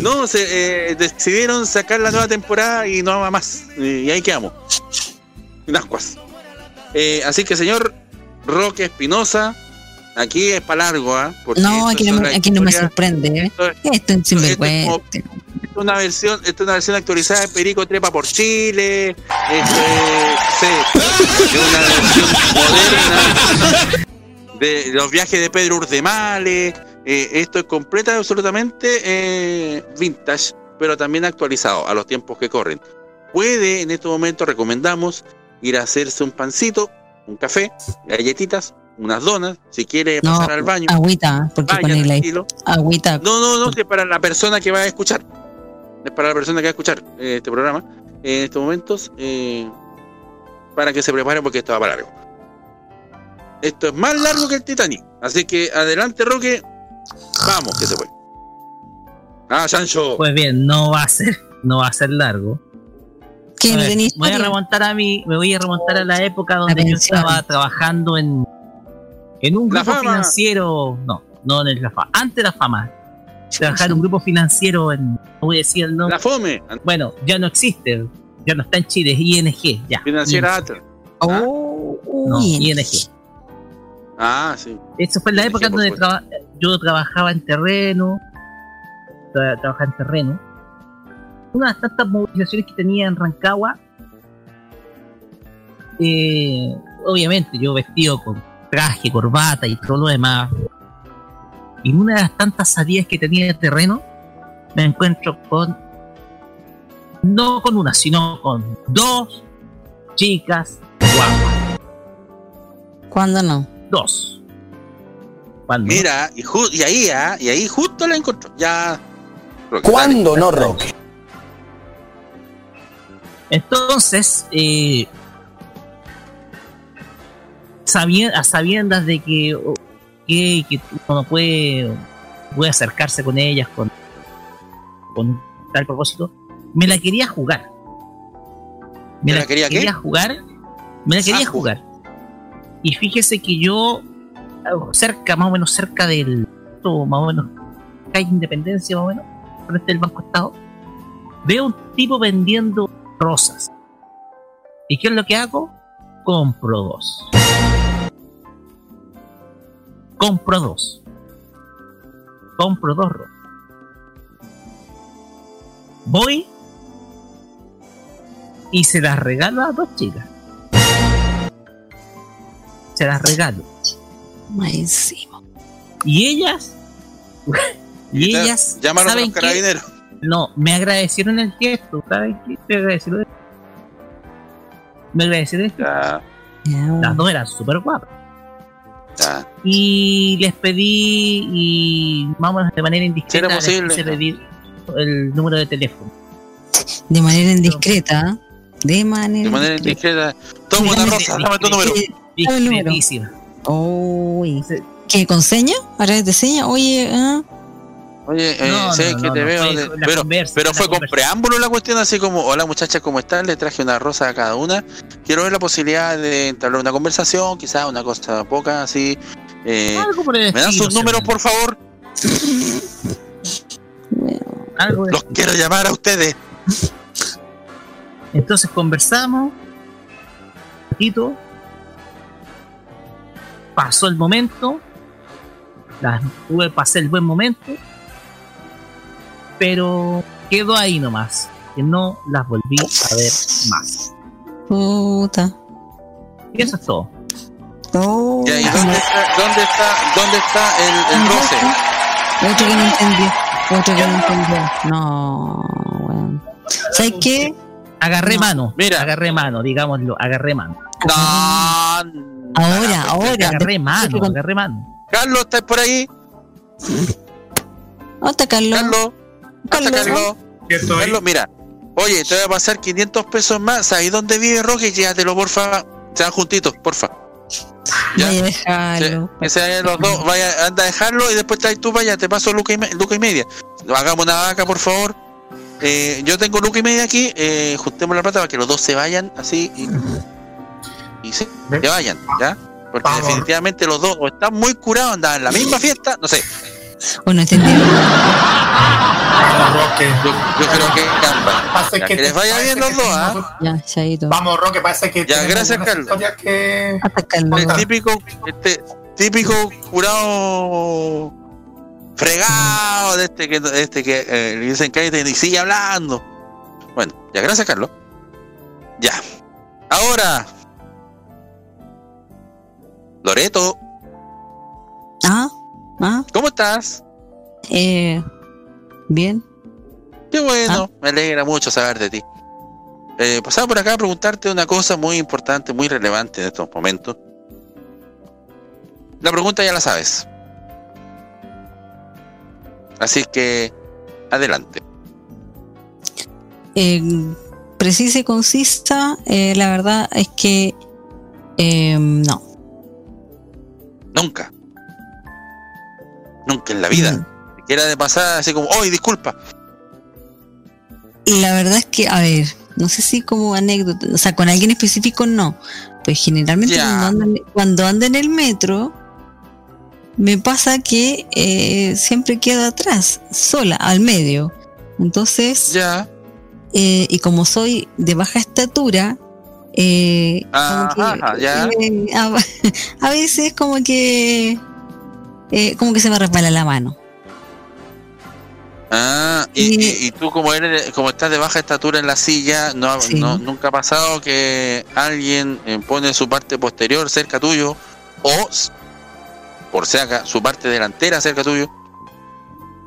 no, se eh, decidieron sacar la nueva temporada y no va más. Y ahí quedamos. Nascuas. Eh, así que, señor Roque Espinosa, aquí es para largo, ¿ah? Porque No, aquí no, aquí no me sorprende. ¿eh? esto es- Esto es esto es sinvergüenza. Es una versión, esto es una versión actualizada de Perico Trepa por Chile. Esto es, sí, es una versión moderna de los viajes de Pedro Urdemales. Eh, esto es completa absolutamente eh, vintage, pero también actualizado a los tiempos que corren. Puede, en estos momentos, recomendamos ir a hacerse un pancito, un café, galletitas, unas donas, si quiere No, pasar al baño. agüita, porque Vaya, tranquilo. Agüita. No, no, no, es para la persona que va a escuchar. Es para la persona que va a escuchar eh, este programa en estos momentos. eh, para que se prepare porque esto va para largo. Esto es más largo que el Titanic. Así que adelante, Roque. Vamos, que se puede. Ah, Sancho. Pues bien, no va a ser, no va a ser largo. ¿Qué? A ¿No ver, tenía me voy a remontar a mí, me voy a remontar a la época donde yo estaba trabajando en, en un grupo financiero, no, no en la fama, antes de la fama. Trabajar en un grupo financiero en, no voy a decir el nombre. La FOME. Bueno, ya no existe, ya no está en Chile, es ING, ya. Financiera ING. Oh, No, uy, ING. Ah, sí. Eso fue en la ING, época donde traba- yo trabajaba en terreno, tra- trabajaba en terreno. Una de las tantas movilizaciones que tenía en Rancagua, eh, obviamente yo vestido con traje, corbata y todo lo demás. Y en una de las tantas salidas que tenía de terreno, me encuentro con, no con una, sino con dos chicas guapas. ¿Cuándo no? Dos. ¿Cuándo? Mira, y, ju- y ahí, ah, y ahí justo la encontró. Ya. Roque, ¿Cuándo no, Roque? Entonces, eh, sabien- a sabiendas de que, o- que, que uno no puede, puede acercarse con ellas con, con tal propósito, me la quería jugar. ¿Te la quería qué? jugar. Me la quería Ah, jugar. Y fíjese que yo, cerca, más o menos cerca del, más o menos, calle Independencia, más o menos, frente del Banco Estado, veo un tipo vendiendo rosas. ¿Y qué es lo que hago? Compro dos. Compro dos. Compro dos rosas. Voy y se las regalo a dos chicas. Se las regalo. Buenísimo. Y ellas. y ellas. Llamaron a ¿saben los qué? carabineros. No, me agradecieron el gesto. ¿Saben qué? Me agradecieron. Me agradecieron el gesto. Las dos eran súper guapas. Y les pedí y vamos de manera indiscreta ¿Será les posible? pedir el número de teléfono. De manera indiscreta. De manera, De manera indiscreta. Toma una rosa, dame tu número. Discretísima. Uy. ¿Qué? ¿Con seña? ¿A través de seña? Oye, ah. Oye, eh, No, sé no, que no, te veo. de- la pero conversa, pero la fue con preámbulo la cuestión, así como: Hola muchachas, ¿cómo están? Le traje una rosa a cada una. Quiero ver la posibilidad de entablar una conversación, quizás una cosa poca, así. Eh, Algo por el ¿Me dan sus números, por favor? Algo Los quiero llamar a ustedes. Entonces conversamos. Un poquito. Pasó el momento. Las, tuve, pasé el buen momento. Pero quedó ahí nomás. Que no las volví a ver más. Puta. Y eso es todo. Oh. Ya, ¿y dónde está, dónde está, dónde está el, el roce? Otro que no entendió. Otro que no entendió. No, weón. ¿Sabes qué? Agarré mano. Mira. Agarré mano, digámoslo. Agarré mano. No, Ahora, ahora. Agarré mano, agarré mano. Carlos, ¿estás por ahí? ¿Dónde está Carlos? Carlos. ¿Dónde está Carlos? Ahí. Carlos, mira. Oye, te voy a pasar 500 pesos más. ¿Sabes dónde vive Roque? Llévatelo, porfa. Se van juntitos, porfa. Ya. Vaya, los dos. Vaya, anda a dejarlo y después traes tú, vaya, te paso Luca y, me- Luca y media. Hagamos una vaca, por favor. Eh, yo tengo Luca y media aquí. Eh, juntemos la plata para que los dos se vayan así y, y se, se vayan, ¿ya? Porque Vamos. definitivamente los dos o están muy curados, andan en la misma fiesta, no sé. Bueno, entendí. (laughs) Vamos, Roque. Yo, yo creo que ambas. Ya, que que les vaya bien los dos, ¿ah? Ya, chaito. Vamos, Roque, parece que. Ya, gracias, Carlos. que. El típico, este típico curado fregado de este que, de este que eh, le dicen cállate y sigue hablando. Bueno, ya gracias Carlos. Ya. Ahora. Loreto, Ah, ah, ¿cómo estás? eh. Bien. Qué bueno, me alegra mucho saber de ti. Eh, pasaba por acá a preguntarte una cosa muy importante, muy relevante en estos momentos. La pregunta ya la sabes. Así que, adelante. Eh, precisa y concisa, eh, la verdad es que eh, no. Nunca. Nunca en la vida. Era de pasar así como, ¡ay, disculpa! La verdad es que, a ver, no sé si como anécdota, o sea, con alguien específico no. Pues generalmente Ya. cuando, ando, en- cuando ando en el metro, me pasa que eh, siempre quedo atrás, sola, al medio. Entonces, Ya. eh, y como soy de baja estatura, eh, como que, Ajá, ya. eh, a, (laughs) a veces como que eh, como que se me resbala la mano. Ah, y, y- y tú como eres, como estás de baja estatura en la silla, no, Sí. no- nunca ha pasado que alguien eh, pone su parte posterior cerca tuyo o por cerca su parte delantera cerca tuyo.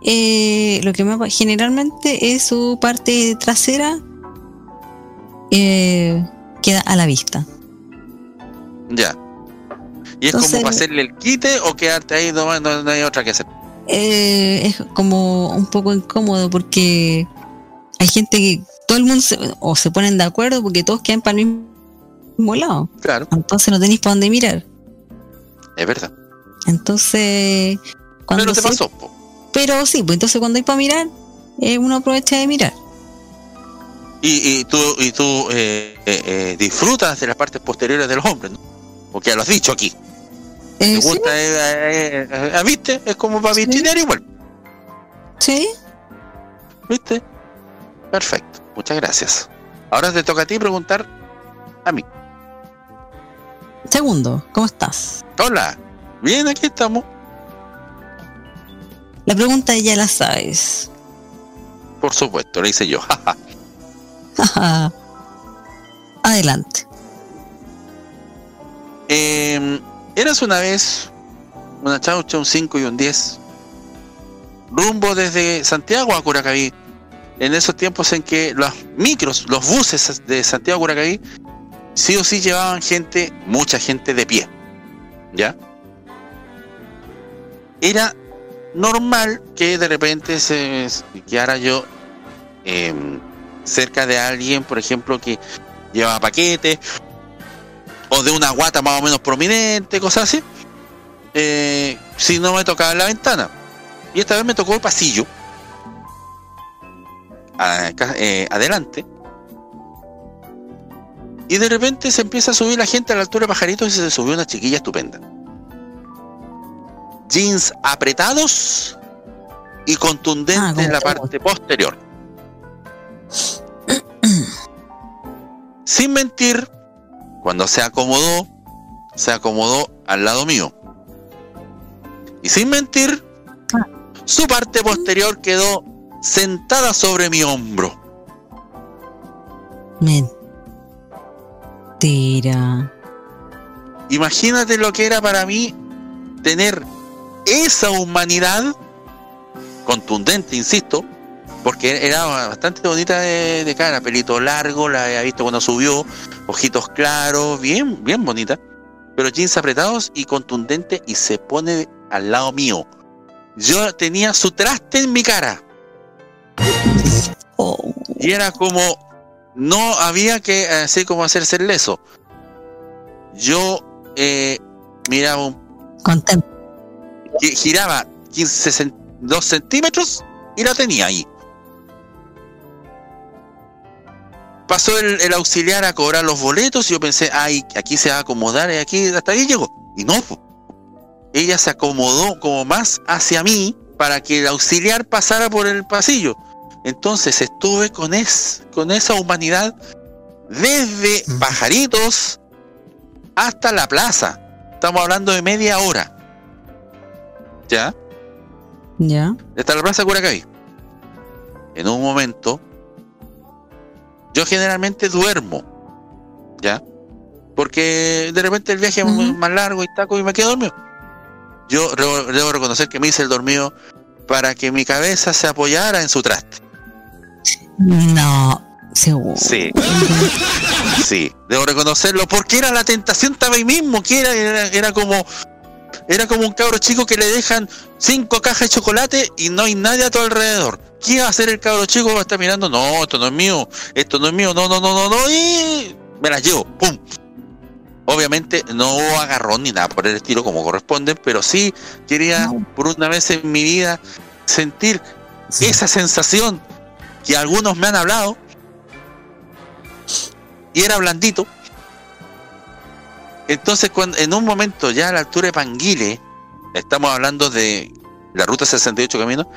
Eh, lo que me generalmente es su parte trasera eh, queda a la vista. Ya. Y es Entonces- como para hacerle el quite o quedarte ahí no, no, no hay otra que hacer. Eh, es como un poco incómodo porque hay gente que todo el mundo se, o se ponen de acuerdo porque todos quedan para el mismo lado. Claro, Entonces no tenéis para dónde mirar. es verdad. Entonces, cuando Pero te se- pasó. po. pero sí, pues entonces cuando hay para mirar, eh, uno aprovecha de mirar. Y, y tú, y tú eh, eh, eh, disfrutas de las partes posteriores del hombre, ¿no? Porque ya lo has dicho aquí. Eh, ¿Te sí, gusta? eh, eh, eh, eh, ¿Viste? Es como para vistinear igual. sí. ¿Viste? Perfecto. Muchas gracias. Ahora te toca a ti preguntar a mí. Segundo, ¿cómo estás? Hola. Bien, aquí estamos. La pregunta ya la sabes. Por supuesto, le hice yo. (laughs) Adelante. Eh, eras una vez una chaucha, un 5 y un 10. Rumbo desde Santiago a Curacaví. En esos tiempos en que los micros, los buses de Santiago a Curacaví, sí o sí llevaban gente, mucha gente de pie. ¿Ya? era normal que de repente se quedara yo em, cerca de alguien, por ejemplo, que llevaba paquetes, o de una guata más o menos prominente, cosas así, eh, si no me tocaba la ventana. Y esta vez me tocó el pasillo, eh, adelante, y de repente se empieza a subir la gente a la altura de pajaritos y se subió una chiquilla estupenda. Jeans apretados y contundentes en la parte posterior. (clears throat) Sin mentir, cuando se acomodó, se acomodó al lado mío. Y sin mentir, su parte posterior quedó sentada sobre mi hombro. Mentira. Imagínate lo que era para mí tener esa humanidad contundente, insisto, porque era bastante bonita de, de cara, pelito largo, la había visto cuando subió, ojitos claros, bien, bien bonita, pero jeans apretados y contundente y se pone al lado mío. Yo tenía su traste en mi cara. Y era como, no había que así como hacerse el leso. Yo eh, miraba un gi- giraba 15, cen- 2 centímetros y la tenía ahí. Pasó el, el auxiliar a cobrar los boletos y yo pensé, ay, aquí se va a acomodar y aquí hasta ahí llegó. Y no, po. ella se acomodó como más hacia mí para que el auxiliar pasara por el pasillo. Entonces estuve con, es, con esa humanidad desde pajaritos hasta la plaza. Estamos hablando de media hora. ¿Ya? ¿Ya? Hasta la plaza Curacaví. En un momento, yo generalmente duermo. ¿Ya? Porque de repente el viaje es más largo y taco y me quedo dormido. Yo debo reconocer que me hice el dormido para que mi cabeza se apoyara en su traste. No, seguro. Sí. Sí, debo reconocerlo porque era la tentación estaba ahí mismo, que era, era, era como era como un cabro chico que le dejan cinco cajas de chocolate y no hay nadie a tu alrededor. ¿Qué va a hacer el cabro chico? Va a estar mirando, no, esto no es mío, esto no es mío, no, no, no, no, no, y me las llevo, pum. Obviamente no hubo agarrón ni nada por el estilo como corresponde, pero sí quería por una vez en mi vida sentir esa sensación que algunos me han hablado y era blandito. Entonces, cuando, en un momento ya a la altura de Panguile, estamos hablando de la ruta 68 camino,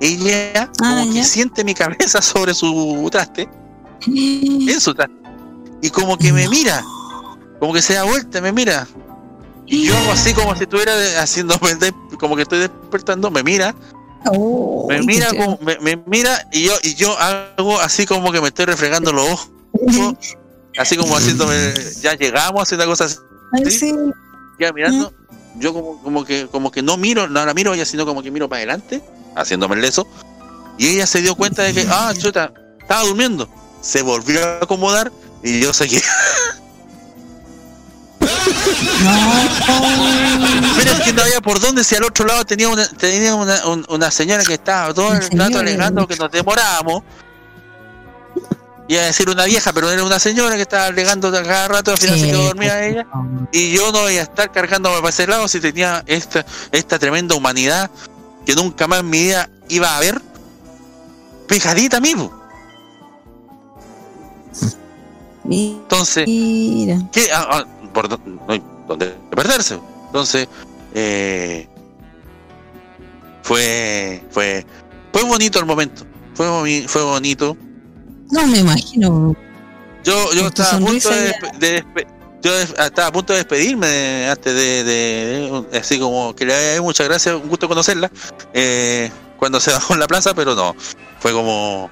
ella como que siente mi cabeza (laughs) sobre su traste, en su traste, y como que me mira, como que se da vuelta, me mira. Y yo hago así como si estuviera de- (laughs) como que estoy despertando, me mira, me mira, como- me, me mira y yo y yo hago así como que me estoy refregando los ojos, (laughs) así como haciéndome, ya llegamos, haciendo así, ya mirando, yo como, como que como que no miro, no la miro ella, sino como que miro para adelante, haciéndome el leso, y ella se dio cuenta de que, ah, chuta, estaba durmiendo, se volvió a acomodar y yo seguí. (laughs) Pero es que no había por dónde, si al otro lado tenía una, tenía una, un- una señora que estaba todo el rato alegando que nos demorábamos. Iba a decir una vieja, pero era una señora que estaba alegando cada rato, al final se quedó dormida ella. Y yo no iba a estar cargándome para ese lado si tenía esta, esta tremenda humanidad que nunca más en mi vida iba a ver pegadita a mí. Entonces, ¿qué? Ah, ah, por no hay perderse. Entonces, eh, fue, fue, fue bonito el momento. Fue, fue bonito. No me imagino. Yo, yo estaba a punto de, ya. despe- de despe- yo des- estaba a punto de despedirme de- antes de, así como que le dé muchas gracias, un gusto conocerla eh, cuando se bajó en la plaza, pero no, fue como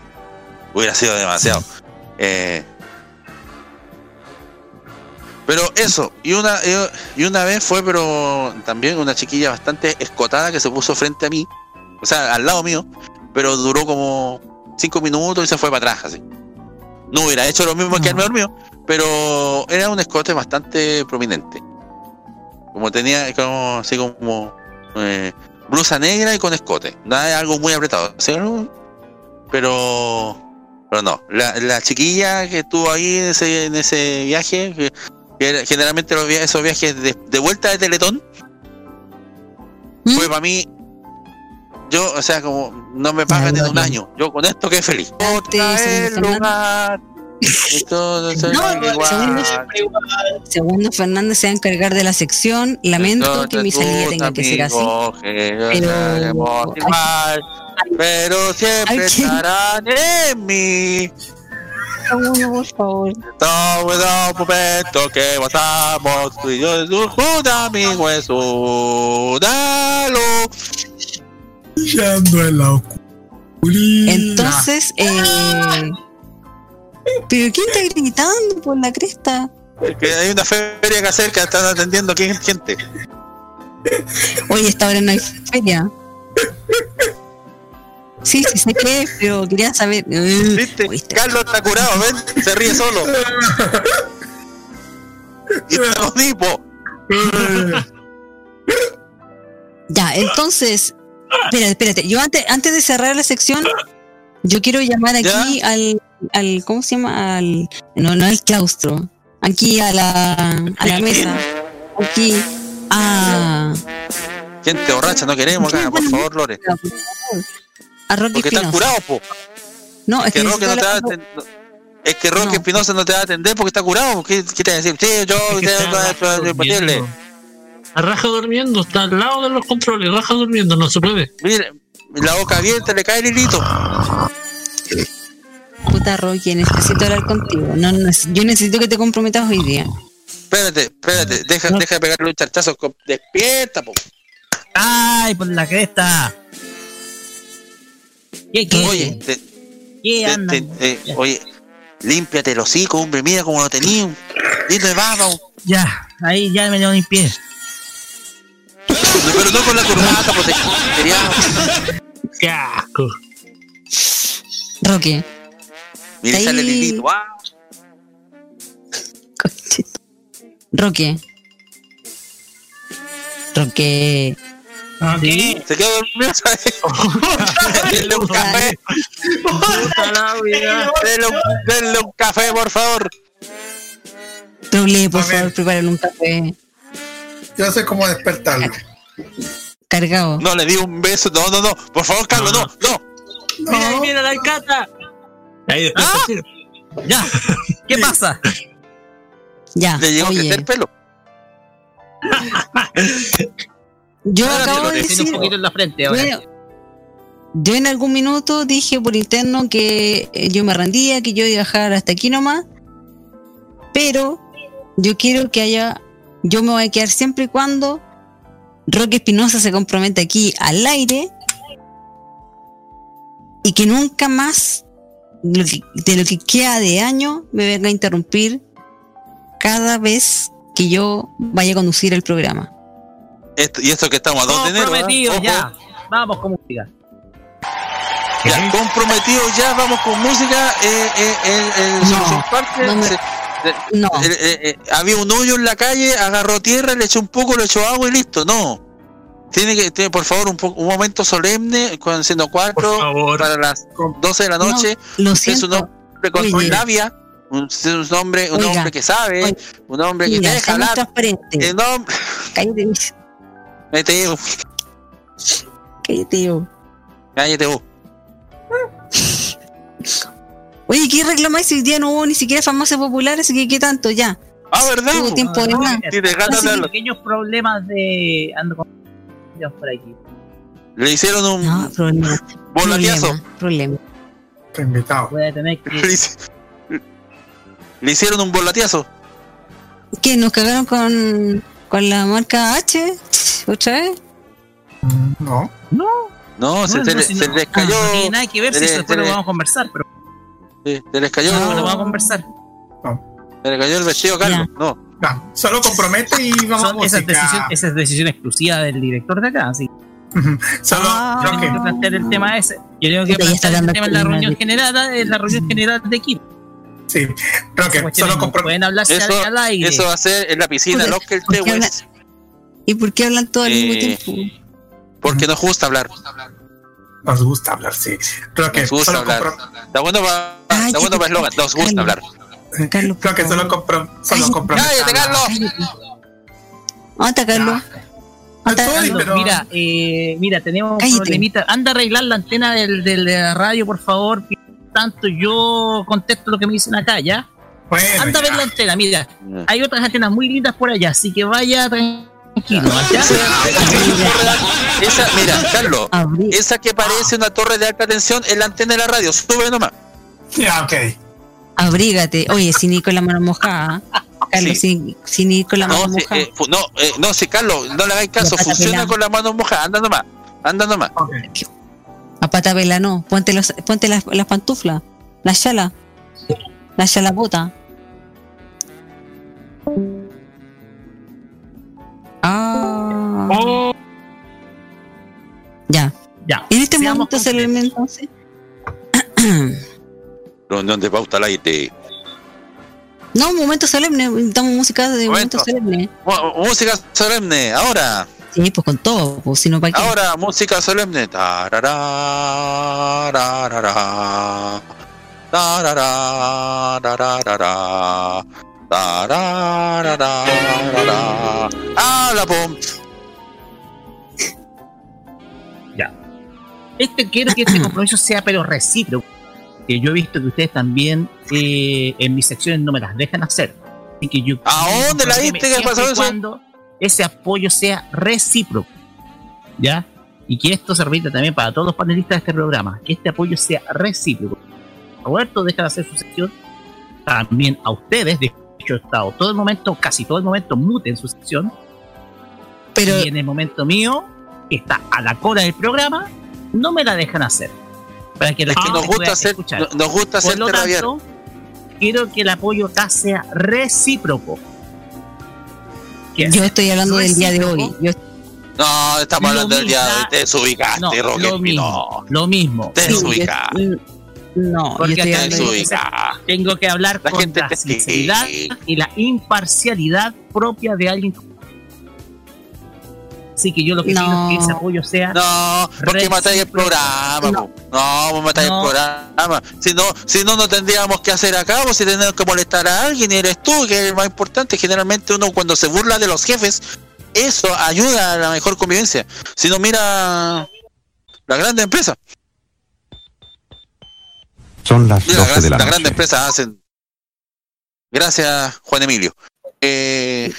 hubiera sido demasiado. Eh, pero eso, y una y una vez fue, pero también una chiquilla bastante escotada que se puso frente a mí, o sea, al lado mío, pero duró como cinco minutos y se fue para atrás así. No hubiera hecho lo mismo que al dormido, pero era un escote bastante prominente. Como tenía, como así como eh, blusa negra y con escote. Nada, algo muy apretado. ¿sí? Pero, pero no. La, la chiquilla que estuvo ahí en ese, en ese viaje, que, que era- generalmente los via- esos viajes de, de vuelta de Teletón, fue para mí. Yo, o sea, como no me pagan en un año. Yo con esto quedé feliz. lugar. (laughs) No, segundo, segundo Fernández se va a encargar de la sección. Lamento que mi salida tenga que ser así. Pero, igual, pero siempre estarán en mí. por favor. Todo momento que pasamos tú y yo, tú, un amigo es una luz. Brillando en la oscuridad. Entonces, eh, ¿pero quién está gritando por la cresta? Que hay una feria que hacer que están atendiendo aquí gente. Oye, esta hora no hay feria. Sí, sí sé qué, es, pero quería saber. ¿Viste? Carlos está curado, ven, se ríe solo. y está con hipo. Ya, entonces, espérate, espérate. Yo antes, antes de cerrar la sección, yo quiero llamar aquí al, al, ¿cómo se llama? Al, no, no al claustro. Aquí a la, a la mesa. Aquí a, Gente borracha, no queremos acá, por favor, Lore. a Rocky Porque están curados, po. No, es que no te va a Es que Roque Espinosa no te va a atender porque está curado. ¿Qué, qué te va a decir? Sí, yo, Es que no es raja durmiendo, está al lado de los controles, raja durmiendo, no se puede. Mire, la boca abierta le cae el hilito. Puta Rocky, necesito hablar contigo. No, no, yo necesito que te comprometas hoy día. Espérate, espérate, deja, deja de pegarle un charchazo. Despierta, po. ¡Ay, por la cresta! ¿Qué, qué? Oye, te- ¿Qué te- anda? te- eh, oye, límpiate el hocico, hombre, mira cómo lo tenía. Lindo de baba. Ya, ahí ya me dio mi pie. Pero no con la corbata, pues, protección. ¡Qué asco! Roque, Mira, sale el hilito. ah. Roque. Roque. ¿Sí? Se quedó dormido, ¿sabes? (laughs) Denle un café. Denle un, denle un café, por favor. Doble, por favor, prepárale un café Yo sé cómo despertarlo. cargado. No le di un beso. No, no, no. Por favor, Carlos, no, no. ¡Mira, mira la alcata! Ahí después ¡Ah! Ya, ¿qué pasa? Ya, Le llegó a crecer pelo. (laughs) yo acabo de decir, un poquito en la frente ahora. yo, yo en algún minuto dije por interno que eh, yo me rendía, que yo iba a dejar hasta aquí nomás, pero yo quiero que haya, yo me voy a quedar siempre y cuando Roque Espinosa se comprometa aquí al aire y que nunca más lo que- de lo que queda de año me venga a interrumpir cada vez que yo vaya a conducir el programa. Esto, y esto que estamos a 2 de enero. ¿ah? Comprometido ya. Vamos con música. Ya, comprometidos ya, vamos con música. Eh, eh, el, No, no me- No. eh, eh, eh, había un hoyo en la calle, agarró tierra, le echó un poco, le echó agua y listo. No. Tiene que, tiene, por favor, un, po- un momento solemne, con siendo cuatro, para las 12 de la No, noche. lo Usted es un siento. hombre con Oye. labia, un, un hombre, un Oiga, hombre que sabe, oye, un hombre que Mira, deja transparentes. El nombre, Cállate, cállate, cállate yo. cállate vos. (laughs) Oye, ¿qué reclamáis si hoy día no hubo ni siquiera farmacia popular? Así que, ¿qué tanto ya? Ah, ¿verdad? Tuvo tiempo de. Si te hablar. pequeños problemas de. Ando con. por aquí. Le hicieron un No, problema. volatiazo. Problema. invitado. Voy a tener que. (laughs) Le, hice- le hicieron un volatiazo. ¿Qué? ¿Nos cagaron con, con la marca H? ¿Otra vez? No. No. No, se, no, se no, si se no- les cayó. No tiene nada que ver si se después se lo vamos a conversar, pero sí, se les cayó. después lo vamos a conversar. Se le cayó el vestido a Carlos. No. No, solo compromete y vamos a Son música. decisiones, esa es decisión exclusiva del director de acá, así. Solo Ah, Roque. tengo que plantear el tema ese. Yo tengo que ya plantear el tema en la reunión general, en la reunión general de equipo. Sí, Roque, solo no compromete. pueden hablarse al, Eso, al aire. eso va a ser en la piscina ¿por qué Tewes. ¿Y por qué hablan todos al mismo Eh, tiempo? Porque nos gusta hablar. Nos gusta hablar, sí. Creo que Nos gusta solo hablar. compro- Está bueno para está bueno para eslogan. Nos gusta hablar. Creo que solo compro, solo compro. ¡Cállate, Carlos! ¿Dónde está Carlos? ¿Dónde está Estoy, Carlos? pero- Mira, eh, mira, tenemos un Cállate. problemita. Anda a arreglar la antena del, del- de la radio, por favor. Tanto yo contesto lo que me dicen acá, ¿ya? Bueno, Anda a ver ya. la antena, mira. Hay otras antenas muy lindas por allá, así que vaya tranquilo. Esa, mira, (laughs) Carlos, esa que parece una torre de alta tensión es la antena de la radio. Sube nomás. Ya, ok. Abrígate. Oye, sin ir con la mano mojada. Carlos, sin, sin ir con la mano No, mojada. eh, fu- no, eh, no, si Carlos, no le hagáis caso, La funciona con las manos mojadas. Anda nomás. Anda nomás. A pata vela no. Ponte, los, ponte las, las pantuflas. La chala. La chala bota. Ah. Oh. Ya. Ya. En este Seamos momento se le entonces. (clears throat) Reunión de pauta al aire. No, momento solemne. Damos música de momento, Momento. solemne. Música solemne, ahora. Sí, pues con todo. Pues, si no, ¿para qué? Ahora, música solemne. Tarará, tarará, tarará, tarará, tarará, tarará. ¡Habla, pum! Ya. Este quiero que este compromiso sea pero recíproco. Que yo he visto que ustedes también eh, en mis secciones no me las dejan hacer. Así que yo ¿A dónde la viste que pasó eso? Cuando ese apoyo sea recíproco. ¿Ya? Y que esto se repita también para todos los panelistas de este programa. Que este apoyo sea recíproco. Roberto deja de hacer su sección. También a ustedes, de hecho, he estado todo el momento, casi todo el momento, mute en su sección. Pero Y en el momento mío, que está a la cola del programa, no me la dejan hacer. Para que la Es que gente nos gusta pueda hacer, escuchar. no- nos gusta Por hacerte lo tanto, quiero que el apoyo acá sea recíproco. Yo estoy hablando del día de hoy. Yo, No, estamos Lo hablando del día de hoy. Te desubicaste, No, Roque. lo mismo, No, lo mismo. te sí, yo- desubicaste. No, yo Porque acá. Tengo que hablar La con gente la sinceridad y la imparcialidad propia de alguien. Así que yo lo que No. quiero es que ese apoyo sea No, porque matáis el programa. No. No, vos matáis No. el programa. Si no, si no, no tendríamos que hacer acá, si tenemos que molestar a alguien, y eres tú, que es el más importante. Generalmente uno cuando se burla de los jefes, eso ayuda a la mejor convivencia. Si no, mira la grande empresa. Son las Mira, 12 de la las grandes empresas hacen. Gracias, Juan Emilio. Eh,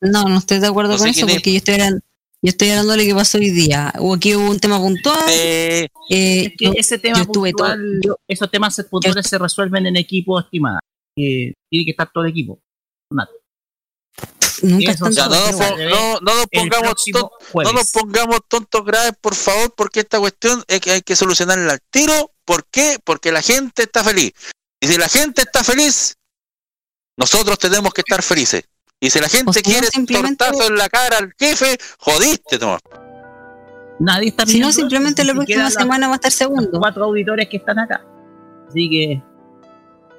No, no estoy de acuerdo No con eso es. porque yo estoy hablando, yo estoy hablando de lo que pasó hoy día. Hubo aquí hubo un tema puntual. eh, eh, Es que yo- ese tema todo- puntual, yo- esos temas puntuales se resuelven en equipo, estimada. Eh, tiene que estar todo el equipo. Nada. nunca están ya, no, no, no nos pongamos próximo ton- no nos pongamos tontos graves, por favor, porque esta cuestión es que hay que solucionarla al tiro. ¿Por qué? Porque la gente está feliz. Y si la gente está feliz, nosotros tenemos que estar felices. Y si la gente O sea, quiere simplemente- tortazo en la cara al jefe, jodiste, no. Nadie está Si no, simplemente la próxima semana va a estar segundo. cuatro auditores que están acá. Así que.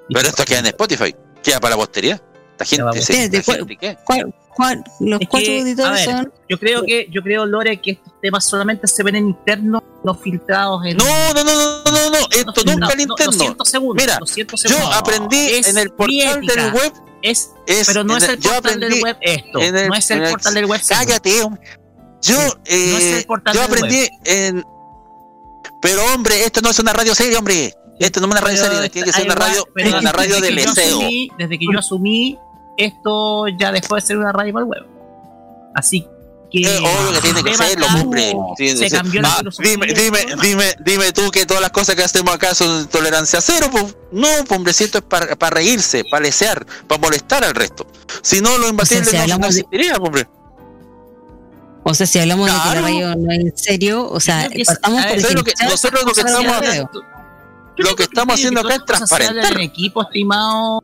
Pero esto queda en Spotify, queda para la posteridad. Esta gente, para se, Espérate, esta gente, ¿qué? ¿Cuál- cuál- los Es cuatro que, a auditores ver, son. Yo creo que, yo creo, Lore, que estos temas solamente se ven en interno, no filtrados en. No, no, no, no, no, no, esto no, nunca no, al interno. Segundos. Mira, lo siento Yo segundos. aprendí Es en el portal ética. del web. Es, Es, pero no en es el- el yo portal aprendí del web esto. en el- no es el en el- portal del web. Cállate. hombre. Yo, eh, no es el portal yo aprendí en. Pero hombre, esto no es una radio seria, hombre. Esto no es una radio Pero seria, tiene que ser una igual, radio, pero una radio del deseo. Desde que yo asumí, esto ya dejó de ser una radio para el web. Así que. Es obvio que tiene que acá hombre. Tiene Se ser. cambió la dime, dime, dime, dime tú que todas las cosas que hacemos acá son de tolerancia cero, pues. No, hombre, si esto es para reírse, para lesear, para molestar al resto. Si no, lo imbatible si no, no existiría, hombre. O sea, si hablamos de que la radio no es en serio, o sea, es- partamos ver, por ¿sabes lo que- nosotros lo que estamos. Lo que estamos haciendo acá es transparentar. En equipo, estimado.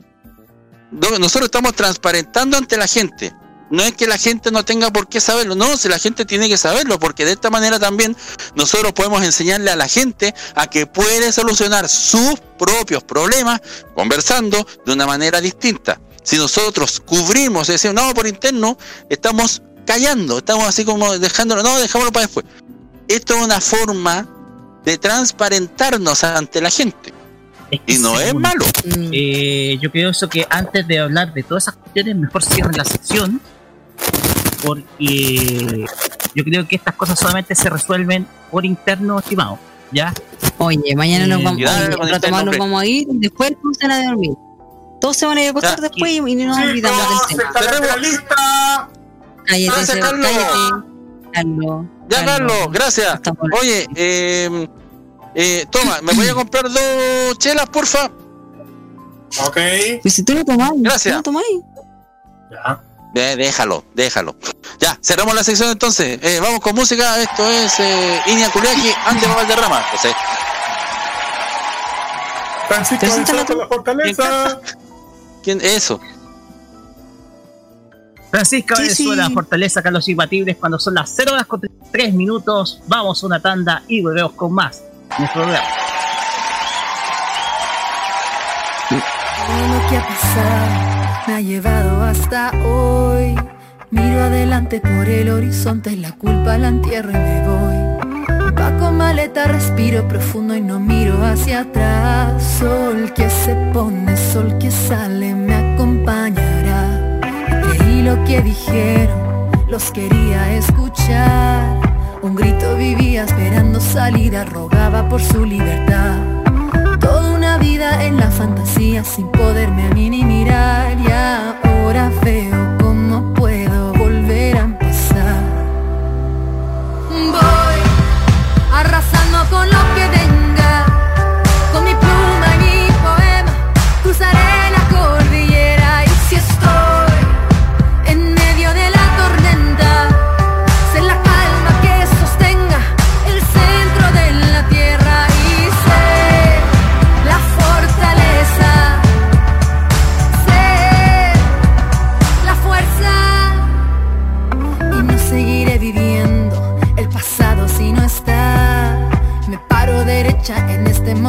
No, nosotros estamos transparentando ante la gente. No es que la gente no tenga por qué saberlo, no, si la gente tiene que saberlo, porque de esta manera también nosotros podemos enseñarle a la gente a que puede solucionar sus propios problemas conversando de una manera distinta. Si nosotros cubrimos, es decir, no, por interno, estamos callando, estamos así como dejándolo, no, dejámoslo para después. esto es una forma de transparentarnos ante la gente. Y no es malo. Eh, yo creo eso que antes de hablar de todas esas cuestiones, mejor cierren la sección. Porque yo creo que estas cosas solamente se resuelven por interno, estimado. ¿Ya? Oye, mañana nos Eh, vamos, ya, oye, con rato más nos vamos a ir, después todos se van a dormir. Todos se van a ir a acostar después y, y no nos olvidamos del tema. Cállate, Gracias, Carlos. cállate. Carlos. Ya, Carlos, gracias. Oye, eh, eh, toma, ¿me voy a comprar dos chelas, porfa? Ok. Pues si tú no tomás, Gracias. ¿tú no tomás? Ya. déjalo, déjalo. Ya, cerramos la sección entonces. Eh, vamos con música. Esto es eh, Iña Culiaki, antes de Valderrama. José. Francisco Preséntala de la Fortaleza. ¿Quién? Eso. Francisca Sí, Venezuela, sí. Fortaleza, Carlos Imbatibles, cuando son las 0 horas con 3 minutos, vamos a una tanda y volvemos con más. Nuestro programa. Todo lo que ha pasado me ha llevado hasta hoy. Miro adelante por el horizonte, la culpa la entierro y me voy. Paco maleta, respiro profundo y no miro hacia atrás. Sol que se pone, sol que sale, me acompañará. Creí lo que dijeron, los quería escuchar. Un grito vivía esperando salida, rogaba por su libertad. Toda una vida en la fantasía sin poderme a mí ni mirar y ahora veo cómo puedo volver a empezar. Voy arrasando con lo que venga,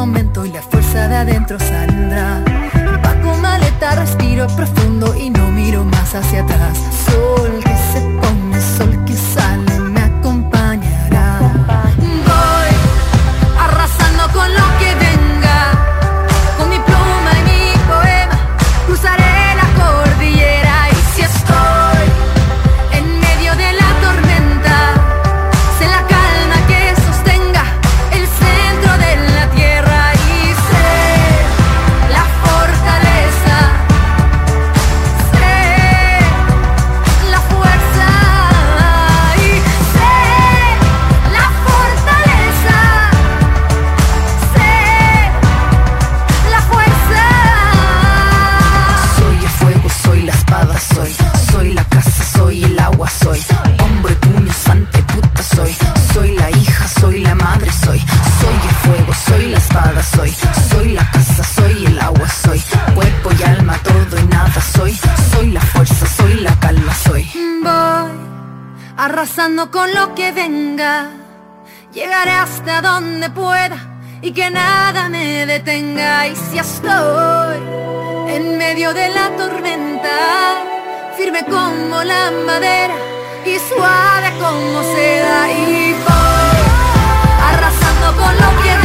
momento y la fuerza de adentro saldrá. Paco maleta, respiro profundo y no miro más hacia atrás. Sol soy la espada, soy, soy la casa, soy el agua, soy cuerpo y alma, todo y nada, soy, soy la fuerza, soy la calma, soy. Voy arrasando con lo que venga, llegaré hasta donde pueda y que nada me detenga. Y si estoy en medio de la tormenta, firme como la madera y suave como seda. Y voy arrasando con lo que venga,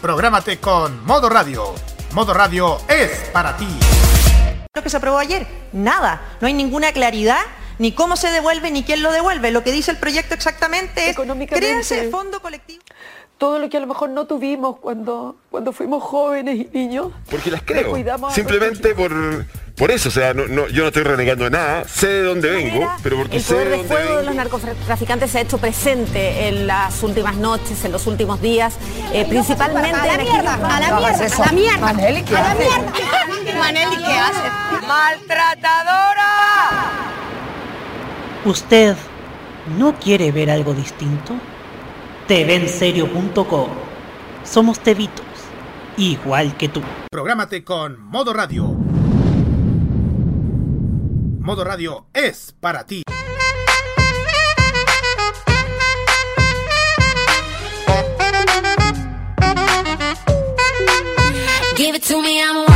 Prográmate con Modo Radio. Modo Radio es para ti. Lo que se aprobó ayer, nada, no hay ninguna claridad ni cómo se devuelve ni quién lo devuelve. Lo que dice el proyecto exactamente es créanse fondo colectivo. Todo lo que a lo mejor no tuvimos cuando, cuando fuimos jóvenes y niños. Porque las creo. Simplemente por, por eso. O sea, no, no- yo no estoy renegando de nada. Sé de dónde vengo, pero porque El sé poder de dónde fuego vengo. de los narcotraficantes se ha hecho presente en las últimas noches, en los últimos días, eh, principalmente A la mierda, a la mierda, a la mierda. (laughs) Maneli, ¿qué A la haces? mierda. Maneli, ¿qué haces? ¡Maltratadora! ¿Usted no quiere ver algo distinto? TVenserio.com Somos tevitos, igual que tú. Prográmate con Modo Radio. Modo Radio es para ti. Give it to me, I'm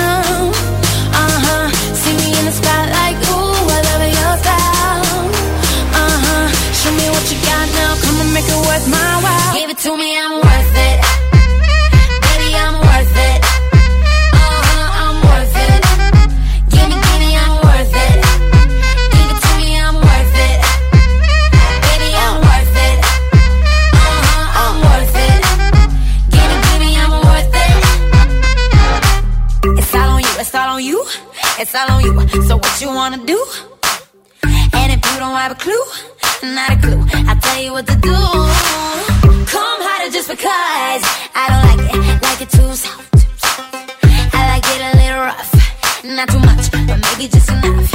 It's all on you. So what you wanna do? And if you don't have a clue, not a clue, I'll tell you what to do. Come harder just because I don't like it, like it too soft. I like it a little rough, not too much, but maybe just enough.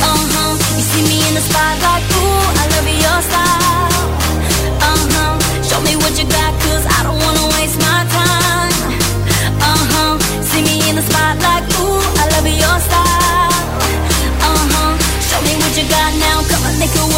Uh huh, you see me in the spotlight, ooh, I love your style. Uh huh, show me what you got, cause I don't wanna now, come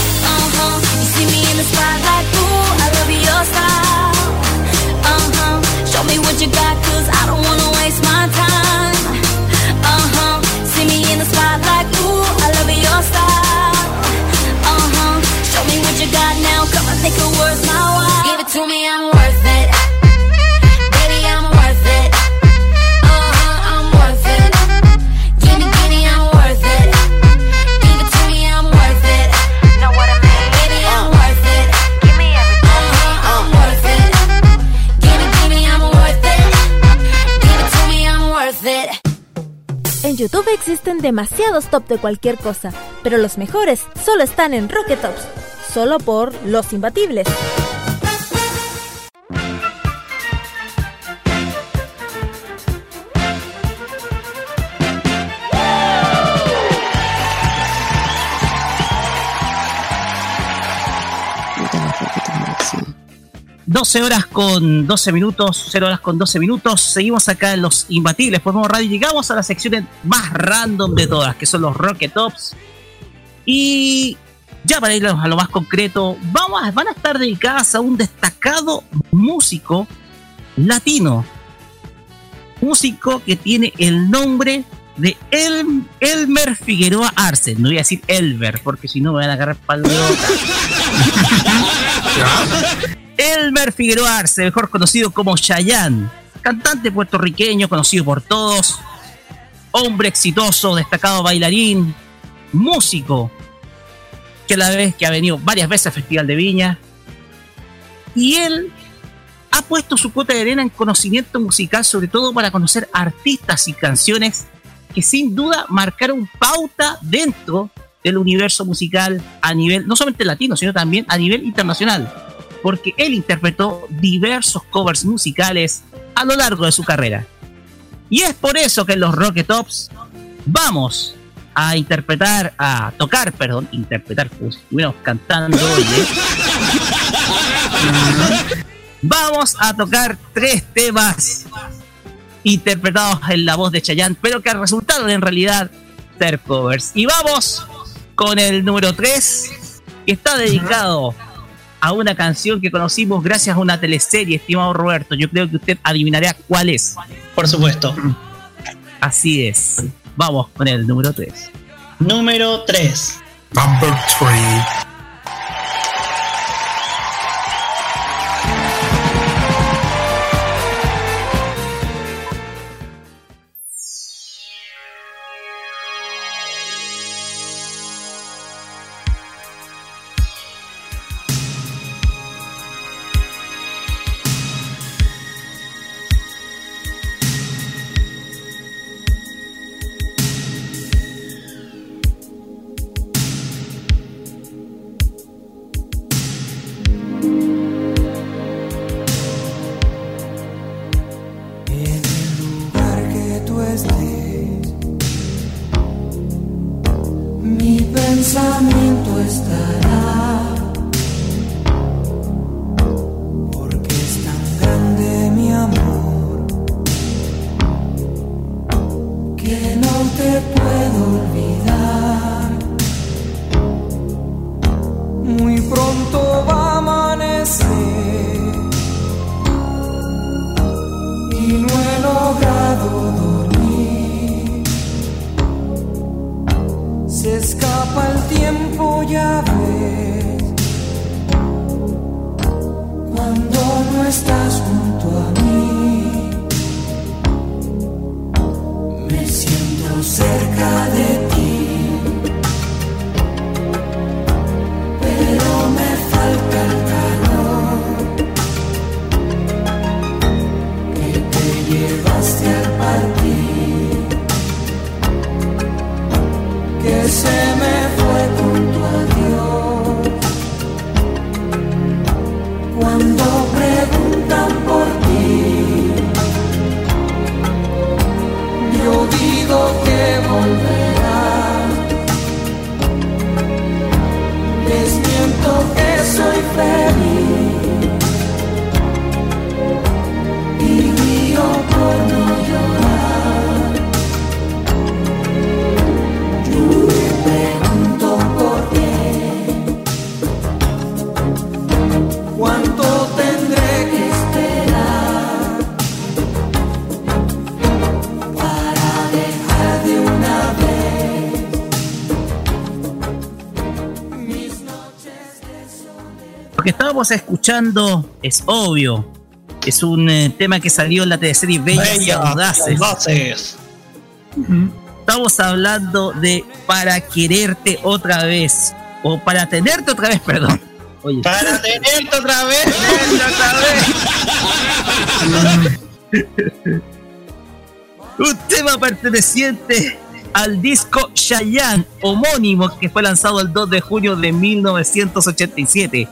Existen demasiados top de cualquier cosa, pero los mejores solo están en Rocket Tops, solo por los imbatibles. 12 horas con 12 minutos, 0 horas con 12 minutos. Seguimos acá en los imbatibles Modo Radio. Llegamos a las secciones más random de todas, que son los Rocket Tops. Y ya para ir a lo más concreto, vamos, a- van a estar dedicadas a un destacado músico latino. Músico que tiene el nombre de El- Elmer Figueroa Arce. No voy a decir Elber, porque si no me van a agarrar palo de. (laughs) Elmer Figueroa Arce, mejor conocido como Chayanne, cantante puertorriqueño conocido por todos, hombre exitoso, destacado bailarín, músico, que a la vez que ha venido varias veces al Festival de Viña, y él ha puesto su cuota de arena en conocimiento musical, sobre todo para conocer artistas y canciones que sin duda marcaron pauta dentro del universo musical a nivel, no solamente latino, sino también a nivel internacional porque él interpretó diversos covers musicales a lo largo de su carrera. Y es por eso que en los Rocket Tops vamos a interpretar, a tocar, perdón, interpretar, si estuviéramos cantando, oye. (laughs) Vamos a tocar tres temas interpretados en la voz de Chayanne, pero que resultaron en realidad ser covers. Y vamos con el número 3, que está dedicado a una canción que conocimos gracias a una teleserie, estimado Roberto. Yo creo que usted adivinará cuál es. Por supuesto. Así es. Vamos con el número 3. Número 3. Number 3. Escuchando es obvio. Es un eh, tema que salió en la teleserie Bellas y Audaces. Audaces. Estamos hablando de Para quererte otra vez. O para tenerte otra vez, (laughs) perdón. Oye. Para tenerte otra vez. (laughs) (laughs) un tema perteneciente al disco Cheyenne, homónimo, que fue lanzado el 2 de junio de 1987.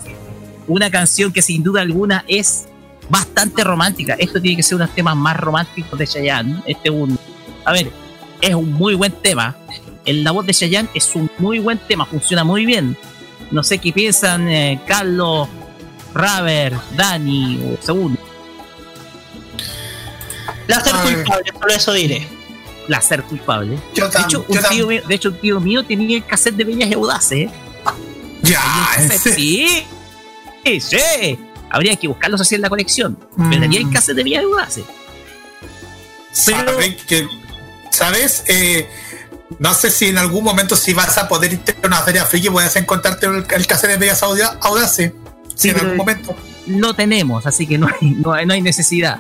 Una canción que sin duda alguna es bastante romántica. Esto tiene que ser uno de los temas más románticos de Chayanne. Este es un, a ver, es un muy buen tema. El, la voz de Chayanne es un muy buen tema, funciona muy bien. No sé qué piensan eh, Carlos, Raver, Dani o Segundo. Placer culpable, por eso diré. Placer culpable. Yo de, hecho, un tío mío, de hecho, un tío mío tenía el cassette de Bellas y Audaces. ¿eh? Ya, cassette, sí. Sí, sí. Habría que buscarlos así en la colección. Pero tenía el cassette de Audaces. ¿Saben que, ¿Sabes? Eh, no sé si en algún momento si vas a poder irte a una feria friki puedes encontrarte el, el cassette de Bellas Auda- Audaces. Sí, en pero algún momento. lo tenemos, así que no hay, no hay, no hay necesidad.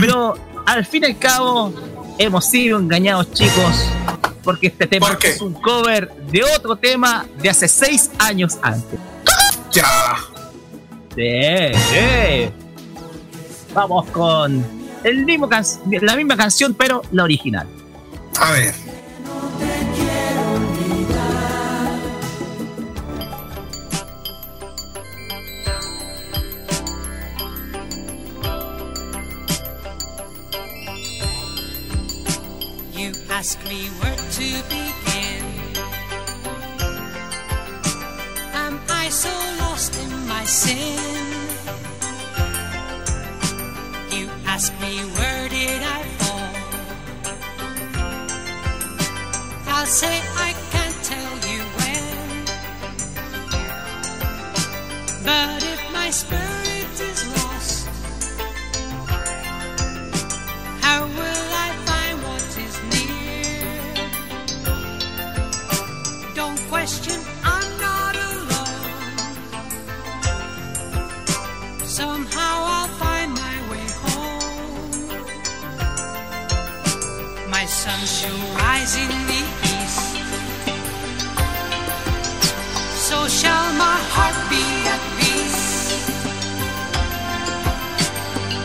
Pero al fin y al cabo, hemos sido engañados, chicos, porque este tema es un cover de otro tema de hace seis años antes. Ya. Sí, sí. Vamos con el mismo can- la misma canción, pero la original. A ver. You ask me where to begin. Am I so my sin? You ask me where did I fall? I'll say I can't tell you when. But if my spirit in the east. So shall my heart be at peace.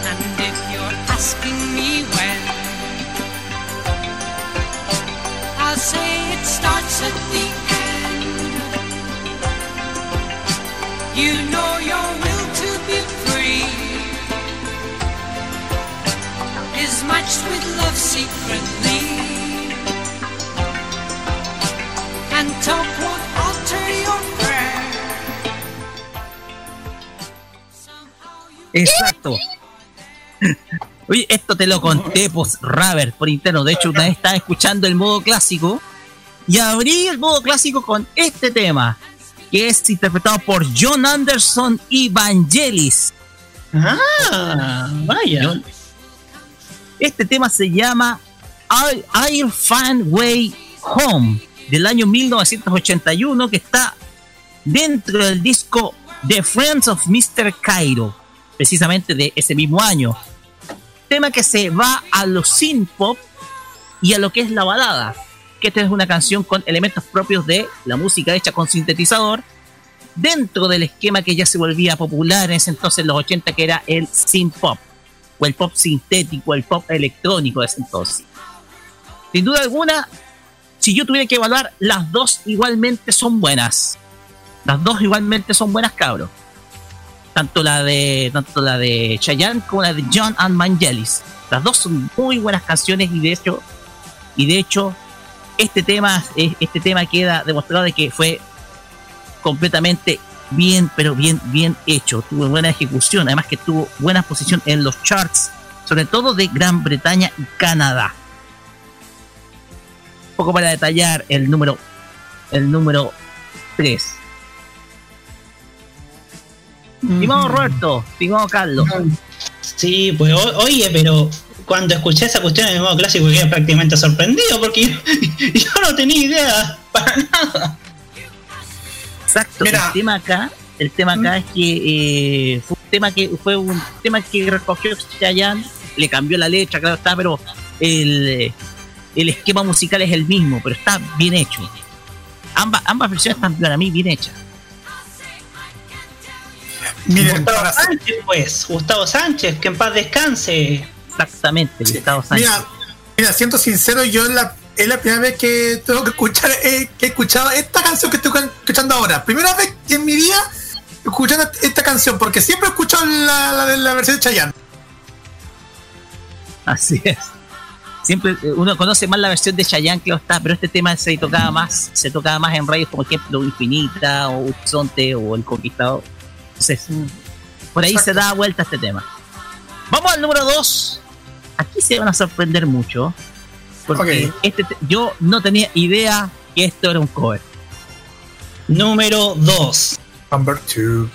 And if you're asking me when, I'll say it starts at the end. You know your will to be free is matched with love secretly. Exacto. (laughs) Oye, esto te lo conté, pues, Raver, por interno. De hecho, una vez estaba escuchando el modo clásico y abrí el modo clásico con este tema, que es interpretado por John Anderson y Vangelis. Ah, vaya. Este tema se llama I- I'll Find Way Home del año 1981 que está dentro del disco The Friends of Mr. Cairo, precisamente de ese mismo año. Tema que se va a los synth pop y a lo que es la balada, que esta es una canción con elementos propios de la música hecha con sintetizador dentro del esquema que ya se volvía popular en ese entonces, en los 80, que era el synth pop, o el pop sintético, el pop electrónico de ese entonces. Sin duda alguna, si yo tuviera que evaluar, las dos igualmente son buenas. Las dos igualmente son buenas, cabros. Tanto la de tanto la de Chayanne como la de John and Vangelis. Las dos son muy buenas canciones y de hecho y de hecho este tema este tema queda demostrado de que fue completamente bien, pero bien, bien hecho. Tuvo buena ejecución, además que tuvo buena posición en los charts, sobre todo de Gran Bretaña y Canadá. Un poco para detallar el número, el número 3. Estimado Roberto, estimado Carlos. Sí, pues o- oye, pero cuando escuché esa cuestión en el modo clásico quedé prácticamente sorprendido porque yo, (laughs) yo no tenía idea para nada. Exacto. El tema acá, el tema acá es que eh, fue un tema que fue un tema que recogió Chayanne, le cambió la letra, claro está, pero el, el esquema musical es el mismo, pero está bien hecho. Ambas, ambas versiones están para mí bien hechas. Gustavo Sánchez, pues, Gustavo Sánchez, que en paz descanse. Exactamente, Gustavo Mira, mira, siendo sincero, yo la, es la primera vez que tengo que escuchar, eh, que he escuchado esta canción que estoy escuchando ahora. Primera vez en mi vida escuchando esta canción, porque siempre he escuchado la, la, la versión de Chayanne. Así es. Siempre eh, uno conoce más la versión de Chayanne que está, pero este tema se tocaba más, se tocaba más en radios como ejemplo Infinita o Horizonte o El Conquistador. Entonces, por ahí se da vuelta este tema. Vamos al número 2. Aquí se van a sorprender mucho. Porque este te- yo no tenía idea que esto era un cover. Número 2. Number 2.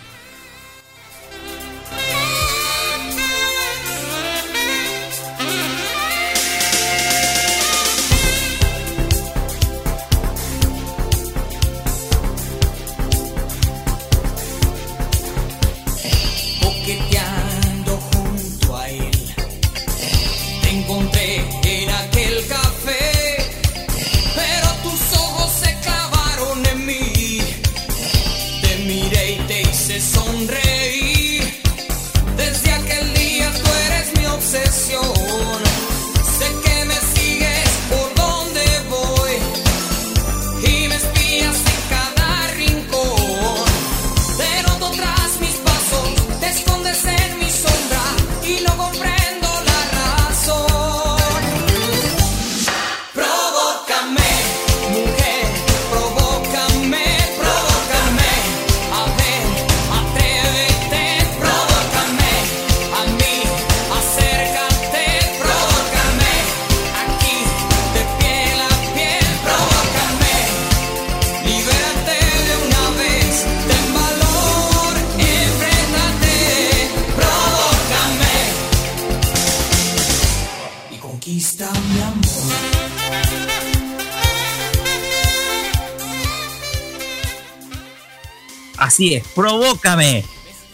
Así es, provócame.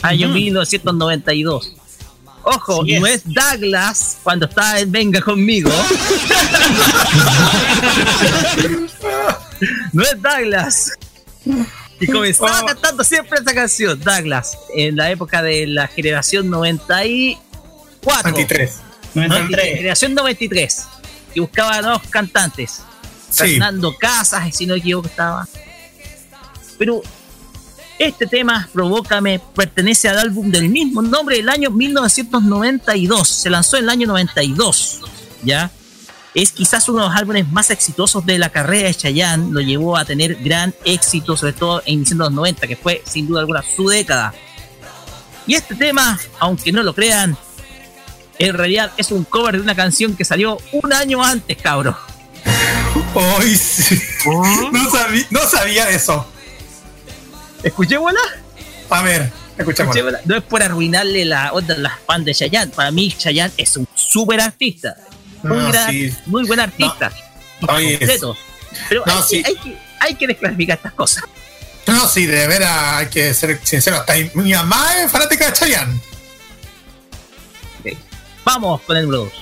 Año 1992. Ojo, no es Douglas cuando estaba en Venga conmigo. (laughs) no es Douglas. Y comenzaba cantando siempre esa canción, Douglas, en la época de la generación 94. 93. 93. Generación 93. Y buscaba nuevos cantantes. Sí. Fernando Casas, si no me equivoco, estaba. Pero este tema, Provócame, pertenece al álbum del mismo nombre del año 1992. Se lanzó en el año 92. ¿Ya? Es quizás uno de los álbumes más exitosos de la carrera de Chayanne. Lo llevó a tener gran éxito, sobre todo en los 90, que fue sin duda alguna su década. Y este tema, aunque no lo crean, en realidad es un cover de una canción que salió un año antes, cabro. Ay, sí. no, sabía, no sabía eso. ¿Escuchémosla? A ver, escuchémosla. Escuchémosla. No es por arruinarle la onda las fans de Chayanne. Para mí, Chayanne es un súper artista. Muy, No, gran- sí. muy buen artista. Oye, completo. Pero no, hay, sí. que, hay, que, hay que desclasificar estas cosas. No, sí, de veras hay que ser sincero. Hasta mi mamá es fanática de Chayanne. Vamos con el número 2.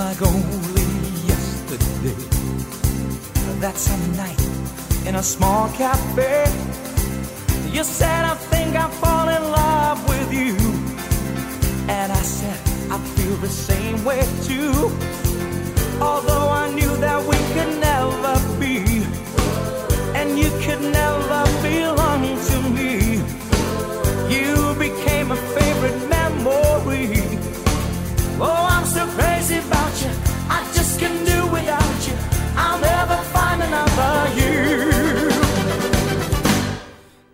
Like only yesterday. That some night in a small cafe. You said I think I fall in love with you. And I said I feel the same way too. Although I knew that we could never be and you could never belong to me you became a favorite memory Oh, I'm so crazy about you. I just can't do without you. I'll never find another you.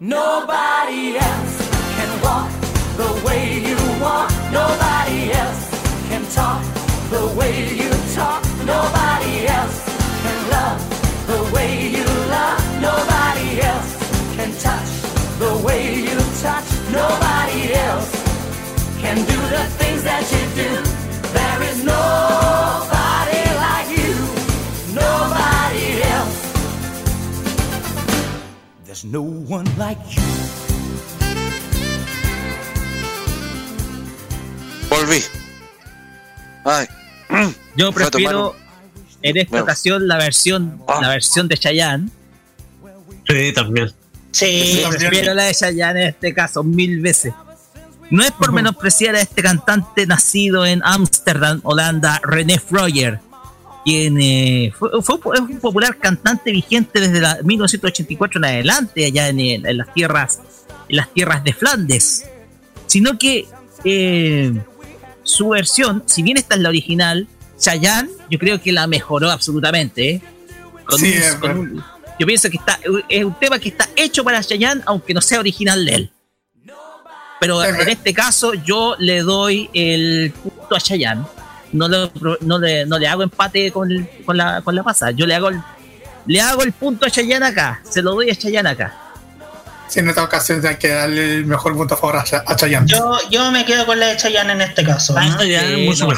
Nobody else can walk the way you walk. Nobody else can talk the way you talk. Nobody else can love the way you love. Nobody else can touch the way you touch. Nobody else can do the things that you do. There's no one like you. Volví. Ay. Yo prefiero en esta Bueno. ocasión la versión la versión de Chayanne. Sí, también. Sí, prefiero la de Chayanne en este caso mil veces. No es por menospreciar a este cantante nacido en Ámsterdam, Holanda, René Froyer, quien eh, fue, fue un- popular cantante vigente desde la 1984 en adelante allá en, las tierras en las tierras de Flandes, sino que eh, su versión, si bien esta es la original, Chayanne yo creo que la mejoró absolutamente. ¿eh? Con Sí, un- es con un- yo pienso que está es un tema que está hecho para Chayanne, aunque no sea original de él. Pero en este caso yo le doy el punto a Chayanne. No le, no le, no le hago empate con, el- con, la, con la pasada. Yo le hago el, le hago el punto a Chayanne acá. Se lo doy a Chayanne acá. Si en esta ocasión hay que darle el mejor punto a favor a, Cha- a Chayanne. Yo, yo me quedo con la de Chayanne en este caso. ¿no? Sí, no.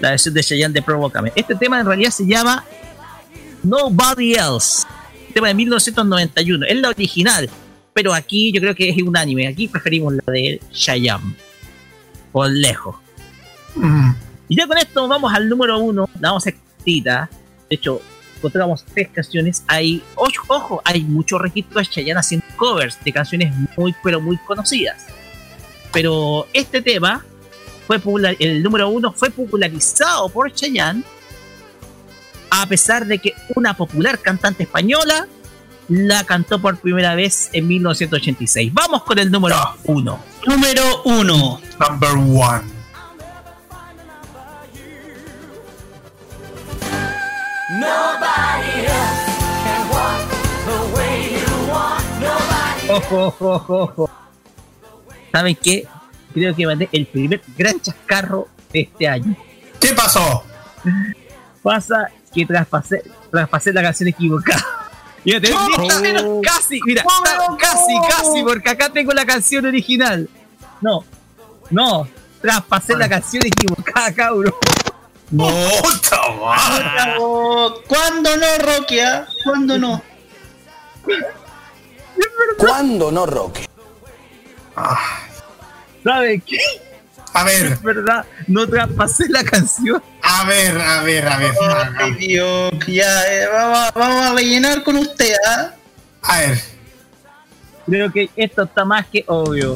La versión de Chayanne de Provócame. Este tema en realidad se llama Nobody Else. Tema de 1991. Es la original. Pero aquí yo creo que es unánime. Aquí preferimos la de Chayanne. Por lejos. Mm. Y ya con esto vamos al número uno. La vamos a hacer cortita. De hecho, encontramos tres canciones. Hay, ojo, ojo, hay muchos registros de Chayanne haciendo covers de canciones muy, pero muy conocidas. Pero este tema, fue popular, el número uno, fue popularizado por Chayanne. A pesar de que una popular cantante española la cantó por primera vez en 1986. Vamos con el número uno. Número uno. Number one. Ojo, ojo, ojo, ojo. ¿Saben qué? Creo que mandé el primer gran chascarro de este año. ¿Qué pasó? Pasa que traspasé, traspasé la canción equivocada. (laughs) Mira, pero casi, mira, está- casi, casi, porque acá tengo la canción original. No, no, traspasé la canción equivocada, cabrón. No, Oh, ¿Cuándo no, Roquia? ¿Cuándo no? ¿Cuándo no, Roque? ¿Saben qué? A ver. Es verdad, no traspasé la canción. A ver, a ver, a ver. Ay, Dios, ya, eh, vamos, vamos a rellenar con usted, ¿ah? A ver. Creo que esto está más que obvio.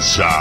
Dança.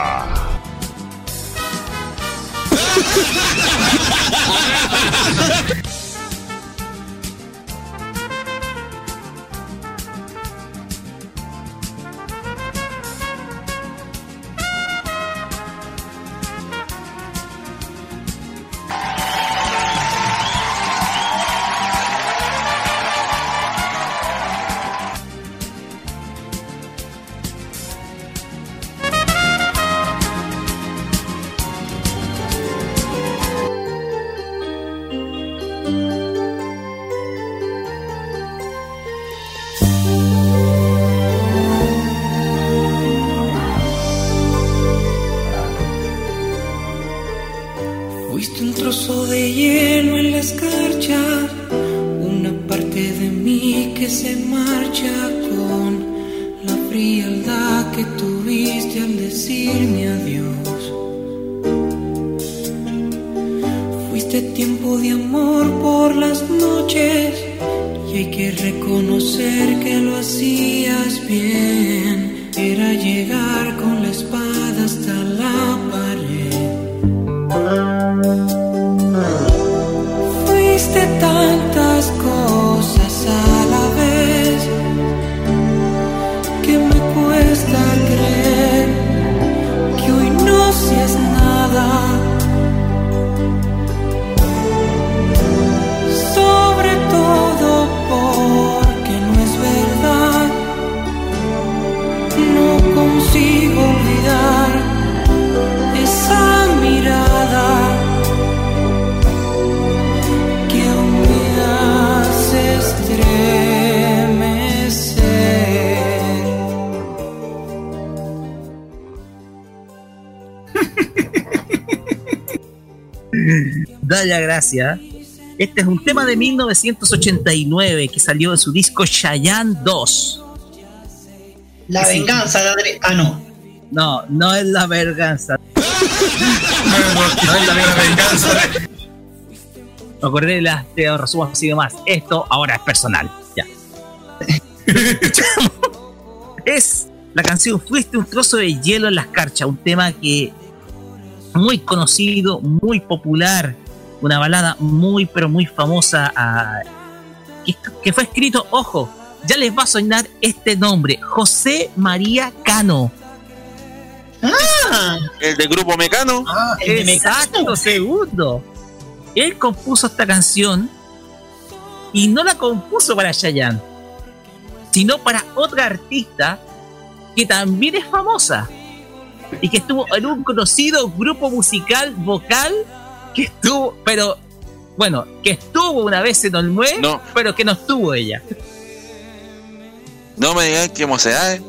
Este es un tema de 1989 que salió en su disco Cheyenne 2. La venganza de Adri... Ah, no. No, no es la venganza. (laughs) No es la venganza. Me acordé de las de los resumos así demás. Esto ahora es personal. Ya. (laughs) es la canción Fuiste un trozo de hielo en las carchas, un tema que muy conocido, muy popular, una balada muy pero muy famosa ah, que, que fue escrito, ojo, ya les va a sonar este nombre, José María Cano. Ah, El del grupo Mecano. Exacto, segundo. Él compuso esta canción y no la compuso para Chayanne, sino para otra artista que también es famosa y que estuvo en un conocido grupo musical vocal que estuvo, pero bueno, que estuvo una vez en Olmué, No. pero que no estuvo ella. No me digan que mocedades.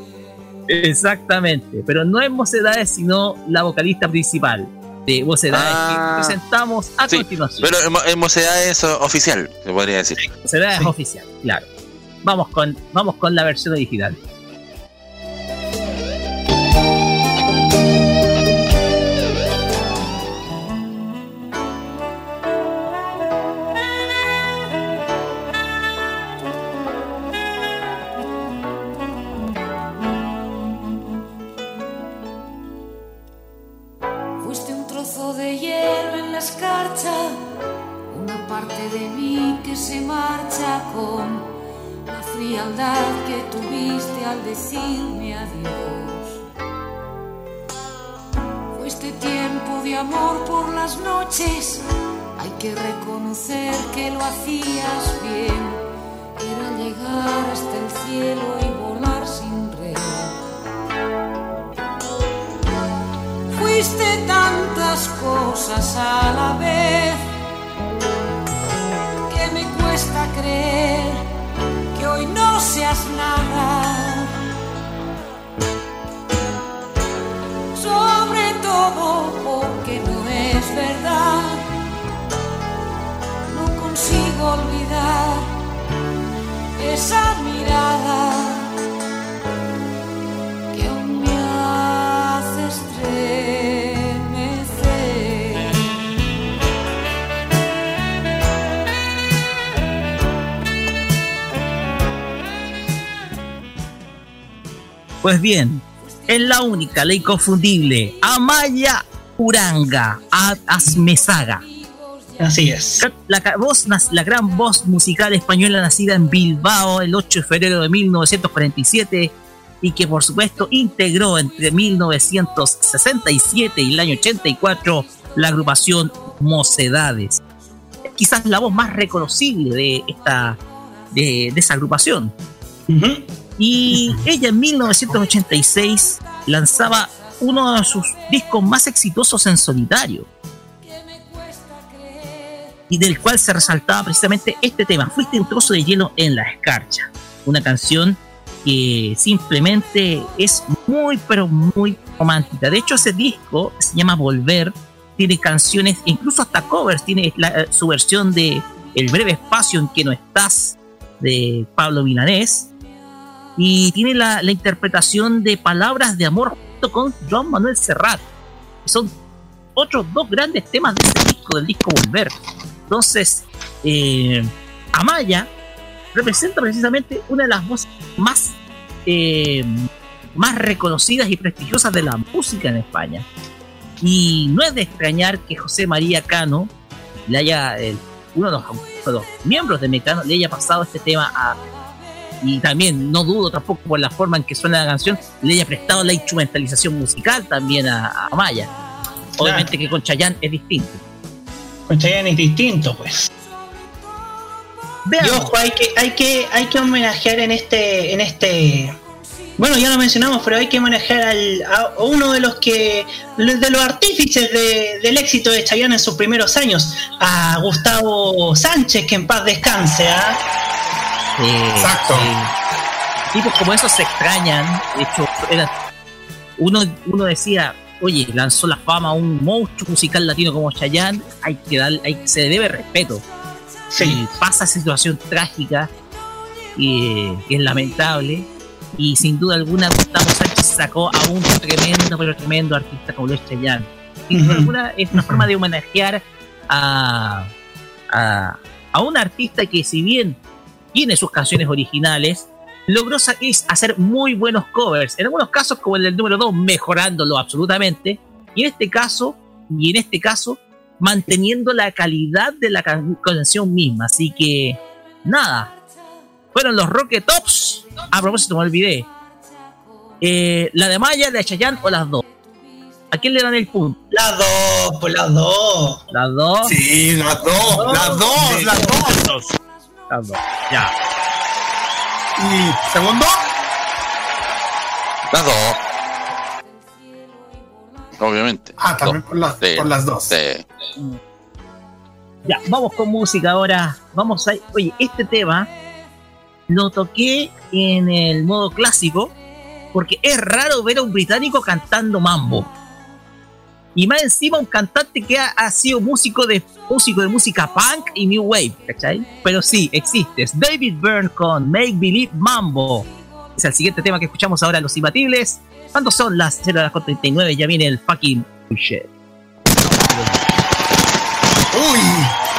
Exactamente, pero no es Mocedades, sino la vocalista principal de Mocedades Ah. que presentamos a Sí, continuación. pero en, mo- en mocedades o- oficial, se podría decir. Mocedades oficial, claro. Vamos con, vamos con la versión original. Que lo Pues bien, es la única, la inconfundible, Amaya Uranga Asmezaga. Así es. La, ca- voz, la gran voz musical española nacida en Bilbao el 8 de febrero de 1947 y que por supuesto integró entre 1967 y el año 84 la agrupación Mocedades. Quizás la voz más reconocible de esta de, de esa agrupación. Y ella en 1986 lanzaba uno de sus discos más exitosos en solitario. Y del cual se resaltaba precisamente este tema, Fuiste un trozo de hielo en la escarcha. Una canción que simplemente es muy, pero muy romántica. De hecho, ese disco se llama Volver, tiene canciones, incluso hasta covers, tiene su versión de El breve espacio en que no estás, de Pablo Milanés, y tiene la, la interpretación de Palabras de Amor junto con Joan Manuel Serrat. Son otros dos grandes temas de ese disco, del disco Volver. Entonces, eh, Amaya representa precisamente una de las voces más, eh, más reconocidas y prestigiosas de la música en España. Y no es de extrañar que José María Cano le haya, el- uno de los, los miembros de Mecano, le haya pasado este tema a. Y también no dudo tampoco por la forma en que suena la canción, le haya prestado la instrumentalización musical también a, a Maya. Obviamente que con Chayanne es distinto. Con Chayanne es distinto, pues. Y ojo, hay que, hay que, hay que homenajear en este, en este. Bueno, ya lo mencionamos, pero hay que homenajear al, a uno de los que. de los artífices de- del éxito de Chayanne en sus primeros años, a Gustavo Sánchez, que en paz descanse, ¿ah? Exacto. Tipos como esos se extrañan. De hecho, era- uno, uno decía, oye, lanzó la fama a un monstruo musical latino como Chayanne, hay que darle, hay, se debe respeto. Y pasa esa situación trágica y, es lamentable. Y sin duda alguna, Gustavo Sánchez sacó a un tremendo, pero tremendo artista como lo es Chayanne. Sin duda alguna, es una forma de homenajear a, a, a un artista que, si bien tiene sus canciones originales, logró hacer muy buenos covers. En algunos casos, como el del número 2, mejorándolo absolutamente. Y en este caso, y en este caso, manteniendo la calidad de la can- canción misma. Así que, nada. Fueron los Rocket Tops. A propósito, me olvidé. Eh, la de Maya, la de Chayanne o las dos. ¿A quién le dan el punto? Las dos, pues las dos. Las dos. Sí, las dos, las dos, las dos. Ya. ¿Y segundo? Las dos. Obviamente. Ah, también por las, Sí, por las dos. sí. Ya, vamos con música ahora. Vamos a. Oye, este tema lo toqué en el modo clásico porque es raro ver a un británico cantando mambo. Y más encima un cantante que ha, ha sido músico de músico de música punk y new wave, ¿cachai? Pero sí, existe. Es David Byrne con Make Believe Mambo. Es el siguiente tema que escuchamos ahora, Los Imbatibles. ¿Cuándo son las 0 de las 39? Ya viene el fucking shit. Uy.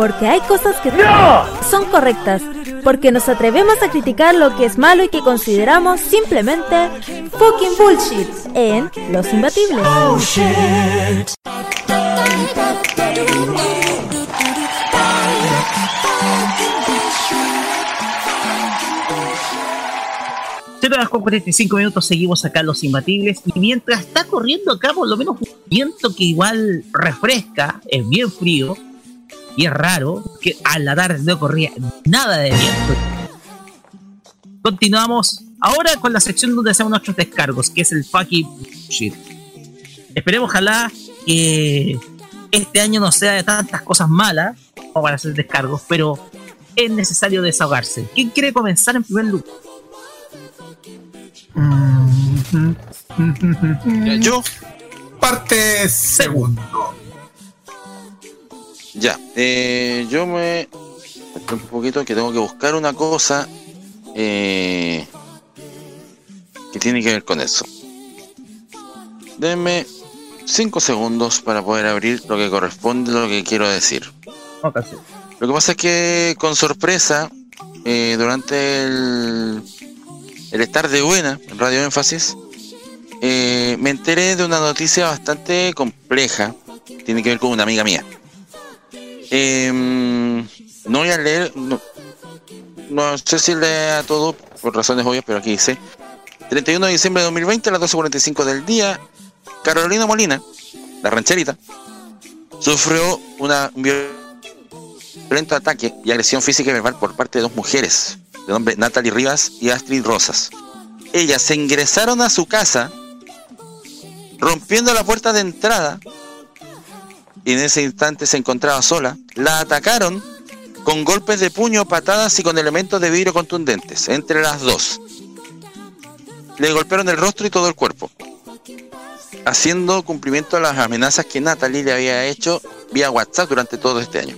Porque hay cosas que son correctas. Porque nos atrevemos a criticar lo que es malo y que consideramos simplemente fucking bullshit en Los Imbatibles. Cero horas con 45 minutos seguimos acá Los Imbatibles y mientras está corriendo acá por lo menos un viento que igual refresca, es bien frío y es raro que a la tarde no corría nada de viento. Continuamos ahora con la sección donde hacemos nuestros descargos, que es el fucking shit. Esperemos ojalá que este año no sea de tantas cosas malas como para hacer descargos, pero es necesario desahogarse. ¿Quién quiere comenzar en primer lugar? Yo. Parte segundo. Ya, eh, yo me. Un poquito que tengo que buscar una cosa eh, que tiene que ver con eso. Denme 5 segundos para poder abrir lo que corresponde lo que quiero decir. Lo que pasa es que con sorpresa, eh, durante el, el estar de buena en Radio Énfasis, eh, me enteré de una noticia bastante compleja. Tiene que ver con una amiga mía. Em, no voy a leer, no, no sé si lea todo por razones obvias, pero aquí dice: 31 de diciembre de 2020, a las 12.45 del día, Carolina Molina, la rancherita, sufrió una, un violento ataque y agresión física y verbal por parte de dos mujeres, de nombre Natalie Rivas y Astrid Rosas. Ellas se ingresaron a su casa, rompiendo la puerta de entrada, y en ese instante se encontraba sola. La atacaron con golpes de puño, patadas y con elementos de vidrio contundentes, entre las dos. Le golpearon el rostro y todo el cuerpo, haciendo cumplimiento a las amenazas que Natalie le había hecho vía WhatsApp durante todo este año.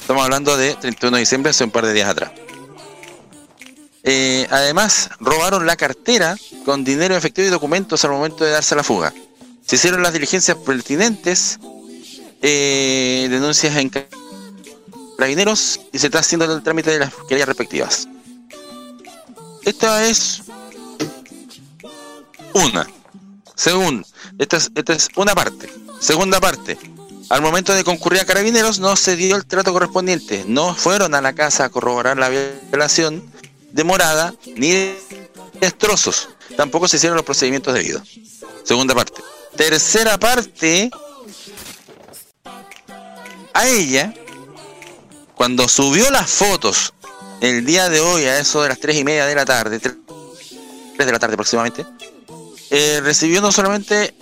Estamos hablando de 31 de diciembre, hace un par de días atrás. Eh, además, robaron la cartera con dinero efectivo y documentos al momento de darse la fuga. Se hicieron las diligencias pertinentes, eh, denuncias en carabineros y se está haciendo el trámite de las querellas respectivas. Esta es una. Según, esta es, esta es una parte. Segunda parte. Al momento de concurrir a carabineros no se dio el trato correspondiente. No fueron a la casa a corroborar la violación de morada ni destrozos. Tampoco se hicieron los procedimientos debidos. Segunda parte. Tercera parte. A ella, cuando subió las fotos el día de hoy a eso de las tres y media de la tarde, tres de la tarde aproximadamente, eh, recibió no solamente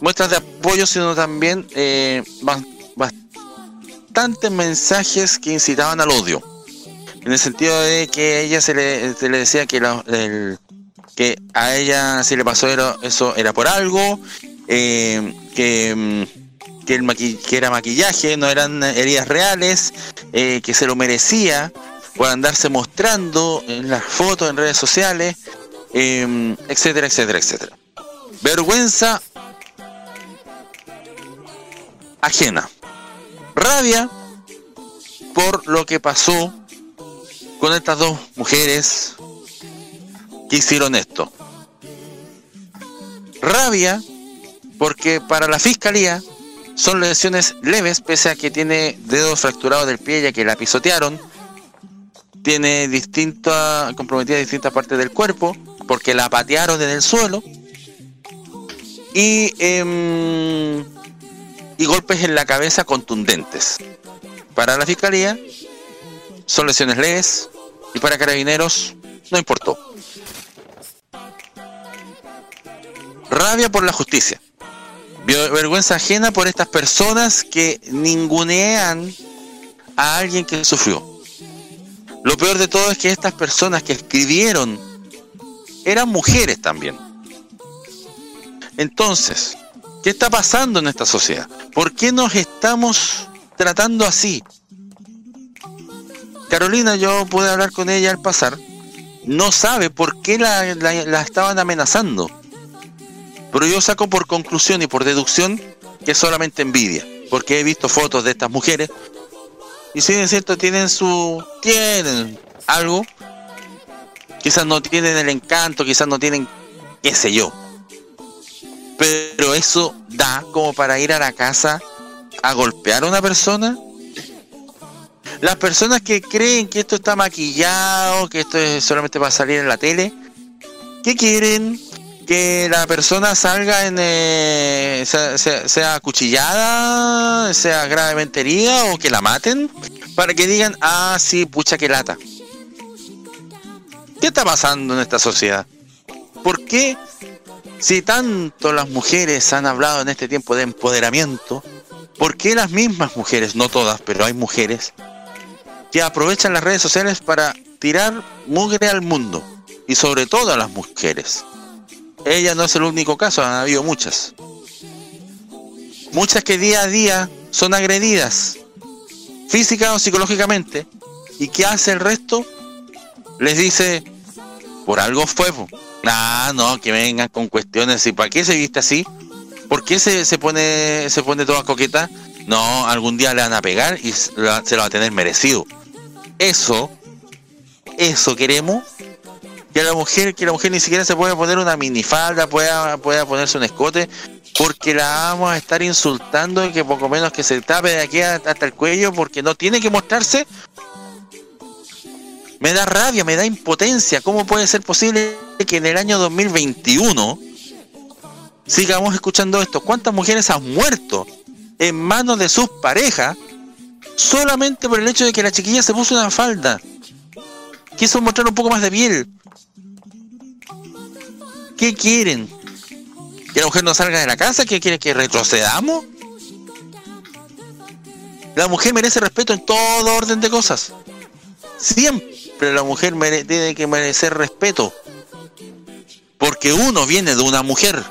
muestras de apoyo, sino también eh, bas- bastantes mensajes que incitaban al odio. En el sentido de que a ella se le, se le decía que, a ella si le pasó eso era por algo, eh, que, mm, que, el era maquillaje, no eran heridas reales, eh, que se lo merecía por andarse mostrando en las fotos, en redes sociales, eh, etcétera, etcétera, etcétera. Vergüenza ajena. Rabia por lo que pasó con estas dos mujeres que hicieron esto. Rabia porque para la fiscalía son lesiones leves pese a que tiene dedos fracturados del pie ya que la pisotearon. Tiene distintas comprometidas distintas partes del cuerpo porque la patearon en el suelo y em, y golpes en la cabeza contundentes. Para la fiscalía son lesiones leves y para carabineros no importó. Rabia por la justicia. Vergüenza ajena por estas personas que ningunean a alguien que sufrió. Lo peor de todo es que estas personas que escribieron eran mujeres también. Entonces, ¿qué está pasando en esta sociedad? ¿Por qué nos estamos tratando así? Carolina, yo pude hablar con ella al pasar, no sabe por qué la, la- la estaban amenazando. Pero yo saco por conclusión y por deducción que es solamente envidia, porque he visto fotos de estas mujeres Y si es cierto, tienen su. tienen algo. Quizás no tienen el encanto, quizás no tienen. qué sé yo. Pero eso da como para ir a la casa a golpear a una persona. Las personas que creen que esto está maquillado, que esto es solamente para salir en la tele, ¿qué quieren? Que la persona salga en eh, sea, sea- sea acuchillada, sea gravemente herida o que la maten, para que digan, ah, sí, pucha que lata. ¿Qué está pasando en esta sociedad? ¿Por qué, si tanto las mujeres han hablado en este tiempo de empoderamiento, ¿por qué las mismas mujeres, no todas, pero hay mujeres, que aprovechan las redes sociales para tirar mugre al mundo? Y sobre todo a las mujeres. Ella no es el único caso, han habido muchas. Muchas que día a día son agredidas, física o psicológicamente. ¿Y qué hace el resto? Les dice, por algo fue. Ah, no, que vengan con cuestiones. ¿Y para qué se viste así? ¿Por qué se, se pone se pone toda coqueta? No, algún día le van a pegar y se lo va a tener merecido. Eso, eso queremos. Que la mujer, que la mujer ni siquiera se pueda poner una minifalda, pueda, pueda ponerse un escote, porque la vamos a estar insultando y que poco menos que se tape de aquí hasta el cuello porque no tiene que mostrarse. Me da rabia, me da impotencia. ¿Cómo puede ser posible que en el año 2021 sigamos escuchando esto? ¿Cuántas mujeres han muerto en manos de sus parejas solamente por el hecho de que la chiquilla se puso una falda? Quiso mostrar un poco más de piel. ¿Qué quieren? ¿Que la mujer no salga de la casa? ¿Que quiere que retrocedamos? La mujer merece respeto en todo orden de cosas. Siempre la mujer tiene que merecer respeto. Porque uno viene de una mujer.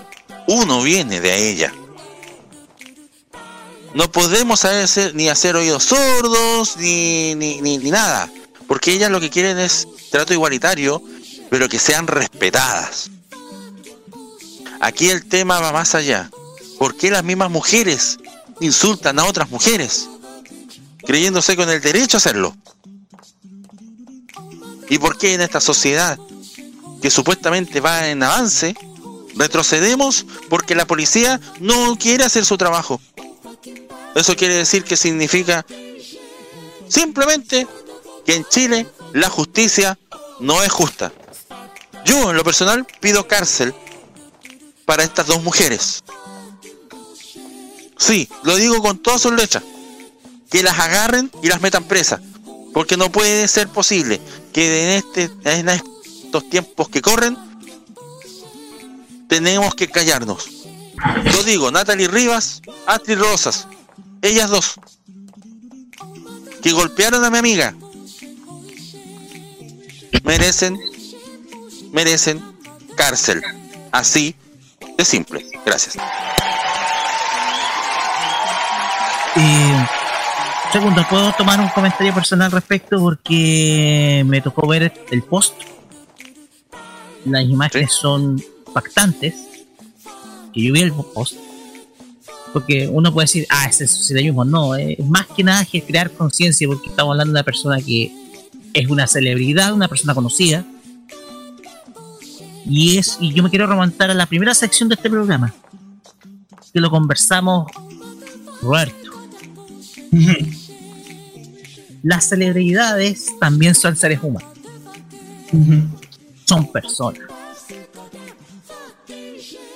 Uno viene de ella. No podemos hacer, ni hacer oídos sordos, ni, ni, ni, ni nada. Porque ellas lo que quieren es trato igualitario, pero que sean respetadas. Aquí el tema va más allá. ¿Por qué las mismas mujeres insultan a otras mujeres? Creyéndose con el derecho a hacerlo. ¿Y por qué en esta sociedad que supuestamente va en avance, retrocedemos porque la policía no quiere hacer su trabajo? Eso quiere decir que significa simplemente que en Chile la justicia no es justa. Yo, en lo personal, pido cárcel para estas dos mujeres. Sí, lo digo con todas sus letras. Que las agarren y las metan presas. Porque no puede ser posible que en, este, en estos tiempos que corren tenemos que callarnos. Lo digo, Natalie Rivas, Astrid Rosas, ellas dos, que golpearon a mi amiga, merecen, merecen cárcel. Así de simple. Gracias. Eh, segundo, ¿puedo tomar un comentario personal al respecto? Porque me tocó ver el post. Las imágenes son impactantes. Que yo vi el post. Porque uno puede decir, ah, es el socialismo. No, es más que nada que crear conciencia, porque estamos hablando de una persona que es una celebridad, una persona conocida. Y es, y yo me quiero remontar a la primera sección de este programa. Que lo conversamos, Roberto. (laughs) Las celebridades también son seres humanos. Son personas.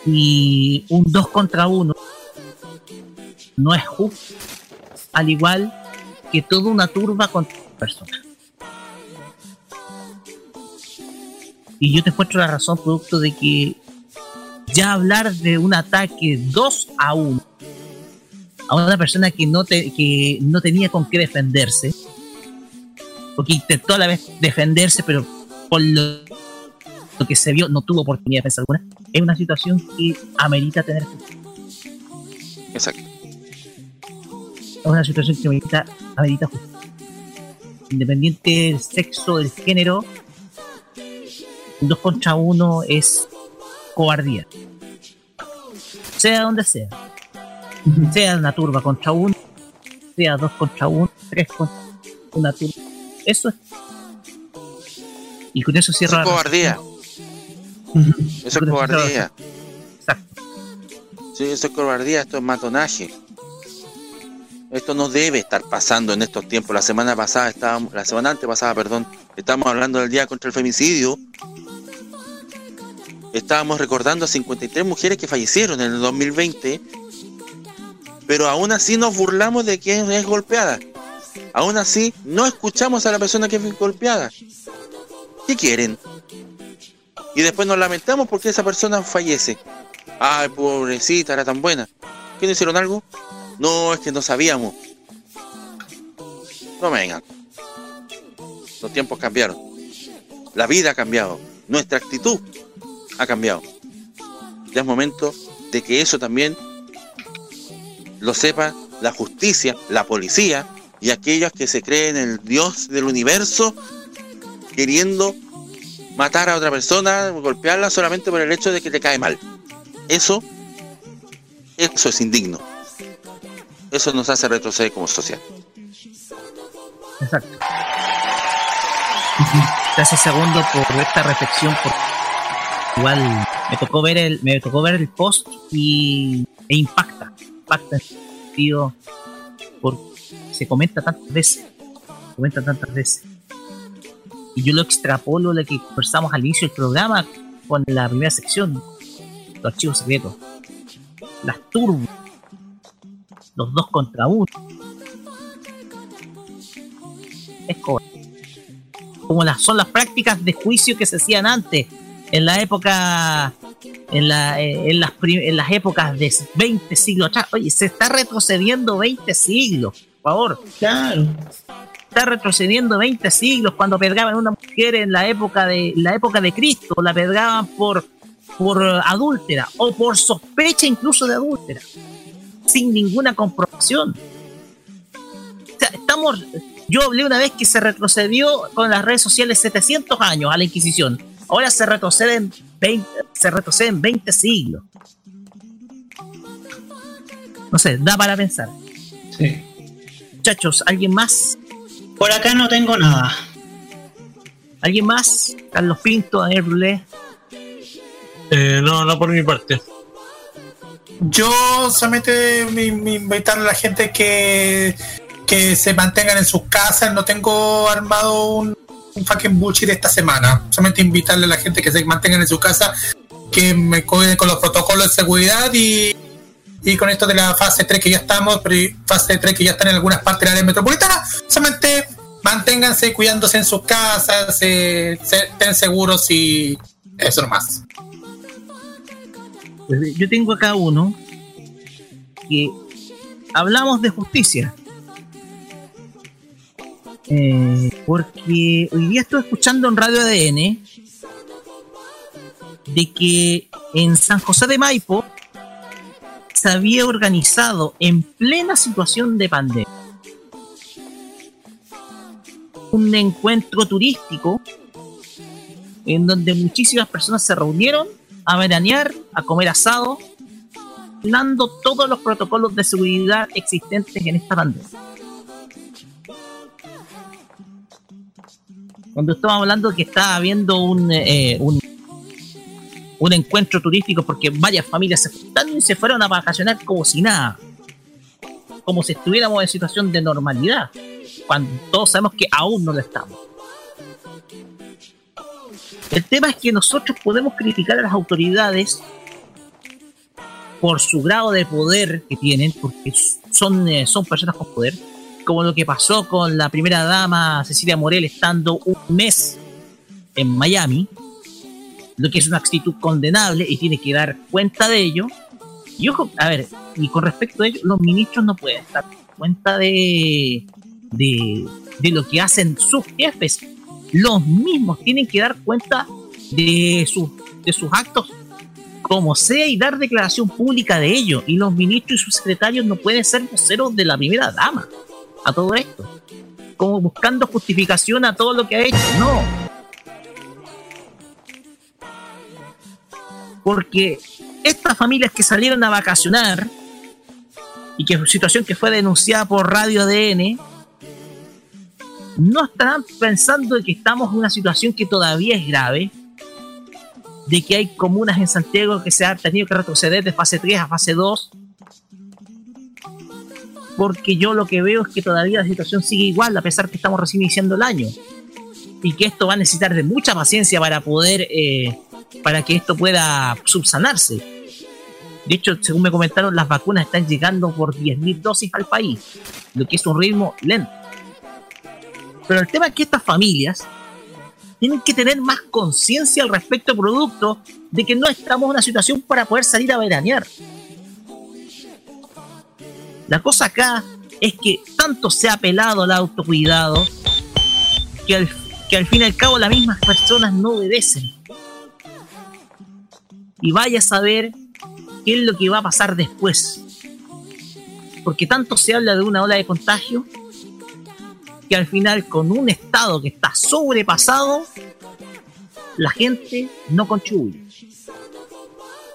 Y un 2 contra 1 no es justo. Al igual que toda una turba contra personas. Y yo te encuentro la razón producto de que ya hablar de un ataque 2 a 1 a una persona que no, te, que no tenía con qué defenderse, o que intentó a la vez defenderse, pero por lo, lo que se vio no tuvo oportunidad de pensar alguna, es una situación que amerita tener Exacto. es una situación que amerita, amerita justicia. Independiente del sexo, del género, 2 contra 1 es cobardía. Sea donde sea. Sea una turba contra uno, sea dos contra uno, tres contra una tur- Eso es. Y con eso Eso cierra es la- cobardía. Eso es cobardía. Sí, eso es cobardía, esto es matonaje. Esto no debe estar pasando en estos tiempos. La semana pasada estábamos, la semana antepasada, perdón, estábamos hablando del día contra el femicidio. Estábamos recordando a 53 mujeres que fallecieron en el 2020. Pero aún así nos burlamos de quien es golpeada. Aún así no escuchamos a la persona que es golpeada. ¿Qué quieren? Y después nos lamentamos porque esa persona fallece. Ay, pobrecita, era tan buena. ¿Qué hicieron algo? No, es que no sabíamos. No vengan. Los tiempos cambiaron. La vida ha cambiado. Nuestra actitud ha cambiado. Ya es momento de que eso también lo sepa la justicia, la policía y aquellos que se creen el Dios del universo queriendo matar a otra persona, golpearla solamente por el hecho de que te cae mal. Eso, eso es indigno. Eso nos hace retroceder como sociedad. Exacto. Gracias segundo por esta reflexión, igual me tocó ver el, me tocó ver el post y e impacta, impacta en sentido porque se comenta tantas veces, se comenta tantas veces. Y yo lo extrapolo lo que conversamos al inicio del programa con la primera sección, los archivos secretos, las turbos, los dos contra uno. Es co- como las son las prácticas de juicio que se hacían antes en la época en, la, eh, en, las, en las épocas de 20 siglos atrás. Oye se está retrocediendo 20 siglos por favor. Claro. Está retrocediendo 20 siglos. Cuando pedgaban a una mujer en la época de la época de Cristo la pedgaban por por adúltera o por sospecha incluso de adúltera sin ninguna comprobación. O sea, estamos yo hablé una vez que se retrocedió con las redes sociales 700 años a la Inquisición. Ahora se retroceden 20, se retroceden 20 siglos. No sé, da para pensar. Sí. Muchachos, ¿alguien más? Por acá no tengo nada. ¿Alguien más? Carlos Pinto, Daniel Brulé. Eh, no, no por mi parte. Yo solamente me, me invitar a la gente que, que se mantengan en sus casas. No tengo armado un, un fucking bullshit esta semana. Solamente invitarle a la gente que se mantengan en su casa, que me cuiden con los protocolos de seguridad y, y con esto de la fase 3 que ya estamos, pero fase 3 que ya están en algunas partes del área metropolitana. Solamente manténganse cuidándose en sus casas, eh, estén seguros y eso nomás. Yo tengo acá uno que hablamos de justicia. Eh, porque hoy día estoy escuchando en Radio ADN de que en San José de Maipo se había organizado en plena situación de pandemia un encuentro turístico en donde muchísimas personas se reunieron a veranear, a comer asado, violando todos los protocolos de seguridad existentes en esta pandemia. Cuando estamos hablando que está habiendo un, eh, un, un encuentro turístico porque varias familias se juntaron y se fueron a vacacionar como si nada, como si estuviéramos en situación de normalidad, cuando todos sabemos que aún no lo estamos. El tema es que nosotros podemos criticar a las autoridades por su grado de poder que tienen, porque son, eh, son personas con poder, como lo que pasó con la primera dama Cecilia Morel estando mes en Miami, lo que es una actitud condenable y tiene que dar cuenta de ello. Y ojo, a ver, y con respecto a ello, los ministros no pueden dar cuenta de, de, de lo que hacen sus jefes. Los mismos tienen que dar cuenta de, sus de sus actos como sea y dar declaración pública de ello. Y los ministros y sus secretarios no pueden ser voceros de la primera dama a todo esto. Como buscando justificación a todo lo que ha hecho. No. Porque estas familias que salieron a vacacionar y que situación que fue denunciada por Radio ADN no estarán pensando de que estamos en una situación que todavía es grave, de que hay comunas en Santiago que se han tenido que retroceder de fase 3 a fase 2, porque yo lo que veo es que todavía la situación sigue igual a pesar que estamos recién iniciando el año y que esto va a necesitar de mucha paciencia para poder, eh, para que esto pueda subsanarse. De hecho, según me comentaron, las vacunas están llegando por 10.000 dosis al país, lo que es un ritmo lento. Pero el tema es que estas familias tienen que tener más conciencia al respecto producto de que no estamos en una situación para poder salir a veranear. La cosa acá es que tanto se ha apelado al autocuidado que al, que al fin y al cabo las mismas personas no obedecen. Y vaya a saber qué es lo que va a pasar después. Porque tanto se habla de una ola de contagio que al final con un estado que está sobrepasado, la gente no contribuye.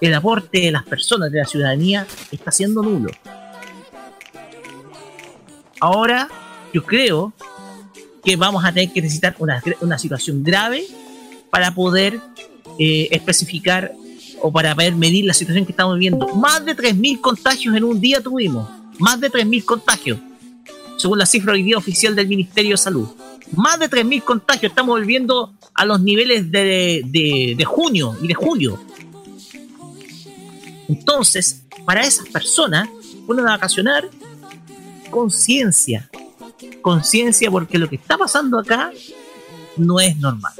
El aporte de las personas, de la ciudadanía, está siendo nulo. Ahora, yo creo que vamos a tener que necesitar una, una situación grave para poder eh, especificar o para poder medir la situación que estamos viviendo. Más de 3.000 contagios en un día tuvimos. Más de 3.000 contagios. Según la cifra hoy día oficial del Ministerio de Salud. Más de 3.000 contagios. Estamos volviendo a los niveles de, de, de junio y de julio. Entonces, para esas personas, pueden vacacionar conciencia. Conciencia porque lo que está pasando acá no es normal.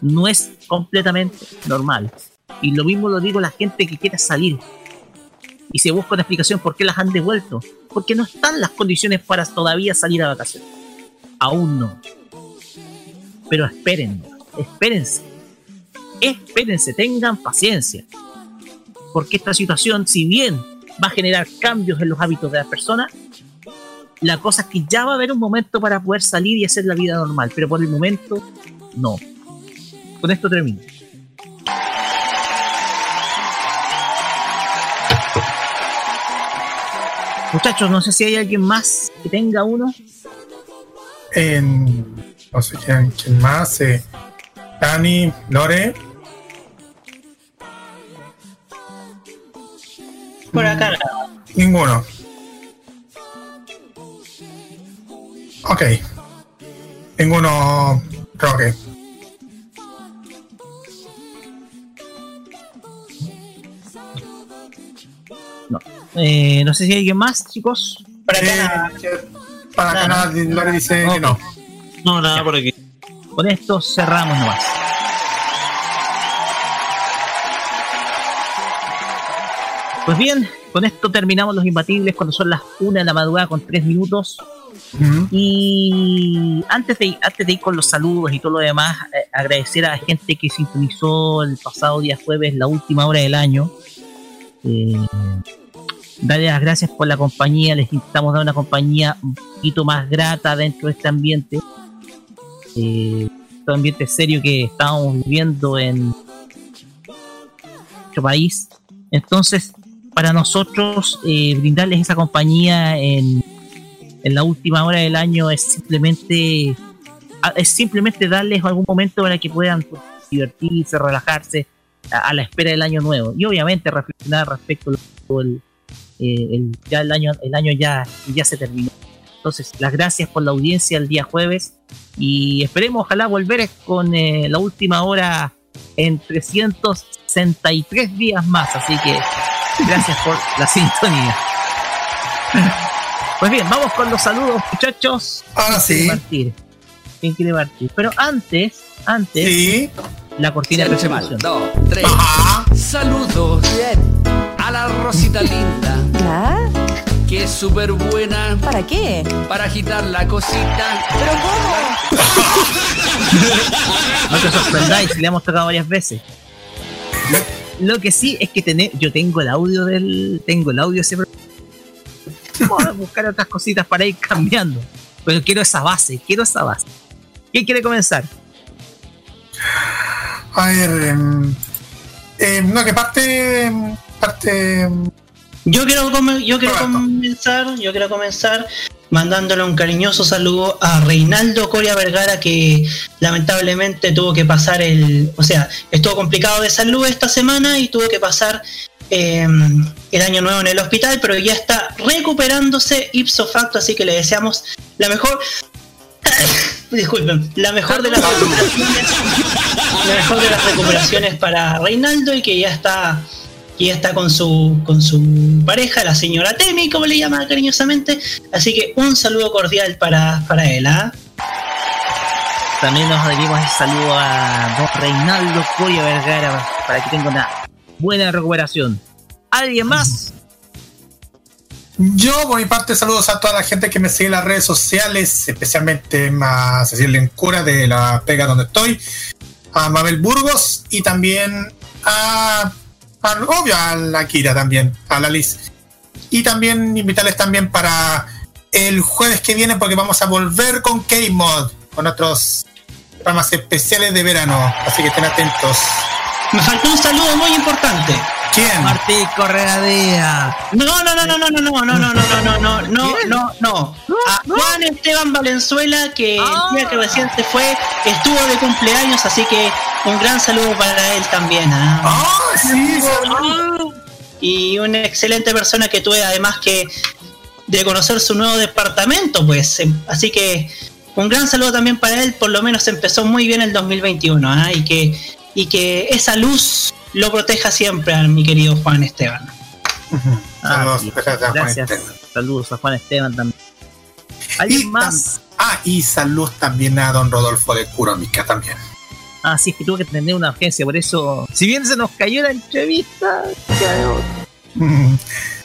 No es completamente normal. Y lo mismo lo digo a la gente que quiera salir. Y se busca una explicación por qué las han devuelto. Porque no están las condiciones para todavía salir a vacaciones. Aún no. Pero esperen, espérense. Espérense, tengan paciencia. Porque esta situación, si bien va a generar cambios en los hábitos de las personas, la cosa es que ya va a haber un momento para poder salir y hacer la vida normal. Pero por el momento, no. Con esto termino. Muchachos, no sé si hay alguien más que tenga uno. No sé quién, quién más. Eh, Dani, Lore. Por acá. Ninguno. Ok. Ninguno. Roque. No. Eh, no sé si hay alguien más, chicos. Para acá. para acá nada, Lore dice que no. No, nada por aquí. Con esto cerramos nomás. Pues bien, con esto terminamos los imbatibles cuando son las 1 de la madrugada con 3 minutos. Y antes de, antes de ir con los saludos y todo lo demás, eh, agradecer a la gente que sintonizó el pasado día jueves, la última hora del año. Eh, darle las gracias por la compañía, les intentamos dar una compañía un poquito más grata dentro de este ambiente. Eh, este ambiente serio que estábamos viviendo en nuestro país. Entonces, para nosotros, eh, brindarles esa compañía en, en la última hora del año es simplemente es simplemente darles algún momento para que puedan divertirse, relajarse a, a la espera del año nuevo. Y obviamente reflexionar respecto al eh, el, ya el año el año ya ya se terminó. Entonces las gracias por la audiencia el día jueves y esperemos ojalá volver con eh, la última hora en 363 días más. Así que gracias por la sintonía pues bien vamos con los saludos muchachos Ahora ¿Quién quiere sí. partir? ¿Quién quiere partir? pero antes antes la cortina de presentación. Dos, tres. Saludos a la Rosita linda. Que es súper buena. ¿Para qué? Para agitar la cosita. ¿Pero (laughs) No te sorprendáis, le hemos tocado varias veces. Lo, que sí es que tené- yo tengo el audio del. Tengo el audio de ese pro- Vamos a buscar otras cositas para ir cambiando. Pero quiero esa base, quiero esa base. ¿Quién quiere comenzar? A ver. em, em, no, que parte. Parte. em, Yo quiero, yo quiero comenzar, yo quiero comenzar mandándole un cariñoso saludo a Reinaldo Coria Vergara que lamentablemente tuvo que pasar el, o sea, estuvo complicado de salud esta semana y tuvo que pasar eh, el año nuevo en el hospital, pero ya está recuperándose ipso facto, así que le deseamos la mejor (laughs) disculpen, la mejor de las recuperaciones, la mejor de las recuperaciones para Reinaldo y que ya está y está con su con su pareja, la señora Temi, como le llama cariñosamente. Así que un saludo cordial para, para él, ¿ah? También nos adherimos el saludo a don Reinaldo Coria Vergara para que tenga una buena recuperación. ¿Alguien más? Yo, por mi parte, saludos a toda la gente que me sigue en las redes sociales, especialmente a Cecilia Lencura de la pega donde estoy, a Mabel Burgos y también a, obvio, a la Kira también, a la Liz. Y también invitarles también para el jueves que viene porque vamos a volver con K-Mod, con nuestros programas especiales de verano, así que estén atentos. Me faltó un saludo muy importante. ¿Quién? Martí Correadía. No, no, no, no, no, no, no, no, no, no, no, no, no, no, no. A Juan Esteban Valenzuela, que el día que recién se fue, estuvo de cumpleaños, así que un gran saludo para él también. ¿ah? Ah, sí, Y una excelente persona que tuve además que de conocer su nuevo departamento, pues. em, Así que un gran saludo también para él, por lo menos empezó muy bien el 2021, ¿ah? y que y que esa luz lo proteja siempre a mi querido Juan Esteban. Saludos, sí. gracias a Juan Gracias. Esteban. Saludos a Juan Esteban también. ¿Alguien más? Ah, y saludos también a don Rodolfo de Curómica también. Ah, sí, es que tuvo que tener una urgencia, por eso, si bien se nos cayó la entrevista,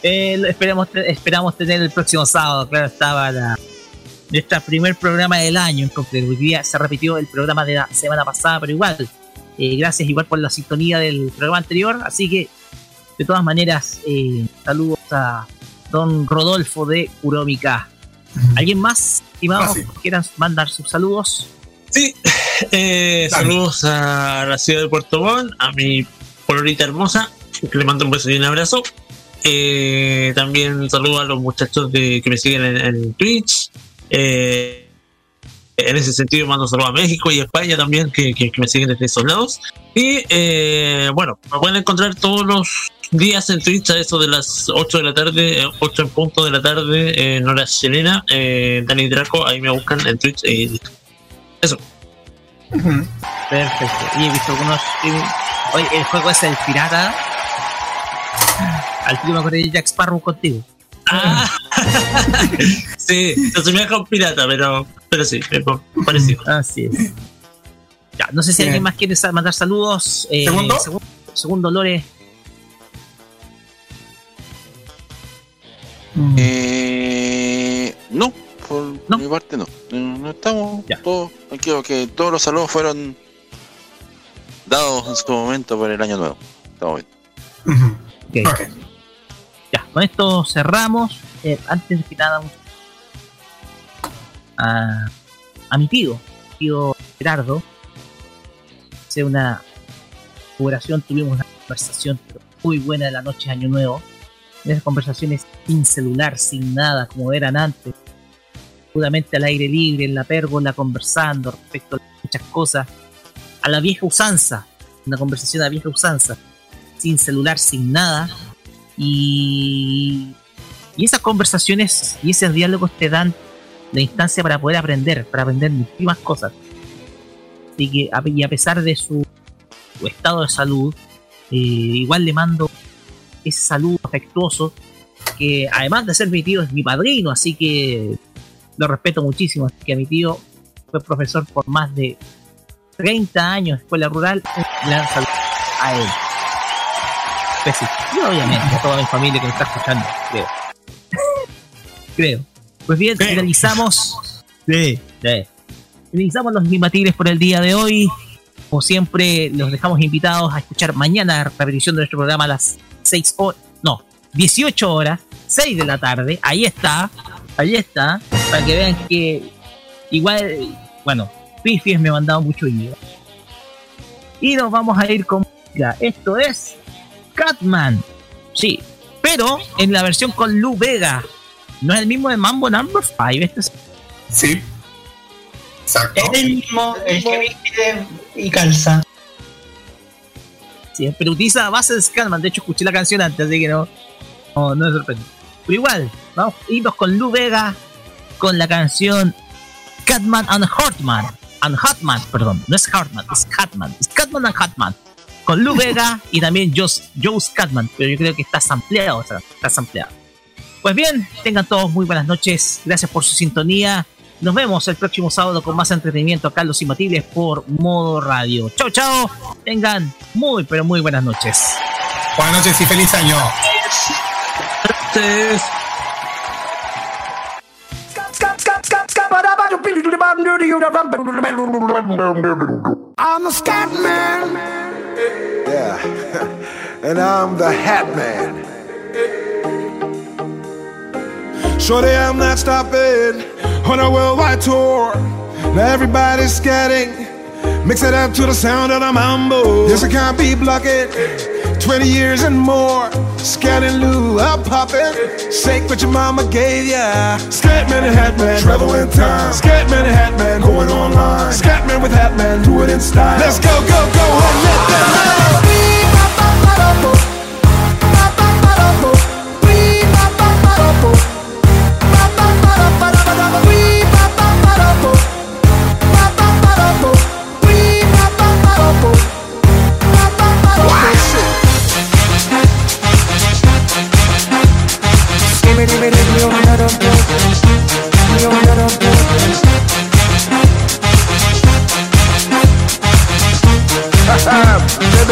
eh, esperamos, esperamos tener el próximo sábado, claro, estaba la, nuestro primer programa del año en concreto. Hoy día se repitió el programa de la semana pasada, pero igual, eh, gracias igual por la sintonía del programa anterior, así que de todas maneras, eh, saludos a don Rodolfo de Urómica. ¿Alguien más, estimados, quieran mandar sus saludos? Sí, eh, saludos a la ciudad de Puerto Montt, a mi polorita hermosa, que le mando un beso y un abrazo. Eh, también saludo a los muchachos de, que me siguen en, en Twitch. Eh, en ese sentido, mando saludos a México y a España también, que, que- que me siguen desde esos lados. Y eh, bueno, me pueden encontrar todos los días en Twitch a eso de las 8 de la tarde, eh, 8 en punto de la tarde, eh, en hora chilena. Eh, Dani Draco, ahí me buscan en Twitch. y listo. eso. Perfecto. Y he visto algunos. eh, Oye, el juego es el pirata. Al tío me de Jack Sparrow contigo. Ah. (laughs) sí, se un pirata, pero, pero sí, es parecido. (laughs) Así es. Ya, no sé si Bien. alguien más quiere mandar saludos. Eh, ¿Segundo? Segundo, segundo Lore. Eh, no, por mi parte no. No, estamos todos tranquilos, que todos los saludos fueron dados en su momento por el año nuevo. Estamos bien. Ya, con esto cerramos. Eh, antes de que nada, un- a, a mi tío, tío Gerardo, hace una celebración, tuvimos una conversación muy buena de la noche de Año Nuevo. En esas conversaciones sin celular, sin nada, como eran antes. Puramente al aire libre, en la pérgola, conversando respecto a muchas cosas. A la vieja usanza, una conversación a la vieja usanza. Sin celular, sin nada. Y, y esas conversaciones y esos diálogos te dan la instancia para poder aprender, para aprender muchísimas cosas. Así que, y a pesar de su, estado de salud, eh, igual le mando ese saludo afectuoso, que además de ser mi tío, es mi padrino, así que lo respeto muchísimo. Así que a mi tío fue profesor por más de 30 años en escuela rural, un gran saludo a él. Pues sí, y obviamente a toda mi familia que me está escuchando, creo. creo. Pues bien, finalizamos. Sí, sí. Finalizamos los Mimatigres por el día de hoy. Como siempre, los dejamos invitados a escuchar mañana la repetición de nuestro programa a las 6 horas. No, 18 horas, 6 de la tarde. Ahí está. Ahí está. Para que vean que igual, bueno, Pifies me ha mandado mucho dinero. Y nos vamos a ir con. Esto es Catman. Sí, pero en la versión con Lu Vega. ¿No es el mismo de Mambo Number 5? Este es- Sí. Exacto. Es el mismo, el que viste y calza. Sí, pero utiliza base de Scatman. De hecho, escuché la canción antes, así que no, no, no me sorprende. Pero igual, vamos a irnos con Lou Vega con la canción Catman and Hartman. And Hartman, perdón, no es Hartman, es Catman. Es Catman and Hartman. Con Lou Vega y también Joe, Joe Scatman, pero yo creo que está sampleado, o sea, está sampleado. Pues bien, tengan todos muy buenas noches. Gracias por su sintonía. Nos vemos el próximo sábado con más entretenimiento acá en Los Imbatibles por Modo Radio. Chao, chao. Tengan muy, pero muy buenas noches. Buenas noches y feliz año. I'm the scat man. Yeah. (laughs) and I'm the hat man. Shorty, I'm not stopping on a worldwide tour. Now everybody's scatting. Mix it up to the sound of the mambo. Yes, I can't be blocking. 20 years and more. Scanning Lou, I'm popping. Shake what your mama gave ya. Scatman and Hatman, travel in time. Scatman and Hatman, going online. Scatman with Hatman, do it in style. Let's go, go, go, and let them know.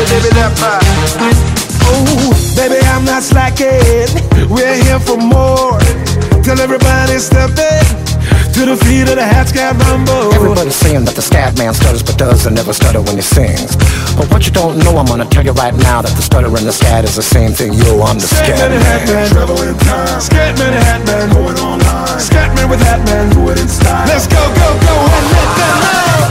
Baby, baby, that vibe. Oh, baby, I'm not slacking. We're here for more. Tell everybody step in to the feet of the hat scat rumble. Everybody's saying that the scat man stutters but doesn't never stutter when he sings. But what you don't know, I'm gonna tell you right now that the stutter and the scat is the same thing. Yo, I'm the scat and Hatman, man. travel in time. Scatman and Hatman, going online. Scatman with Hatman, do it in style. Let's go, go, go, and let them know.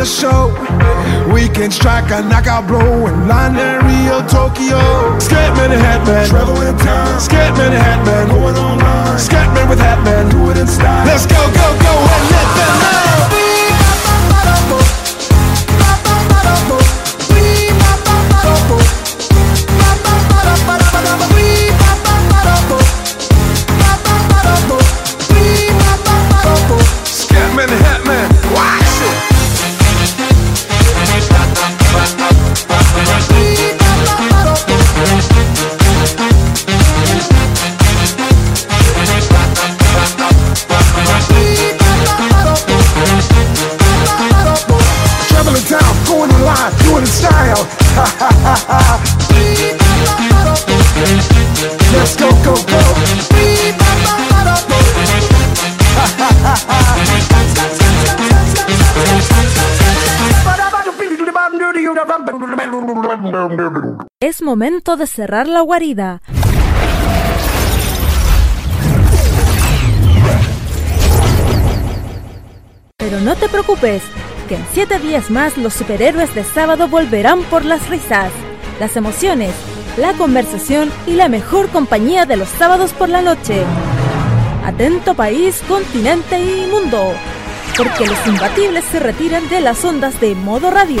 the show. We can strike a knockout blow in London, Rio, Tokyo. Scatman and Hatman, travel in time. Scatman and Hatman, going online. Scatman with Hatman, do it in style. Let's go, go, go, and let them know. De cerrar la guarida. Pero no te preocupes, que en siete días más los superhéroes de sábado volverán por las risas, las emociones, la conversación y la mejor compañía de los sábados por la noche. Atento país, continente y mundo, porque los imbatibles se retiran de las ondas de modo radio.